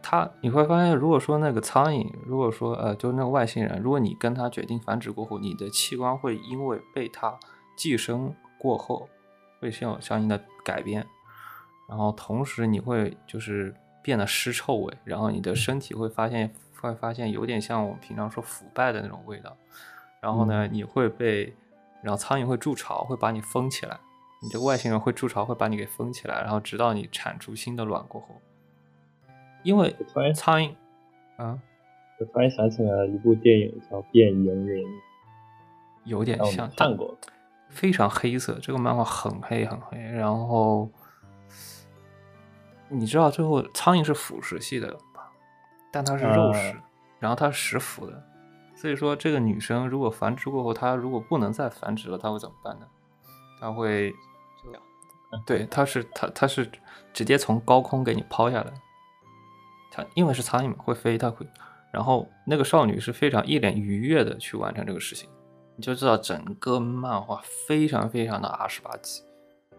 它你会发现，如果说那个苍蝇，如果说呃，就那个外星人，如果你跟他决定繁殖过后，你的器官会因为被他寄生过后，会先有相应的改变，然后同时你会就是变得尸臭味，然后你的身体会发现会发现有点像我们平常说腐败的那种味道，然后呢，你会被，然后苍蝇会筑巢，会把你封起来，你这个外星人会筑巢，会把你给封起来，然后直到你产出新的卵过后。因为苍蝇，啊，我突然想起来了一部电影叫《变蝇人》，有点像，看过。非常黑色，这个漫画很黑很黑。然后你知道最后苍蝇是腐食系的吧？但它是肉食，啊然后它是食腐的。所以说这个女生如果繁殖过后，她如果不能再繁殖了，她会怎么办呢？她会，对，她是她她是直接从高空给你抛下来。它因为是苍蝇嘛，会飞，它会。然后那个少女是非常一脸愉悦的去完成这个事情，你就知道整个漫画非常非常的 R 十八集，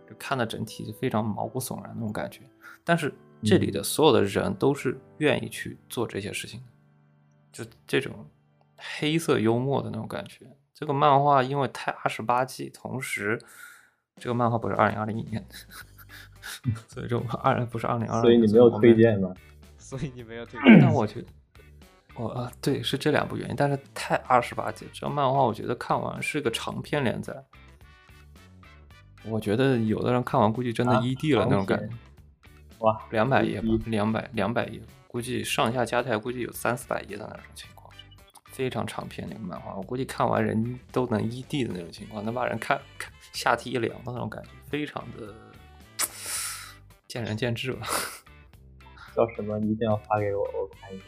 就看的整体是非常毛骨悚然那种感觉。但是这里的所有的人都是愿意去做这些事情的，就这种黑色幽默的那种感觉。这个漫画因为太二十八季，同时这个漫画不是二零二零年的，所以这种二不是二零二，所以你没有推荐吗？所以你没有推荐。但我觉得，我啊，对，是这两部原因，但是太二十八集，这漫画我觉得看完是个长篇连载，我觉得有的人看完估计真的啊 ED 了那种感觉长，哇，两百页吧一，两百两百页，估计上下加起来估计有三四百页的那种情况，非常长篇那个漫画，我估计看完人都能 ED 的那种情况，能把人看看下体一凉的那种感觉，非常的见仁见智吧。叫什么？你一定要发给我，我看一眼。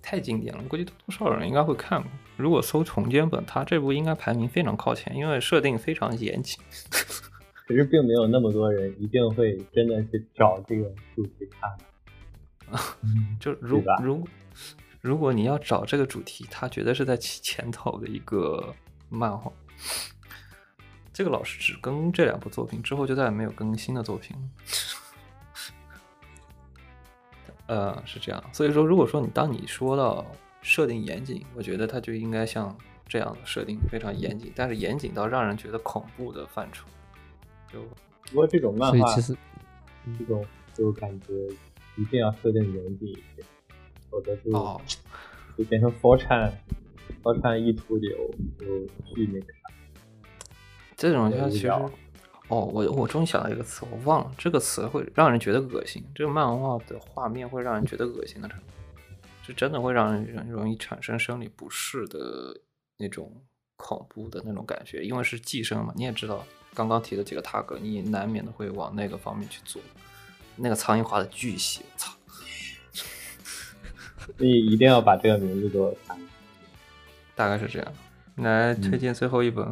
太经典了，估计多多少少人应该会看过。如果搜重建本，它这部应该排名非常靠前，因为设定非常严谨。其实并没有那么多人一定会真的去找这个主题看。就如如如果你要找这个主题，它绝对是在其前头的一个漫画。这个老师只更这两部作品，之后就再也没有更新的作品了。呃，是这样。所以说，如果说你当你说到设定严谨，我觉得它就应该像这样的设定非常严谨，但是严谨到让人觉得恐怖的范畴。就不过这种漫画，所以其实这种就感觉一定要设定严谨一点，否则就、哦，就变成 c h a n 一图流就去那个啥。这种就其实，哦，我我终于想到一个词，我忘了，这个词会让人觉得恶心。这个漫画的画面会让人觉得恶心的程度，是真的会让人人容易产生生理不适的那种恐怖的那种感觉，因为是寄生嘛。你也知道，刚刚提的几个塔格，你难免的会往那个方面去做。那个苍蝇画的巨细，我操！所以一定要把这个名字给我看。大概是这样。来推荐最后一本，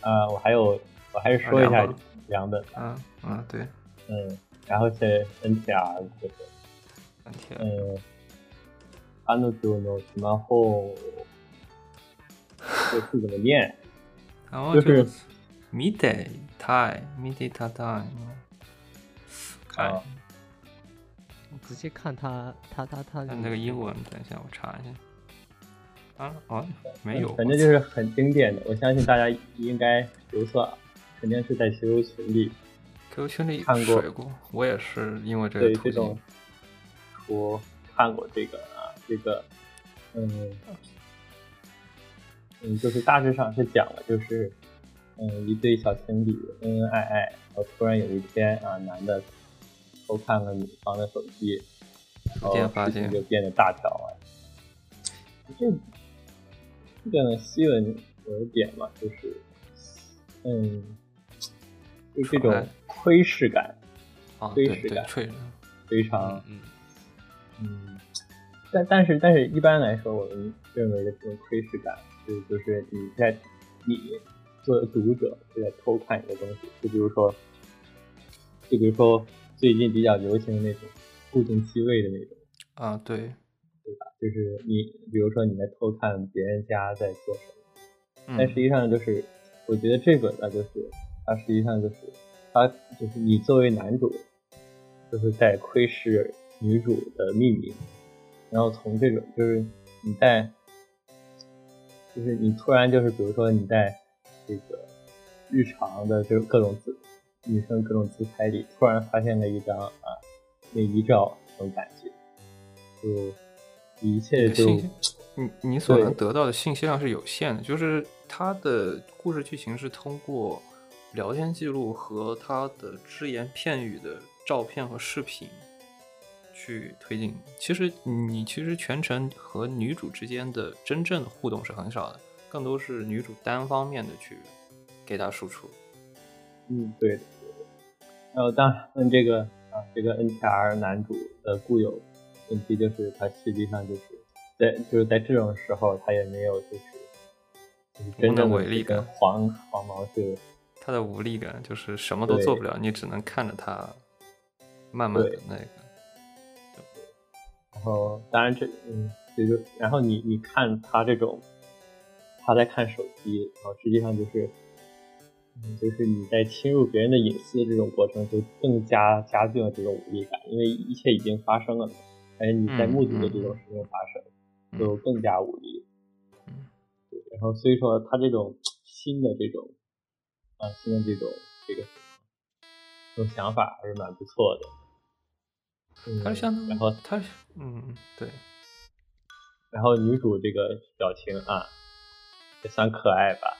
呃，我还有，我还是说一下两本。嗯嗯，对，嗯，然后是 NTR 这个，三天。嗯，彼女のスマホ，这字怎么念？然后就是見てたい、見てたたい。看啊直接看他他他他看那个英文，等一下我查一下。啊哦，没有，反正就是很经典的，我相信大家应该，比如说，肯定是在 QQ 群里 QQ 群里看过水过，我也是因为这个途对这种径。图看过这个啊， 这个，嗯，嗯，就是大致上是讲了，就是，嗯，嗯，一对小情侣恩恩爱爱，然后突然有一天啊，男的偷看了女方的手机，然后发事情现就变得大条了。这这个呢，吸引我的点嘛，就是嗯，就这种窥视感啊，窥视感非常嗯嗯，但但是但是一般来说，我们认为的这种窥视感，是就是你在你作为读者是在偷看一个东西，就比如说，就比如说最近比较流行的那种固定机位的那种，啊，对，对吧？就是你比如说你在偷看别人家在做什么，嗯但实际上就是我觉得这个呢，就是它实际上就是它就是你作为男主，就是在窥视女主的秘密，然后从这种就是你在，就是你突然就是比如说你在这个日常的这种各种自女生各种自拍里，突然发现了一张啊内衣照，这种感觉，就一切就你你所能得到的信息量是有限的，就是他的故事剧情是通过聊天记录和他的只言片语的照片和视频去推进。其实你其实全程和女主之间的真正的互动是很少的，更多是女主单方面的去给他输出。嗯，对。然后当然，这个啊，这个 NTR 男主的固有问题就是，他实际上就是在就是在这种时候，他也没有就是就是真正的去跟为力感黄黄毛是他的无力感就是什么都做不了，你只能看着他慢慢的那个。然后当然这嗯，这就然后你你看他这种他在看手机，然后实际上就是嗯，就是你在侵入别人的隐私这种过程，就更加加剧了这种无力感，因为一切已经发生了嘛，而且你在嗯目睹的嗯这种事情发生，嗯就更加无力。嗯对，然后所以说他这种新的这种啊新的这种这个这种想法还是蛮不错的。嗯，它是相当于然后它是嗯对，然后女主这个表情啊，也算可爱吧。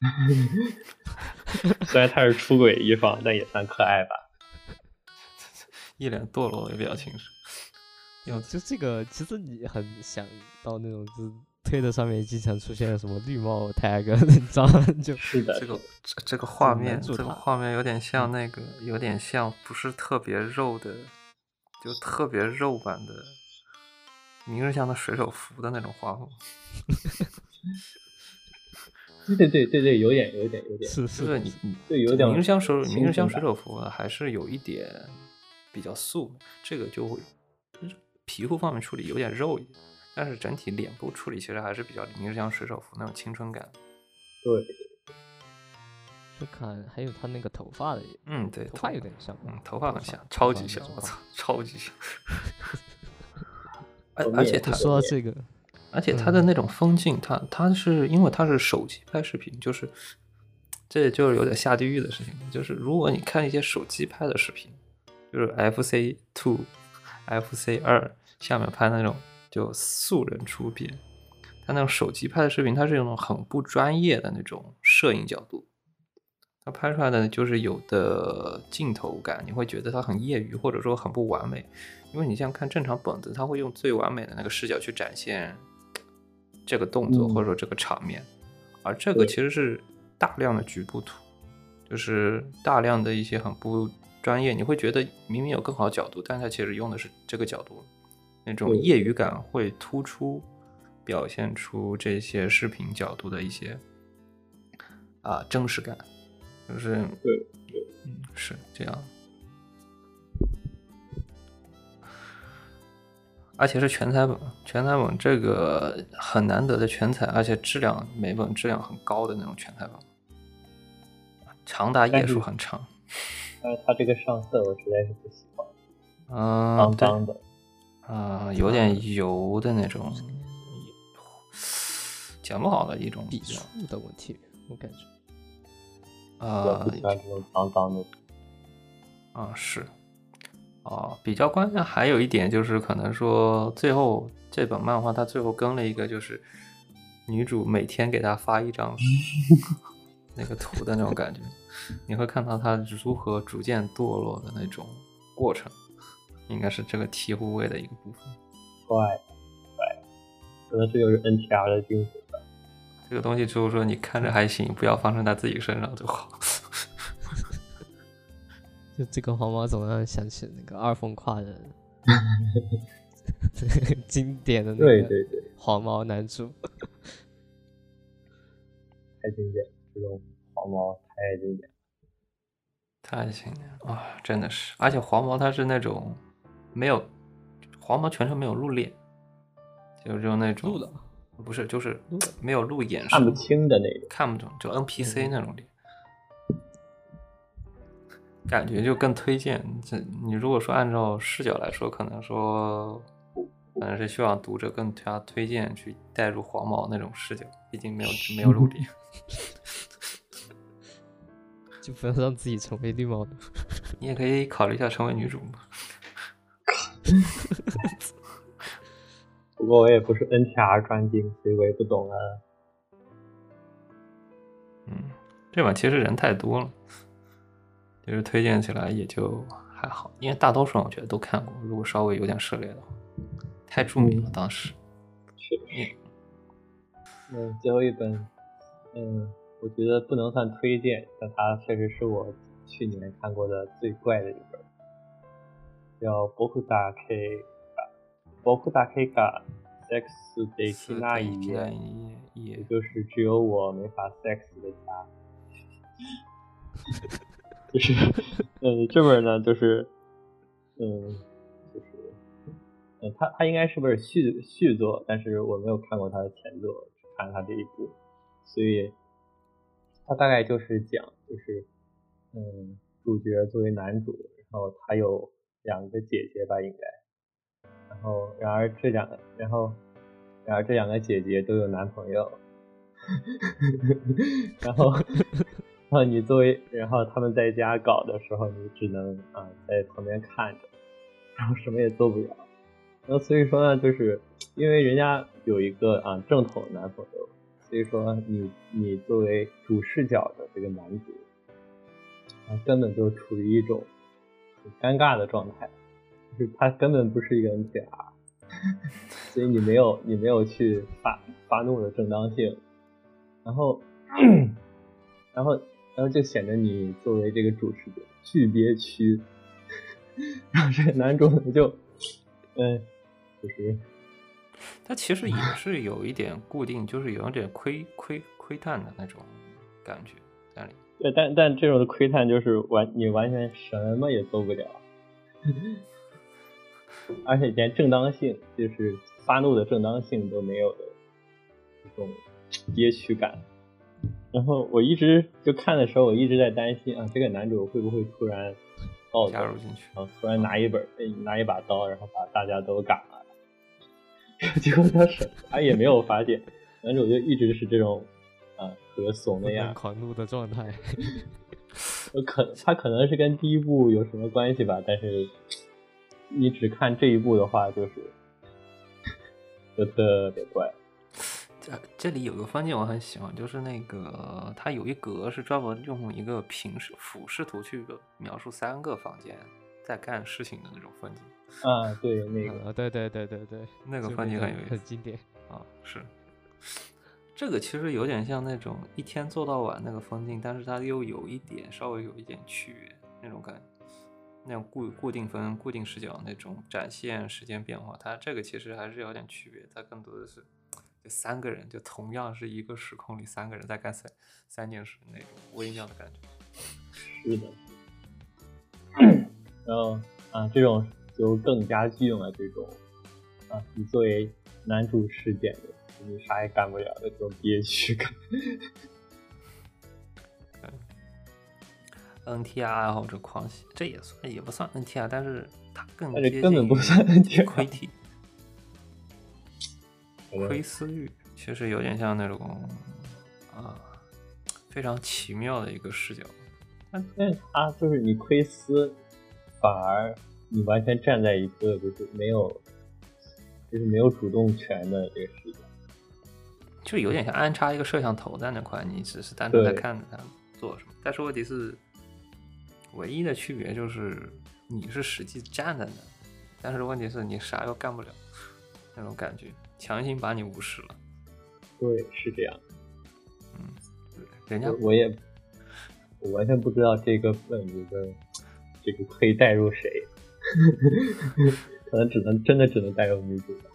虽然她是出轨一方，但也算可爱吧。一脸堕落的表情是。有就这个，其实你很想到那种，就是推特上面经常出现什么绿帽 tag，你知道吗？就是的，这个这这个画面，这个画面有点像那个，有点像不是特别肉的，就特别肉版的明日香的水手服的那种画风。对对对对对，有点有点有点，是就是是你你对有点明日香水明日香水手服还是有一点比较素，这个就会皮肤方面处理有点肉一点，但是整体脸部处理其实还是比较明日香水手服那种青春感。对，就看还有他那个头发的，嗯，对，头发有点像，嗯，头发很头像，超级，像我操，超级像。而而且他说到这个，而且他的嗯那种风景，他他是因为他是手机拍视频，就是这就是有点下地狱的事情。就是如果你看一些手机拍的视频，就是 FC Two、FC 二下面拍那种就素人出片，他那种手机拍的视频，它是用那种很不专业的那种摄影角度，它拍出来的就是有的镜头感，你会觉得它很业余，或者说很不完美。因为你像看正常本子，它会用最完美的那个视角去展现这个动作嗯或者说这个场面，而这个其实是大量的局部图，就是大量的一些很不专业，你会觉得明明有更好的角度，但它其实用的是这个角度，那种业余感会突出，表现出这些视频角度的一些啊真实感，就是对嗯是这样。而且是全彩本，全彩本这个很难得的全彩，而且质量每本质量很高的那种全彩本，长达页数很长。但是它这个上色我实在是不喜欢，嗯，对脏脏的。啊、有点油的那种，讲不好的一种笔触的问题，我感觉。我啊不喜欢这种脏脏的。啊是，啊比较关键还有一点就是可能说最后这本漫画它最后更了一个就是女主每天给他发一张 那个图的那种感觉，你会看到他如何逐渐堕落的那种过程，应该是这个醍醐味的一个部分。怪怪，可能这就是 NTR 的精髓吧。这个东西就是说，你看着还行，不要发生在自己身上就好。就这个黄毛总让人想起那个二凤跨人，经典的那个对对对，黄毛男主。太经典，这种黄毛太经典。太经典了啊！真的是，而且黄毛他是那种没有黄毛全程没有露脸，就是就那种录的不是就是没有露眼神，看不清的那种。看不懂，就 NPC 那种脸，感觉就更推荐。这你如果说按照视角来说，可能说可能是希望读者更加推荐去带入黄毛那种视角，毕竟没有没有露脸。就不要让自己成为绿帽的。你也可以考虑一下成为女主嘛。不过我也不是 NTR 专精，所以我也不懂啊。嗯，这版其实人太多了，就是推荐起来也就还好，因为大多数人我觉得都看过，如果稍微有点涉猎的话，太著名了当时。确实。嗯，最后一本，嗯，我觉得不能算推荐，但它确实是我去年看过的最怪的一本，叫《僕だけが 僕だけが sex できない家》，也也就是只有我没法 sex 的家。就是，嗯，这本呢，就是，嗯，就是，嗯，它它应该是本续续作，但是我没有看过它的前作，只看了它这一部，所以它大概就是讲，就是，嗯，主角作为男主，然后他有两个姐姐吧，应该，然 然后然而这两个，然后然而这两个姐姐都有男朋友，然后。然后你作为，然后他们在家搞的时候，你只能啊在旁边看着，然后什么也做不了。然后所以说呢，就是因为人家有一个啊正统男朋友，所以说你你作为主视角的这个男主，啊根本就处于一种很尴尬的状态，就是他根本不是一个 NTR，所以你没有你没有去发发怒的正当性，然后然后。然后就显得你作为这个主持者巨憋屈，然后这个男主呢就，嗯，就是他其实也是有一点固定，就是有一点窥窥窥探的那种感觉在里。对，但但这种的窥探就是完你完全什么也做不了，而且连正当性，就是发怒的正当性都没有的一种憋屈感。然后我一直就看的时候，我一直在担心啊，这个男主会不会突然暴走，加入进去，然后突然拿一本拿一把刀，然后把大家都嘎了。结果他什啥也没有发现，男主就一直是这种啊和怂的样，狂怒的状态。可他可能是跟第一部有什么关系吧，但是你只看这一部的话，就是就特别怪。这这里有个分镜我很喜欢，就是那个它有一格是专门用一个平视俯视图去描述三个房间在干事情的那种风景。啊，对，那个，啊，对对对对对，那个就分镜很有意思很经典。啊，是。这个其实有点像那种一天做到晚那个风景，但是它又有一点稍微有一点区别那种感觉，那种固固定分、固定视角那种展现时间变化，它这个其实还是有点区别，它更多的是。就三个人，就同样是一个时空里三个人在干三三件事那种微妙的感觉。是的。然后啊，这种就更加具有了这种啊，你作为男主视点的，你啥也干不了的这种憋屈感。NTR 爱好者狂喜，这也算也不算 NTR，但是它更但是接根本不算 NTR 窥体。窥私欲其实有点像那种啊非常奇妙的一个视角。但但是他就是你窥私，反而你完全站在一个就是没有，就是没有主动权的这个视角。就有点像安插一个摄像头在那块，你只是单纯在看着他做什么。但是问题是，唯一的区别就是你是实际站在那，但是问题是你啥又干不了，那种感觉，强行把你无视了。对，是这样。嗯人家我我也我完全不知道这个本子的这个可以带入谁，可能只能真的只能带入女主吧。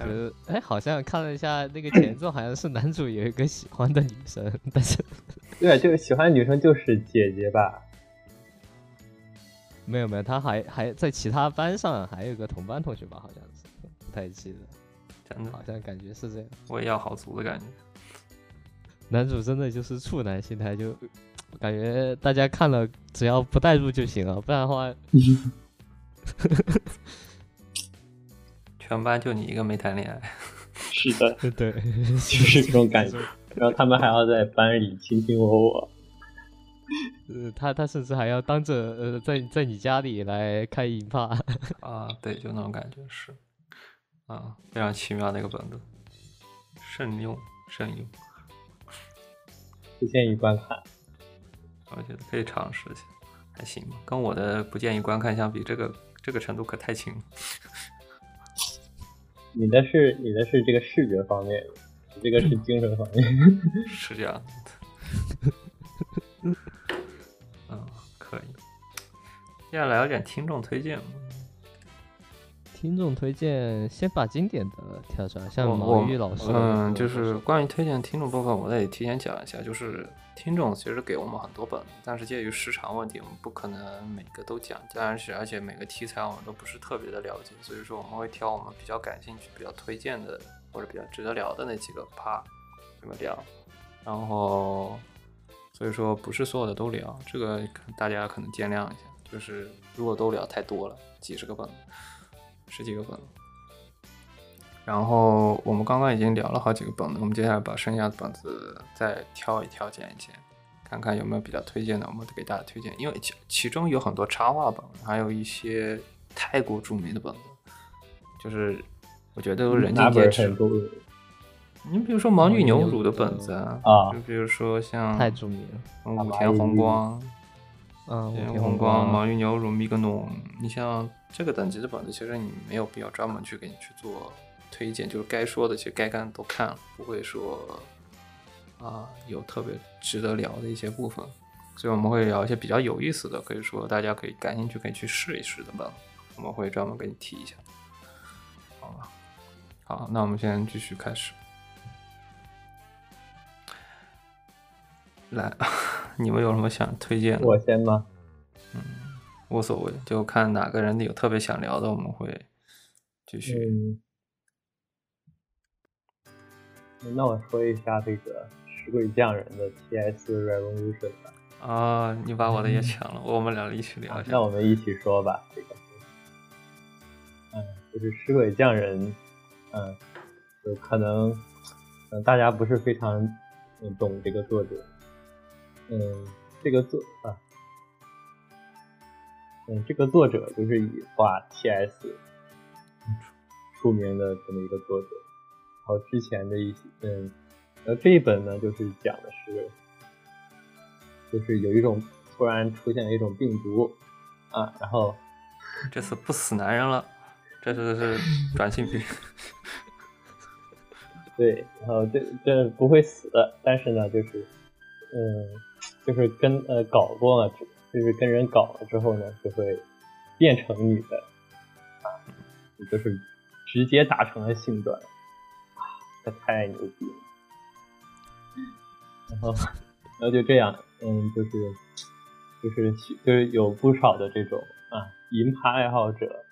呃，哎，好像看了一下那个前奏，好像是男主有一个喜欢的女生，但是对啊，就是喜欢的女生就是姐姐吧？没有没有，他还还在其他班上还有个同班同学吧，好像是，不太记得，真的好像感觉是这样。我也要好足的感觉。男主真的就是处男心态，就感觉大家看了只要不代入就行了，不然的话，全班就你一个没谈恋爱，是的，对，就是这种感觉。然后他们还要在班里卿卿我我。呃，他他甚至还要当着呃在在你家里来开银发，啊，对，就那种感觉是，啊，非常奇妙的一个本子，慎用慎用，不建议观看。我觉得可以尝试一下，还行吧。跟我的不建议观看相比，这个这个程度可太轻了。你的是你的是这个视觉方面，这个是 精神方面。是这样的。嗯，可以。接下来有点听众推荐吧。听众推荐先把经典的挑出来，像我毛玉老师，嗯，就是关于推荐听众部分，我得提前讲一下，就是听众其实给我们很多本，但是介于时长问题，我们不可能每个都讲，但是而且每个题材我们都不是特别的了解，所以说我们会挑我们比较感兴趣、比较推荐的或者比较值得聊的那几个趴，这么聊，然后所以说不是所有的都聊，这个大家可能见谅一下，就是如果都聊太多了，几十个本。十几个本子，然后我们刚刚已经聊了好几个本子，我们接下来把剩下的本子再挑一挑、剪一剪，看看有没有比较推荐的，我们给大家推荐。因为其其中有很多插画本，还有一些太过著名的本子，就是我觉得都人尽皆知你比如说毛女牛牛乳的本子啊，啊。就比如说像太著名了。嗯武田宏光、嗯，田武田宏宏光、毛光，玉牛乳、米格农，你像这个等级的本子，其实你没有必要专门去给你去做推荐，就是该说的其实该看的都看了，不会说啊有特别值得聊的一些部分，所以我们会聊一些比较有意思的，可以说大家可以感兴趣可以去试一试的本，我们会专门给你提一下，好吧？好，那我们先继续开始。来，你们有什么想推荐的？我先吗？无所谓，就看哪个人有特别想聊的，我们会继续。嗯，那我说一下这个食鬼匠人的 T.S. Revolution 吧。啊，你把我的也抢了，我们俩一起聊一下。那我们一起说吧，这个，嗯，就是食鬼匠人，嗯，就可能，嗯，大家不是非常嗯懂这个作者，嗯，这个作啊，嗯，这个作者就是以画 T.S. 出名的这么一个作者，然后之前的一些，嗯，呃这一本呢，就是讲的是。就是有一种突然出现了一种病毒啊，然后这次不死男人了，这次是转性病。对，然后这这不会死的，但是呢，就是嗯，就是跟呃搞过了，就是跟人搞了之后呢，就会变成女的啊，就是直接达成了性转，啊，这太牛逼了。然后，然后就这样，嗯，就是就是就是有不少的这种啊银趴爱好者，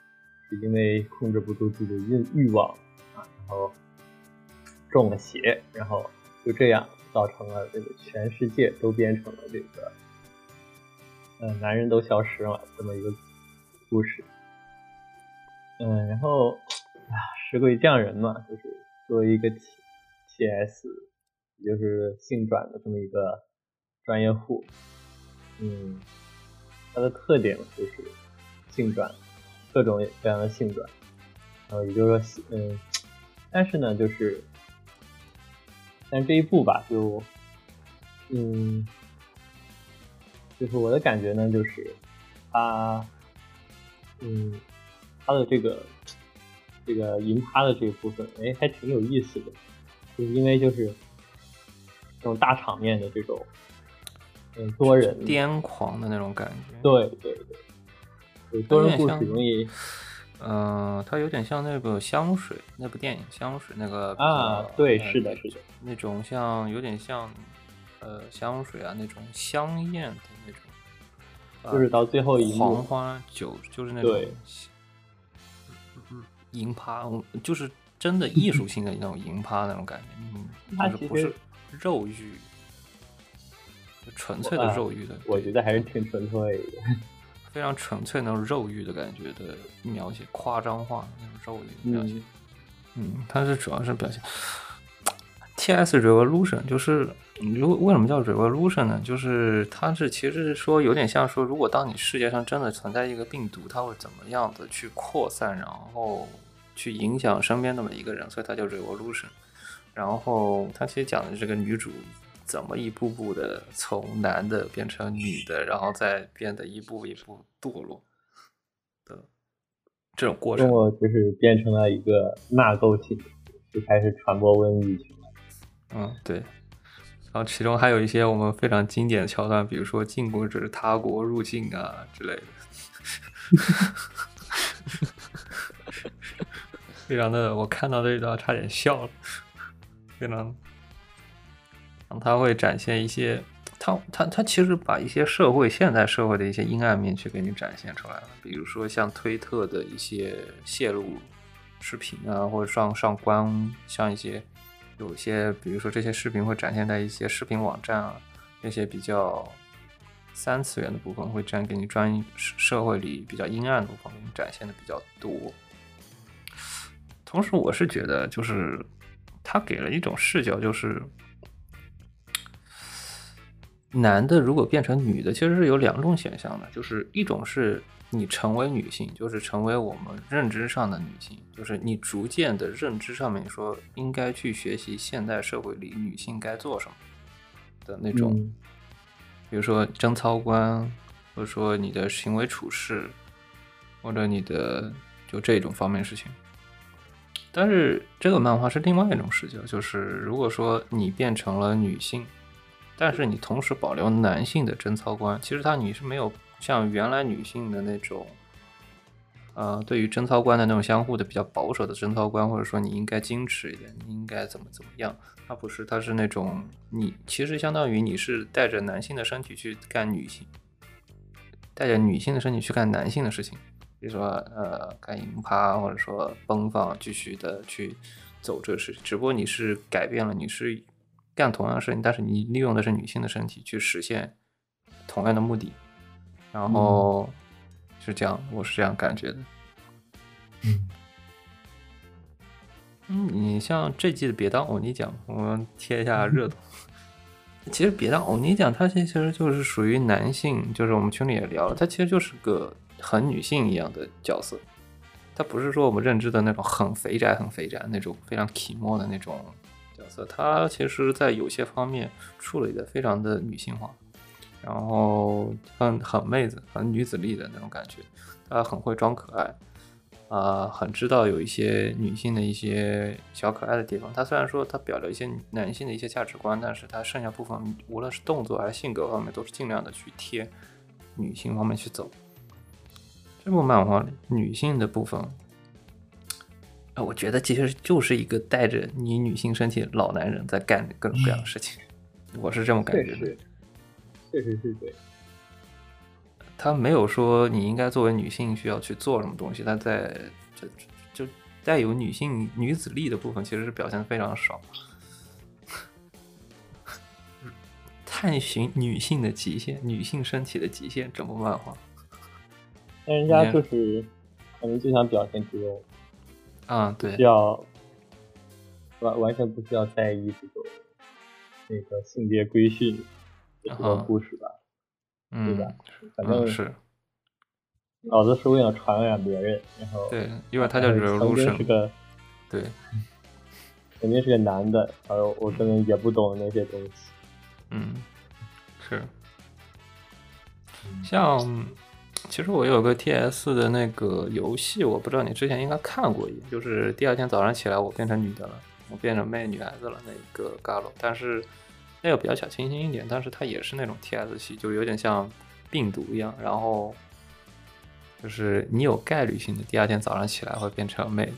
是因为控制不住自己的欲欲望啊，然后中了邪，然后就这样造成了这个全世界都变成了这个，嗯、男人都消失了这么一个故事。嗯，然后啊，石鬼匠人嘛，就是作为一个 T T S，也就是性转的这么一个专业户，嗯，它的特点就是性转，各种各样的性转，然后也就是说，嗯，但是呢，就是但这一部吧，就嗯，就是我的感觉呢，就是他嗯，他的这个这个银趴的这一部分，哎，还挺有意思的，就是因为就是这种大场面的这种嗯多人癫狂的那种感觉。对对对，有多人故事容易嗯、它有点像那个香水那部电影《香水》那个啊，对，呃是的，是的，那种像有点像呃香水啊那种香艳的那种，呃就是到最后一幕黄花酒就是那种对嗯银趴，就是真的艺术性的那种银趴那种感觉，嗯，就是不是肉欲，纯粹的啊肉欲的，我觉得还是挺纯粹的。非常纯粹那种肉欲的感觉的描写，夸张化那种肉欲的描写。嗯嗯，它是主要是表现 T.S. Revolution，就是如果为什么叫 Revolution 呢？就是它是其实是说有点像说，如果当你世界上真的存在一个病毒，它会怎么样的去扩散，然后去影响身边的每一个人，所以它叫 Revolution。然后它其实讲的是这个女主怎么一步步的从男的变成女的，然后再变得一步一步堕落的这种过程。就是变成了一个纳垢体，就开始传播瘟疫去了。嗯，对。然后其中还有一些我们非常经典的桥段，比如说禁果者他国入境啊之类的，非常的，我看到这一段差点笑了，非常，然后他会展现一些，他他他其实把一些社会现代社会的一些阴暗面去给你展现出来了，比如说像推特的一些泄露视频啊，或者上上官，像一些有些，比如说这些视频会展现在一些视频网站啊，那些比较三次元的部分会展给你专社社会里比较阴暗的部分给你展现的比较多。同时，我是觉得就是他给了一种视角，就是男的如果变成女的，其实是有两种选项的，就是一种是你成为女性，就是成为我们认知上的女性，就是你逐渐的认知上面说应该去学习现代社会里女性该做什么的那种，嗯比如说贞操观，或者说你的行为处事，或者你的就这种方面事情。但是这个漫画是另外一种视角，就是如果说你变成了女性，但是你同时保留男性的贞操观，其实它你是没有像原来女性的那种，呃，对于贞操观的那种相互的比较保守的贞操观，或者说你应该矜持一点，你应该怎么怎么样，它不是，它是那种你其实相当于你是带着男性的身体去干女性，带着女性的身体去干男性的事情。比如说呃干银趴，或者说奔放，继续的去走这个事情。只不过你是改变了，你是干同样的事情，但是你利用的是女性的身体去实现同样的目的，然后是这样，我是这样感觉的。嗯。嗯，你像这季的别当欧尼奖，我们贴一下热度。其实别当欧尼奖，它其实就是属于男性，就是我们群里也聊了，它其实就是个很女性一样的角色，它不是说我们认知的那种很肥宅、很肥宅那种非常体寞的那种角色，它其实在有些方面处理的非常的女性化，然后很很妹子、很女子力的那种感觉，她很会装可爱。啊、很知道有一些女性的一些小可爱的地方。她虽然说她表了一些男性的一些价值观，但是她剩下部分，无论是动作还是性格方面，都是尽量的去贴女性方面去走。这部漫画里女性的部分，呃，我觉得其实就是一个带着你女性身体老男人在干各种各样的事情，我是这么感觉的。确实，确实是对。他没有说你应该作为女性需要去做什么东西，他在就就就带有女性女子力的部分，其实是表现的非常少。探寻女性的极限，女性身体的极限，整部漫画但人家就是可能就想表现这种啊，对需，要完完全不需要在意这种那个性别规训的这个啊故事吧。嗯，吧反正嗯是老子是为了传染别人，然后对，因为他叫呃 曾经是个对，肯定是个男的，然后我可能也不懂那些东西。嗯，是。像，其实我有个 TS 的那个游戏，我不知道你之前应该看过一，就是第二天早上起来我变成女的了，我变成妹女孩子了那个 Galo，但是那个比较小清新一点，但是它也是那种 TS 系，就有点像病毒一样，然后就是你有概率性的第二天早上起来会变成妹子，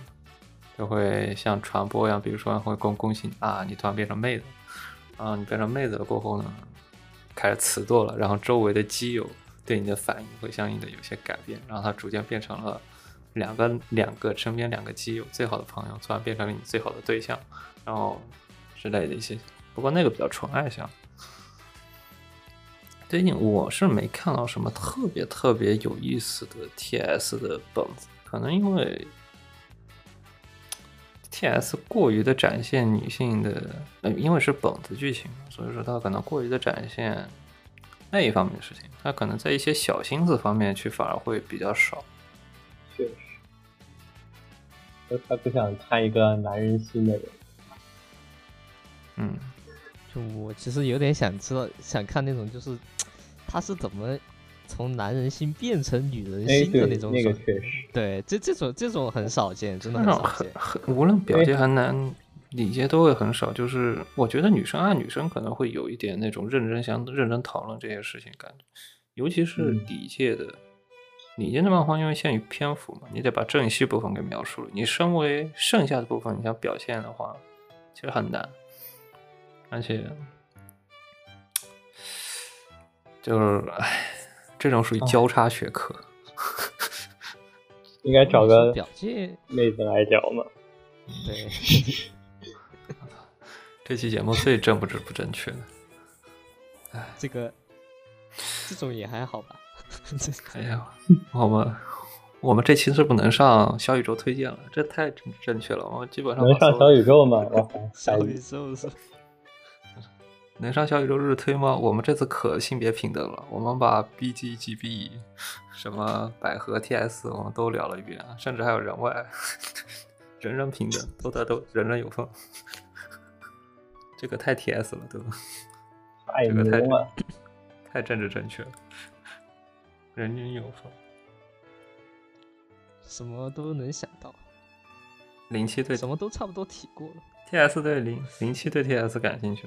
就会像传播一样，比如说会恭恭喜你啊，你突然变成妹子，啊，你变成妹子了过后呢，开始磁堕了，然后周围的基友对你的反应会相应的有些改变，然后他逐渐变成了两个两个身边两个基友最好的朋友，突然变成了你最好的对象，然后之类的一些，不过那个比较纯爱向。最近我是没看到什么特别特别有意思的 TS 的本子，可能因为 TS 过于的展现女性的，因为是本子剧情，所以说它可能过于的展现那一方面的事情，他可能在一些小心思方面去反而会比较少。确实，就他不想看一个男人心的人。嗯，就我其实有点想知道，想看那种就是他是怎么从男人心变成女人哎，心的，那种爽确实，对，这这种这种很少见，真的很很少见。很无论表现还男理界都会很少。就是我觉得女生爱女生可能会有一点那种认真想认真讨论这些事情感觉，尤其是嗯理界的。理界的漫画因为限于篇幅嘛，你得把正戏部分给描述了。你身为剩下的部分，你想表现的话，其实很难，而且就是唉，这种属于交叉学科。应该找个表界，妹子来聊嘛。对，这期节目最正不正不正确的。这个这种也还好吧。这哎呀，我们我们这期是不能上小宇宙推荐了，这太正正确了。我们基本上能上小宇宙吗？小宇宙是能上小宇宙日推吗？我们这次可性别平等了，我们把 BG、GB、什么百合、TS 我们都聊了一遍，甚至还有人外，人人平等，都在都人人有份。这个太 TS 了，对吧？太这个太牛了。太政治正确了，人均有风。什么都能想到，零七对什么都差不多提过了。TS 对零零七对 TS 感兴趣。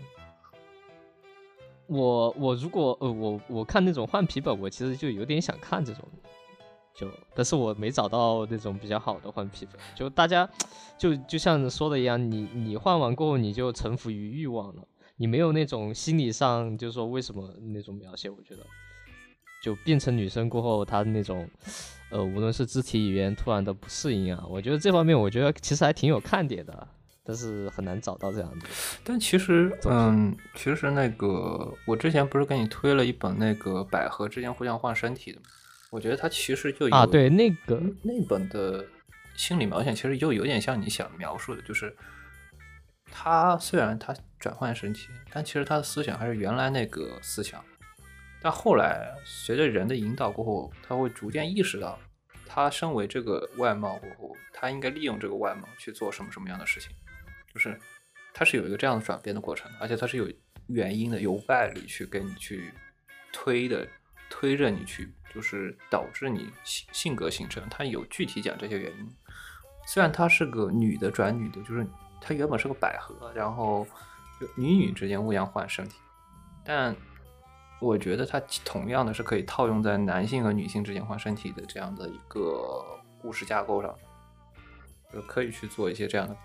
我我如果呃我我看那种换皮本，我其实就有点想看这种，就但是我没找到那种比较好的换皮肤。就大家就就像说的一样，你你换完过后你就臣服于欲望了，你没有那种心理上就是说为什么那种描写，我觉得就变成女生过后，她那种呃无论是肢体语言突然的不适应啊，我觉得这方面我觉得其实还挺有看点的，但是很难找到这样的。但其实，嗯，其实那个我之前不是给你推了一本那个百合之间互相换身体的吗？我觉得他其实就有啊，对，那个那本的心理描写，其实就有点像你想描述的，就是他虽然他转换身体，但其实他的思想还是原来那个思想。但后来随着人的引导过后，他会逐渐意识到，他身为这个外貌过后，他应该利用这个外貌去做什么什么样的事情，就是他是有一个这样的转变的过程，而且他是有原因的，有外力去跟你去推的，推着你去，就是导致你性性格形成，他有具体讲这些原因。虽然她是个女的转女的，就是她原本是个百合，然后就女女之间互相换身体，但我觉得它同样的是可以套用在男性和女性之间换身体的这样的一个故事架构上，就可以去做一些这样的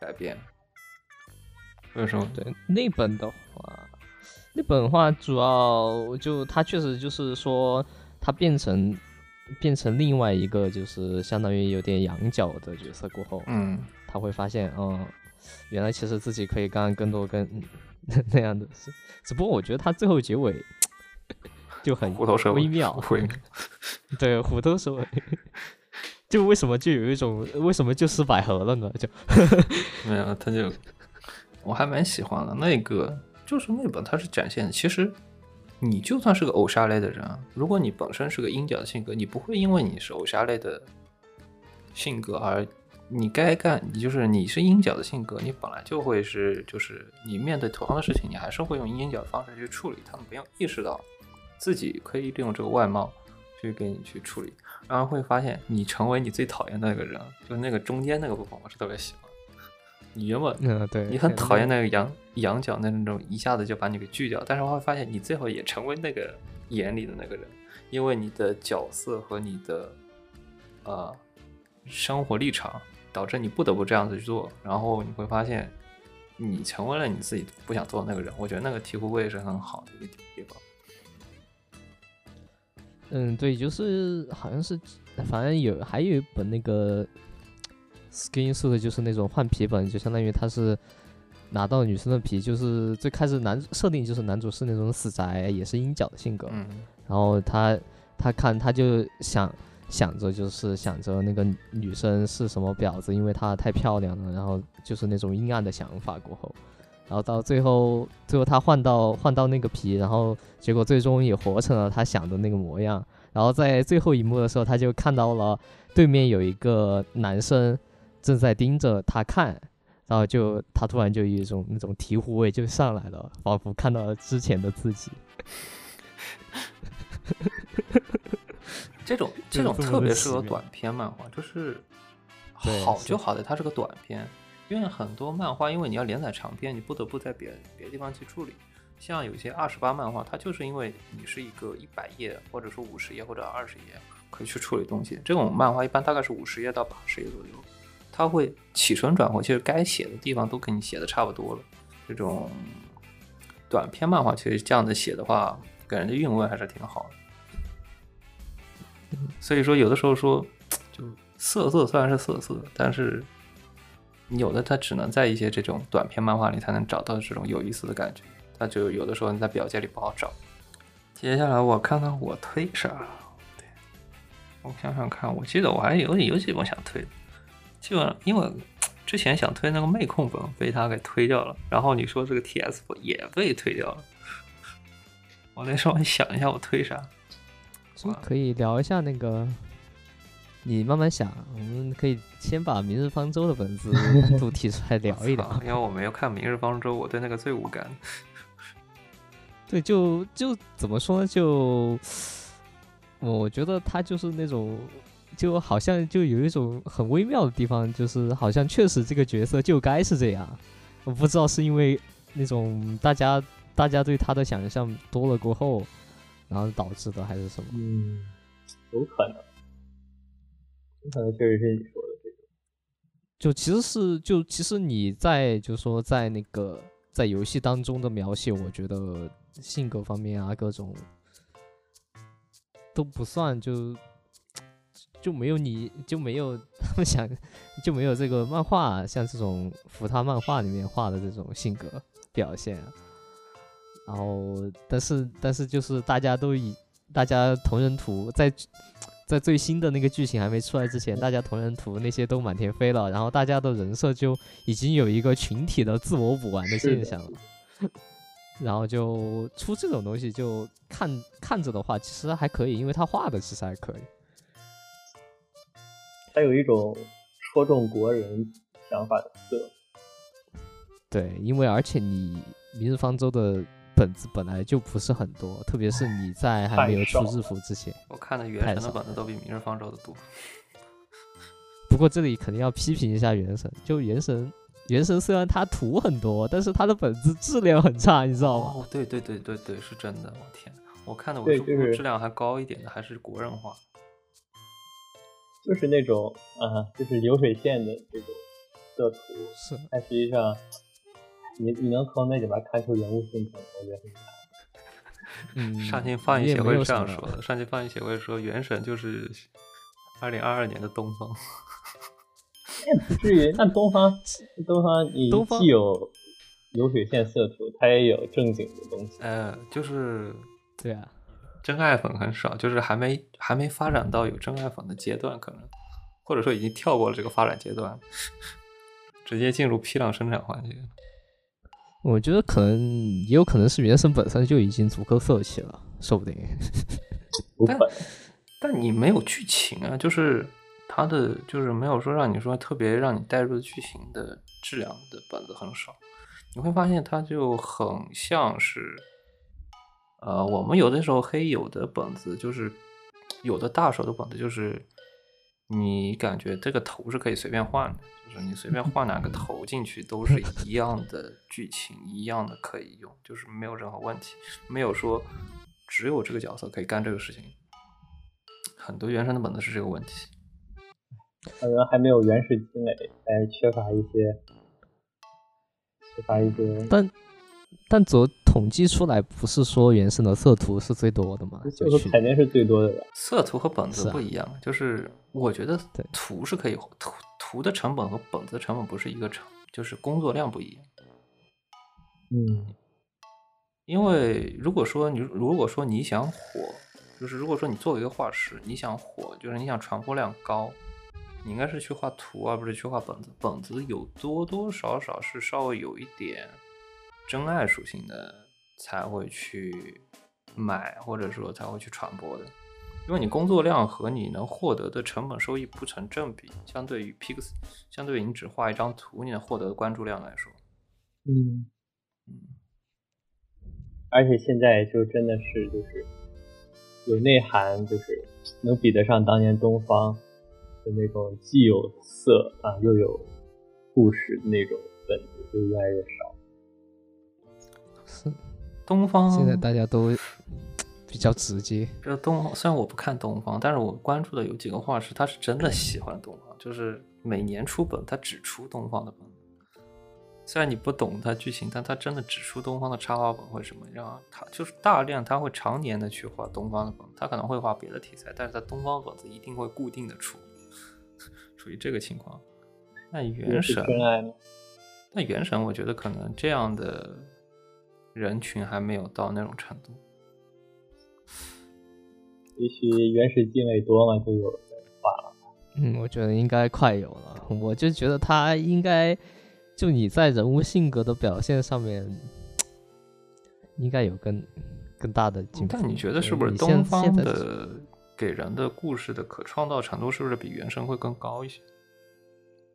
改变。为什么？对那本的话，那本的话主要就它确实就是说，它变成变成另外一个就是相当于有点羊角的角色过后，嗯，他会发现，嗯，原来其实自己可以干更多跟那样的事，只不过我觉得他最后结尾就很虎头蛇尾微妙，微妙 对，虎头蛇尾。就为什么就有一种为什么就是百合了呢？就 没有，他就我还蛮喜欢的那个，就是那本它是展现，其实你就算是个偶杀类的人，如果你本身是个阴角的性格，你不会因为你是偶杀类的性格而你该干，你就是你是鹰角的性格，你本来就会是，就是你面对同样的事情，你还是会用鹰角的方式去处理，他们没有意识到自己可以利用这个外貌去给你去处理，然后会发现你成为你最讨厌的那个人，就那个中间那个部分，我是特别喜欢。你原本嗯，对，你很讨厌那个羊羊角那种一下子就把你给锯掉，但是我会发现你最后也成为那个眼里的那个人，因为你的角色和你的呃生活立场导致你不得不这样子去做，然后你会发现你成为了你自己不想做的那个人。我觉得那个醍醐味是很好的一个地方。嗯，对，就是好像是，反正有还有一本那个 skin suit，就是那种换皮本，就相当于他是拿到女生的皮，就是最开始男设定就是男主是那种死宅，也是阴角的性格，嗯，然后他他看他就想想着就是想着那个女生是什么婊子，因为她太漂亮了，然后就是那种阴暗的想法过后，然后到最后最后他换到换到那个皮，然后结果最终也活成了他想的那个模样。然后在最后一幕的时候，他就看到了对面有一个男生正在盯着他看，然后就他突然就有一种那种醍醐味就上来了，仿佛看到了之前的自己。这种 这种特别适合短篇漫画，就是好就好在它是个短篇，因为很多漫画因为你要连载长篇，你不得不在别别的地方去处理。像有些二十八漫画，它就是因为你是一个一百页或者说五十页或者二十页可以去处理东西，这种漫画一般大概是五十页到八十页左右，它会起承转合，其实该写的地方都给你写的差不多了。这种短篇漫画其实这样子写的话，给人的韵味还是挺好的。所以说，有的时候说，就色色虽然是色色，但是有的它只能在一些这种短篇漫画里才能找到这种有意思的感觉，它就有的时候你在表界里不好找。接下来我看看我推啥，对，我想想看，我记得我还有有几本想推的，基本上因为之前想推那个妹控本被他给推掉了，然后你说这个 TS 本也被推掉了，我得稍微想一下我推啥。可以聊一下那个，你慢慢想，我们可以先把《明日方舟》的本子单独提出来聊一聊。因为我没有看《明日方舟》，我对那个最无感。对，就就怎么说呢？就我觉得他就是那种，就好像就有一种很微妙的地方，就是好像确实这个角色就该是这样。我不知道是因为那种大家大家对他的想象多了过后，然后导致的，还是什么？嗯，有可能，有可能确实是你说的这种。就其实是就其实你在就是说在那个在游戏当中的描写，我觉得性格方面啊各种都不算就就没有你就没有 他们想就没有这个漫画像这种福他漫画里面画的这种性格表现啊。然后，但是但是就是大家都以大家同人图在在最新的那个剧情还没出来之前，大家同人图那些都满天飞了，然后大家的人设就已经有一个群体的自我补完的现象了。然后就出这种东西，就看看着的话，其实还可以，因为他画的其实还可以。它有一种戳中国人想法的色。对，因为而且你《明日方舟》的本子本来就不是很多，特别是你在还没有出日服之前。我看的《原神》的本子都比《明日方舟》的多。不过这里肯定要批评一下《原神》，就《原神》，《原神》虽然它图很多，但是它的本子质量很差，你知道吗？哦，对对对对对，是真的，我天，我看的我是质量还高一点的，还是国人画。就是那种啊、就是流水线的这种色图，是，但实际上，你你能从那里边看出人物性格，我觉得很难。嗯，上期放映协会这样说的，上期放映协会说《原神》就是二零二二年的东方。不至于，那东方 东方你东方既有流水线色图，它也有正经的东西。呃，就是对啊，真爱粉很少，就是还没还没发展到有真爱粉的阶段，可能或者说已经跳过了这个发展阶段，直接进入批量生产环节。我觉得可能也有可能是原神本身就已经足够色气了，说不定。但，但你没有剧情啊，就是它的就是没有说让你说特别让你带入的剧情的质量的本子很少，你会发现它就很像是，呃，我们有的时候黑有的本子就是有的大手的本子就是你感觉这个头是可以随便换的，就是你随便换哪个头进去都是一样的剧情，一样的可以用，就是没有任何问题，没有说只有这个角色可以干这个事情。很多原神的本子是这个问题。可能还没有原始积累，还缺乏一些，缺乏一些，但但则统计出来，不是说原神的色图是最多的吗？就就是肯定是最多的呀。色图和本子不一样，就是我觉得图是可以图图的成本和本子的成本不是一个成，就是工作量不一样。嗯，因为如果说你如果说你想火，就是如果说你作为一个画师，你想火，就是你想传播量高，你应该是去画图，而不是去画本子。本子有多多少少是稍微有一点真爱属性的，才会去买，或者说才会去传播的。因为你工作量和你能获得的成本收益不成正比，相对于 Pix，相对于你只画一张图，你能获得的关注量来说，嗯嗯，而且现在就真的是就是有内涵，就是能比得上当年东方的那种既有色啊又有故事的那种本子就越来越少。是东方现在大家都比较直接，这东方虽然我不看东方，但是我关注的有几个画师，他是真的喜欢东方，就是每年出本，他只出东方的本。虽然你不懂他剧情，但他真的只出东方的插画本或者什么样，他就是大量他会常年的去画东方的本，他可能会画别的题材，但是他东方本子一定会固定的出，属于这个情况。那原神？那原神我觉得可能这样的人群还没有到那种程度。也许原始积累多了，就有人画了。嗯，我觉得应该快有了。我就觉得他应该，就你在人物性格的表现上面，应该有更更大的进步。但你觉得是不是东方的给人的故事的可创造程度是不是比原生会更高一些？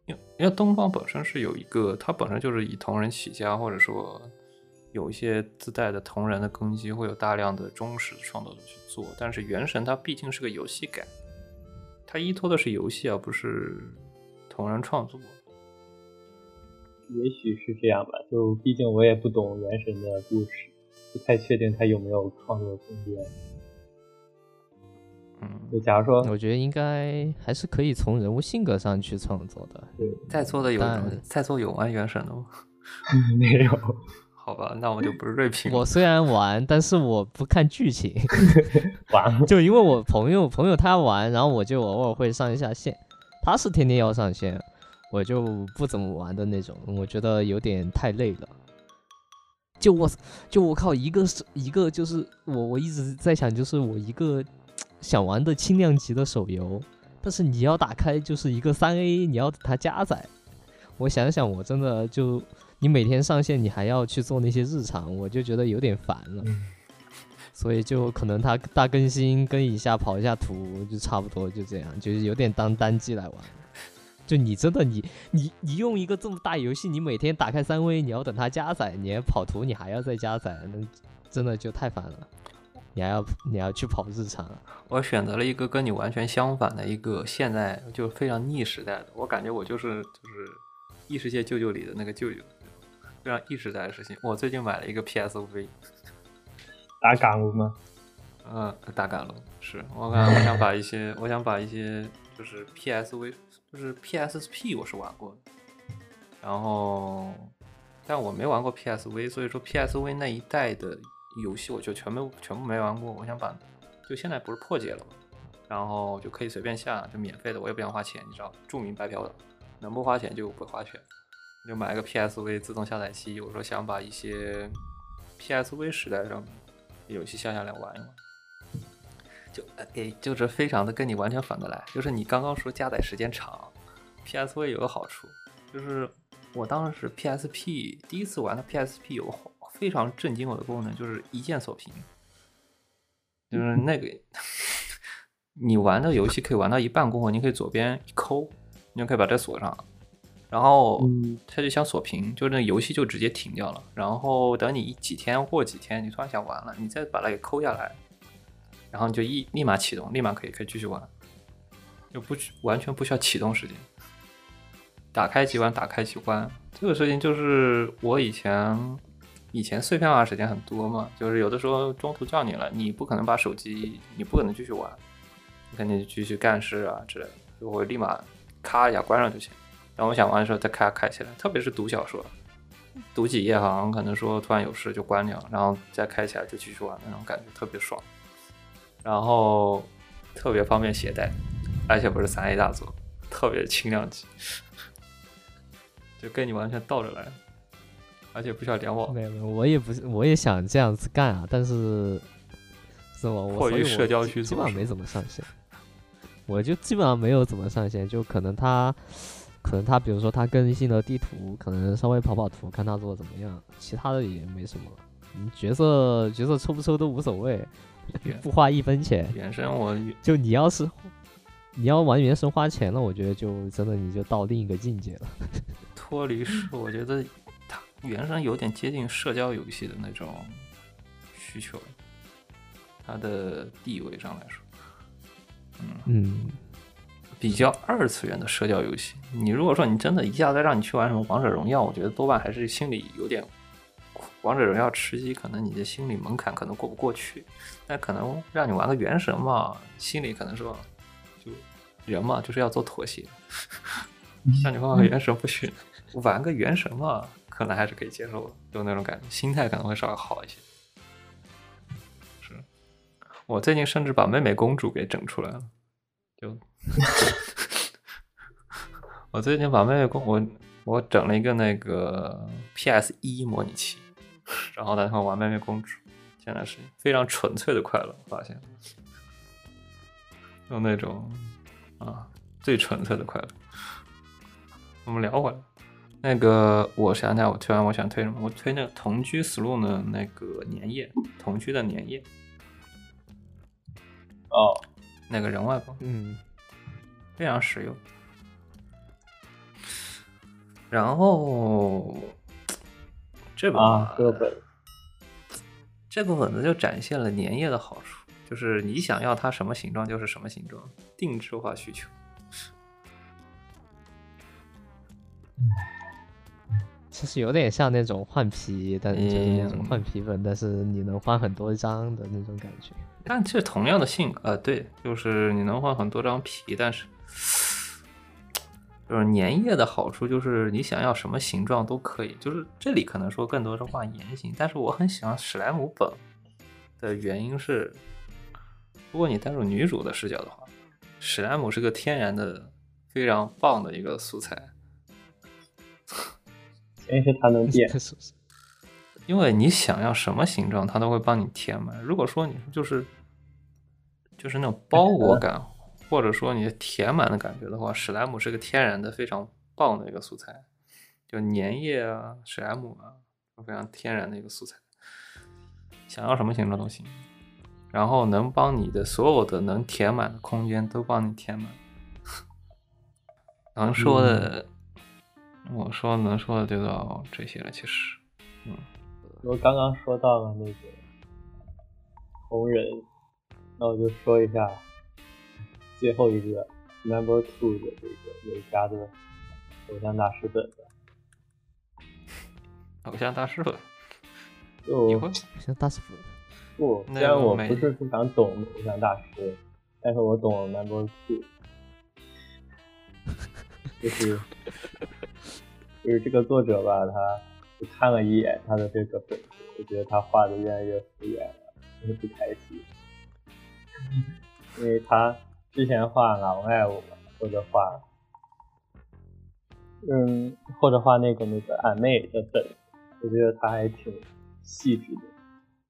因为因为东方本身是有一个，它本身就是以同人起家，或者说有一些自带的同人的根基，会有大量的忠实的创作者去做。但是原神它毕竟是个游戏改，它依托的是游戏，而不是同人创作。也许是这样吧，就毕竟我也不懂原神的故事，不太确定它有没有创作空间。嗯，就假如说，我觉得应该还是可以从人物性格上去创作的。对，在座的有在座有玩原神的吗？没有，好吧，那我就不是 锐评。我虽然玩，但是我不看剧情，玩，就因为我朋友朋友他玩，然后我就偶尔会上一下线，他是天天要上线，我就不怎么玩的那种，我觉得有点太累了。就我就我靠，一个是一个就是我我一直在想，就是我一个想玩的轻量级的手游，但是你要打开就是一个三 A，你要等它加载，我想想我真的就你每天上线，你还要去做那些日常，我就觉得有点烦了。所以就可能它大更新更一下跑一下图就差不多就这样，就是有点当单机来玩。就你真的你你你用一个这么大游戏，你每天打开三 V，你要等它加载，你还跑图你还要再加载，那真的就太烦了。你还要你还要去跑日常，我选择了一个跟你完全相反的一个现在就非常逆时代的，我感觉我就是就是异世界舅舅里的那个舅舅，非常一直在的事情。我最近买了一个 PSV，打港路吗？嗯，打赶路是我看我想把一些我想把一些就是 PSV 就是 PSP 我是玩过的，然后但我没玩过 PSV，所以说 PSV 那一代的游戏我就全部全部没玩过。我想把就现在不是破解了吗？然后就可以随便下，就免费的，我也不想花钱，你知道，著名白嫖的，能不花钱就不花钱，就买个 PSV 自动下载器。有时候想把一些 PSV 时代上的游戏下下来玩一玩。就诶，就是非常的跟你完全反过来，就是你刚刚说加载时间长，PSV 有个好处，就是我当时 PSP 第一次玩的 PSP 有个非常震惊我的功能，就是一键锁屏，就是那个 你玩的游戏可以玩到一半过后，你可以左边一抠，你就可以把这锁上，然后嗯它就想锁屏，就那游戏就直接停掉了。然后等你几天过几天，你突然想玩了，你再把它给抠下来，然后你就一立马启动，立马可以可以继续玩，就不完全不需要启动时间。打开机关，打开机关，这个事情就是我以前以前碎片化时间很多嘛，就是有的时候中途叫你了，你不可能把手机，你不可能继续玩，你肯定继续干事啊之类的，就会立马咔一下关上就行。然后我想玩的时候再开开起来，特别是读小说，读几页好像可能说突然有事就关掉，然后再开起来就继续玩，那种感觉特别爽。然后特别方便携带，而且不是三 A 大作，特别轻量级，就跟你完全倒着来，而且不需要联网。没有没有，我也不是，我也想这样子干啊，但是是吗？我迫于所以社交需求基本上没怎么上线，我就基本上没有怎么上线，就可能他可能他比如说他更新了地图，可能稍微跑跑图，看他做的怎么样，其他的也没什么。嗯，角色角色抽不抽都无所谓，不花一分钱。原神我就你要是你要玩原神花钱了，我觉得就真的你就到另一个境界了。脱离是，我觉得它原神有点接近社交游戏的那种需求，它的地位上来说，嗯，比较二次元的社交游戏。你如果说你真的一下子让你去玩什么王者荣耀，我觉得多半还是心里有点王者荣耀吃鸡，可能你的心理门槛可能过不过去。但可能让你玩个原神嘛，心里可能说，就人嘛就是要做妥协。让你玩个原神不行，玩个原神嘛，可能还是可以接受的，就那种感觉，心态可能会稍微好一些。是我最近甚至把妹妹公主给整出来了，就 我最近把妹妹公我我整了一个那个 PS 一模拟器，然后打算玩妹妹公主，现在是非常纯粹的快乐，发现用那种啊最纯粹的快乐。我们聊回来，那个我想想，我推完我想推什么？我推那个同居 slow 的那个粘液，同居的粘液，哦，那个人外包，嗯，非常实用。然后这本啊，这个本这个本子就展现了粘液的好处，就是你想要它什么形状就是什么形状，定制化需求。其实有点像那种换皮，但就是那种嗯换皮本，但是你能换很多张的那种感觉。但这同样的性格，呃，对，就是你能换很多张皮，但是就是粘液的好处就是你想要什么形状都可以。就是这里可能说更多是画圆形，但是我很喜欢史莱姆本的原因是，如果你带入女主的视角的话，史莱姆是个天然的非常棒的一个素材。因为是它能变，是不是？因为你想要什么形状，它都会帮你填满。如果说你就是就是那种包裹感，或者说你填满的感觉的话，史莱姆是个天然的非常棒的一个素材，就粘液啊、史莱姆啊，非常天然的一个素材，想要什么形状都行。然后能帮你的所有的能填满的空间都帮你填满。能说的，我说能说的就到这些了。其实，嗯。我刚刚说到了那个红人，那我就说一下最后一个 Number Two 的这个美家的偶像大师本的。偶像大师了，你就会像大师本，不，虽然我不是非常懂偶像大师，但是我懂 Number Two，就是 就是这个作者吧，他就看了一眼他的这个本子，我觉得他画的越来越敷衍了，有点不开心。因为他之前画老爱我，或者画，嗯，或者画那个那个俺妹的本，我觉得他还挺细致的。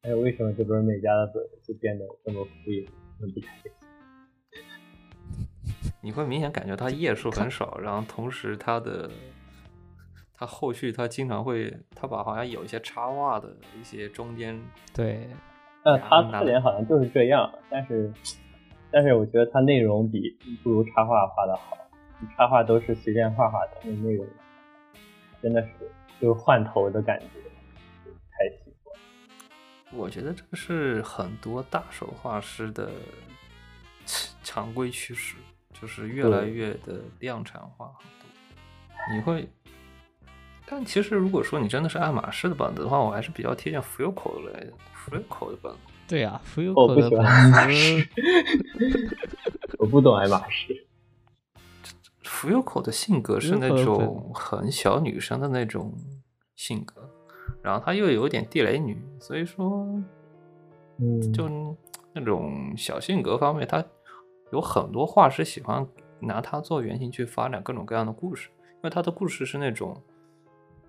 还有为什么这本美嘉的本就变得这么敷衍，很不开心？你会明显感觉它页数很少，然后同时它的它后续它经常会，它把好像有一些插画的一些中间，对，但他那特点好像就是这样，但是但是我觉得它内容比不如插画画的好，插画都是随便画画的，那内容真的是就换头的感觉，太喜欢。我觉得这个是很多大手画师的常规趋势，就是越来越的量产化很多。你会，但其实如果说你真的是爱马仕的本子的话，我还是比较推荐类的 f u c o 的本子。对啊，浮游我不口的本喜欢马子仕，我不懂爱马仕。浮游口的性格是那种很小女生的那种性格，然后她又有点地雷女，所以说嗯，就那种小性格方面，她有很多画师喜欢拿她做原型去发展各种各样的故事，因为她的故事是那种，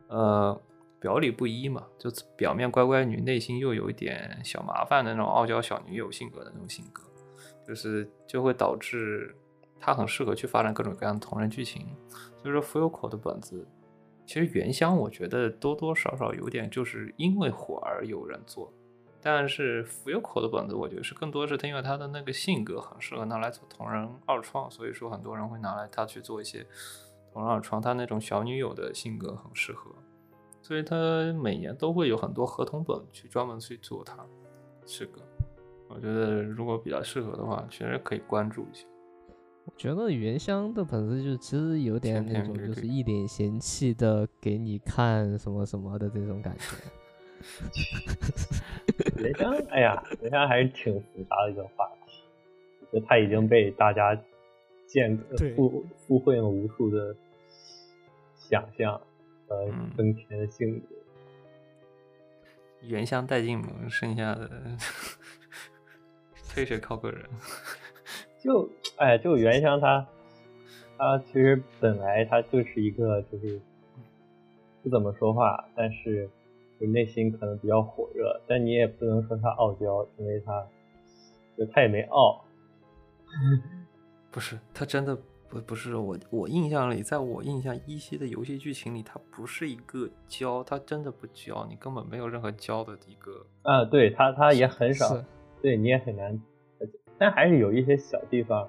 呃，表里不一嘛，就表面乖乖女，内心又有一点小麻烦的那种傲娇小女友性格的那种性格，就是就会导致它很适合去发展各种各样的同人剧情。所以说，浮游口的本子，其实原香我觉得多多少少有点就是因为火而有人做，但是浮游口的本子，我觉得是更多是他因为他的那个性格很适合拿来做同人二创，所以说很多人会拿来他去做一些同人二创，他那种小女友的性格很适合，所以他每年都会有很多合同本去专门去做它这个。我觉得如果比较适合的话，其实可以关注一下。我觉得原香的本子就其实有点那种，就是一脸嫌弃的给你看什么什么的这种感觉。原香，哎呀，原香还是挺复杂的一个话题。我觉得他已经被大家建对附附会了无数的想象和嗯增添的性格。原香带进门，剩下的推谁靠个人。就哎，就原香他，他其实本来他就是一个就是不怎么说话，但是就内心可能比较火热，但你也不能说他傲娇，因为他就他也没傲，不是，他真的不不是我我印象里，在我印象依稀的游戏剧情里，它不是一个教，它真的不教，你根本没有任何教的一个。啊，对他他也很少，对你也很难，但还是有一些小地方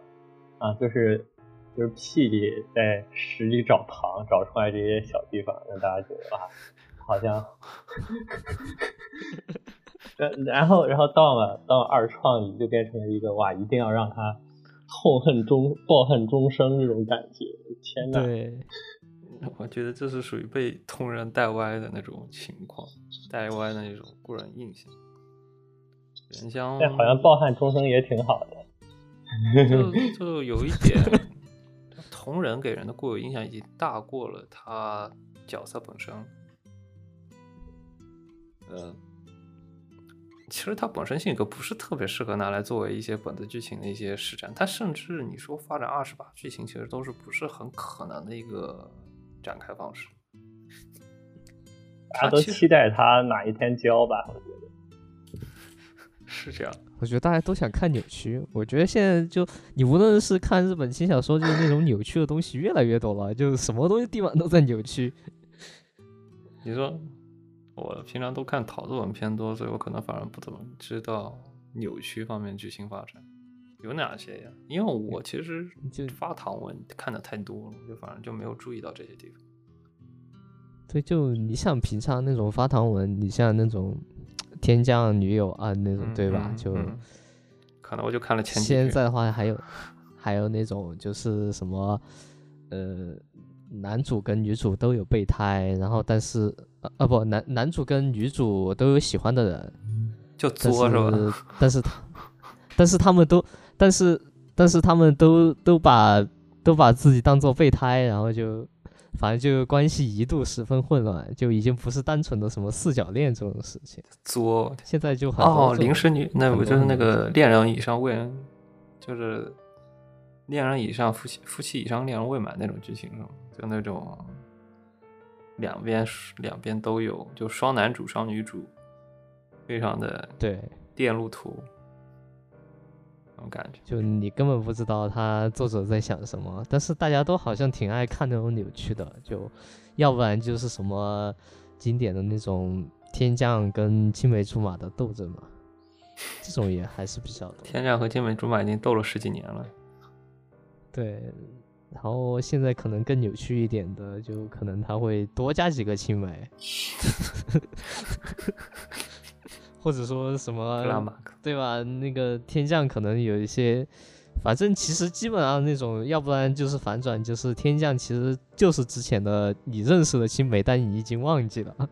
啊，就是就是屁里在屎里找糖，找出来这些小地方，让大家觉得啊，好像，然然后然后到了到了二创里就变成了一个哇，一定要让他痛恨终抱恨终生这种感觉，天呐，对，我觉得这是属于被同人带歪的那种情况，带歪的那种固人印象。原香但好像抱憾终生也挺好的，就就有一点，同人给人的固有印象已经大过了他角色本身。呃，其实他本身性格不是特别适合拿来作为一些本子剧情的一些施展，他甚至你说发展二十把剧情，其实都是不是很可能的一个展开方式。大家都他其实期待他哪一天交吧，我觉得。是这样，我觉得大家都想看扭曲。我觉得现在就你无论是看日本轻小说，就是那种扭曲的东西越来越多了，就是什么东西地方都在扭曲。你说我平常都看讨论文偏多，所以我可能反而不怎么知道扭曲方面剧情发展有哪些呀？因为我其实就发糖文看的太多了，我就反正就没有注意到这些地方。对，就你像平常那种发糖文，你像那种天降女友啊那种，嗯对吧？嗯就嗯可能我就看了前几现在的话还有还有那种就是什么呃，男主跟女主都有备胎，然后但是呃啊不，男男主跟女主都有喜欢的人，就作是吧？是 但是他但是他们都但是但是他们都都把都把自己当做备胎，然后就反正就关系一度十分混乱，就已经不是单纯的什么四角恋这种事情，作现在就很多哦，临时女那不就是那个恋人以上未人，就是恋人以上夫妻夫妻以上恋人未满那种剧情是吗？就那种两边两边都有，就双男主双女主，非常的对。电路图那种感觉。就你根本不知道他作者在想什么，但是大家都好像挺爱看那种扭曲的，就要不然就是什么经典的那种天降跟青梅竹马的斗争嘛。这种也还是比较多。天降和青梅竹马已经斗了十几年了。对，然后现在可能更扭曲一点的，就可能他会多加几个青梅，或者说什么对吧？那个天降可能有一些，反正其实基本上那种，要不然就是反转，就是天降其实就是之前的你认识的青梅，但你已经忘记了。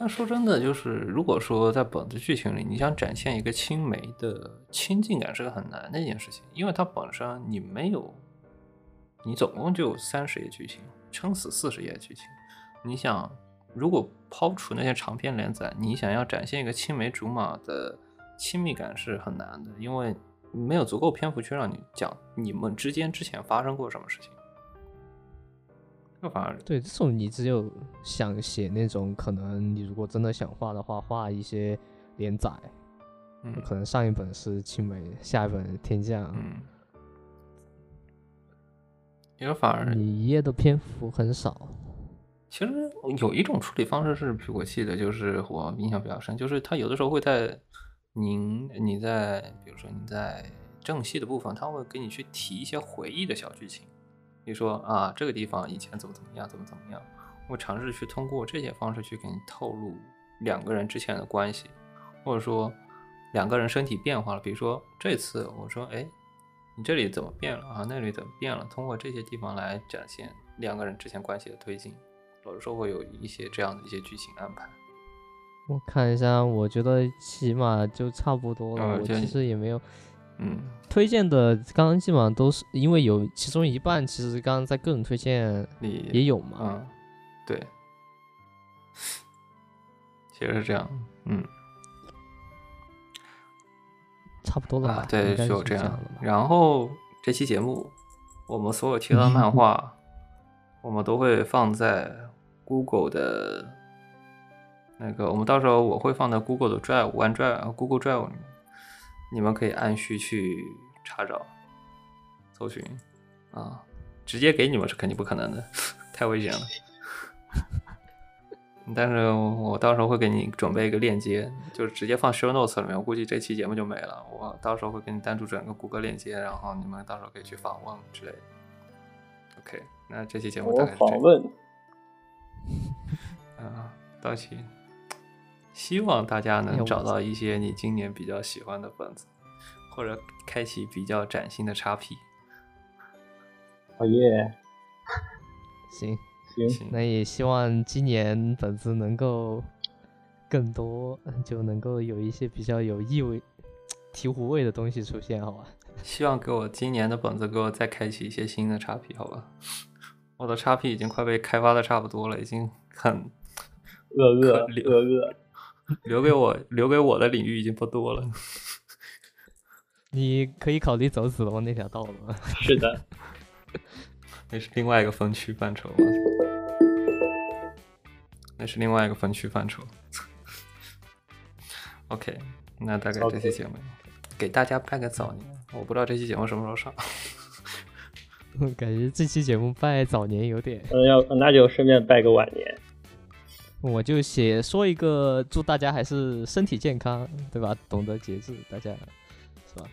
但说真的，就是如果说在本子剧情里，你想展现一个青梅的亲近感，是个很难的一件事情，因为它本身你没有，你总共就三十页剧情，撑死四十页剧情，你想，如果抛除那些长篇连载，你想要展现一个青梅竹马的亲密感是很难的，因为没有足够篇幅去让你讲你们之间之前发生过什么事情。这反而对，这种你只有想写那种，可能你如果真的想画的话，画一些连载，嗯。可能上一本是青梅，下一本天降，嗯，因为反而你一页的篇幅很少。其实有一种处理方式是比我记得，就是我印象比较深，就是他有的时候会在您你在比如说你在正戏的部分，他会给你去提一些回忆的小剧情，比如说啊这个地方以前怎么怎么样，怎么怎么样，我尝试去通过这些方式去给你透露两个人之前的关系，或者说两个人身体变化了，比如说这次我说哎你这里怎么变了啊，那里怎么变了，通过这些地方来展现两个人之间关系的推进。有的时候会有一些这样的一些剧情安排。我看一下，我觉得起码就差不多了。我其实也没有嗯，推荐的，刚刚基本上都是因为有其中一半，其实刚刚在个人推荐里也有嘛。嗯，对，其实是这样，嗯差不多了吧？啊，对，就这样。然后这期节目，我们所有提到的漫画，我们都会放在 Google 的那个，我们到时候我会放在 Google 的 Drive、OneDrive、Google Drive 里面，你们可以按需去查找、搜寻啊，直接给你们是肯定不可能的，太危险了。但是我到时候会给你准备一个链接，就是直接放 show notes 里面。我估计这期节目就没了。我到时候会给你单独转个谷歌链接，然后你们到时候可以去访问之类的。OK，那这期节目大概是这样。访问，啊，到期。希望大家哎能找到一些你今年比较喜欢的本子，或者开启比较崭新的 XP。哦耶，行，行，那也希望今年本子能够更多，就能够有一些比较有意味、醍醐味的东西出现，好吧？希望给我今年的本子给我再开启一些新的 XP，好吧？我的 XP 已经快被开发的差不多了，已经很恶恶可怜恶恶，留给我留给我的领域已经不多了。你可以考虑走子龙那条道路。是的，那是另外一个分区范畴，那是另外一个分区范畴。OK，那大概这期节目给大家拜个早年，我不知道这期节目什么时候上。感觉这期节目拜早年有点，嗯，要那就顺便拜个晚年，我就写说一个祝大家还是身体健康，对吧？懂得节制，大家是吧？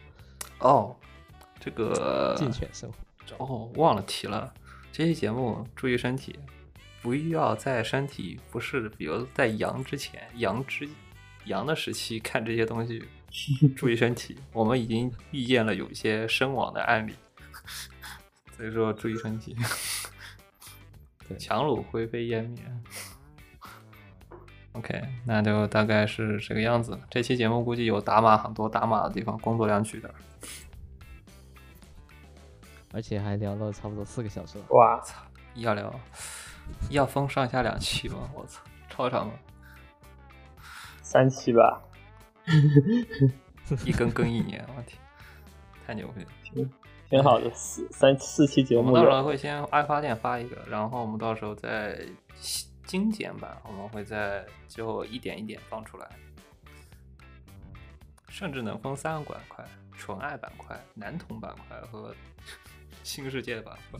哦，这个健全生活。哦，忘了提了，这期节目注意身体，不要在身体不是，比如在阳之前、阳之阳的时期看这些东西，注意身体。我们已经遇见了有一些身亡的案例，所以说注意身体。强弩灰飞烟灭。OK，那就大概是这个样子。这期节目估计有打码很多打码的地方，工作量巨大。而且还聊了差不多四个小时了。哇，要聊要分上下两期吗？我操，超长吗，三期吧，一更更一年，我天，太牛逼了！挺好的，四三四期节我们到时候，会先爱发电发一个，然后我们到时候再精简版，我们会在最后一点一点放出来，甚至能分三个板块：纯爱板块、男童板块和新世界的板块。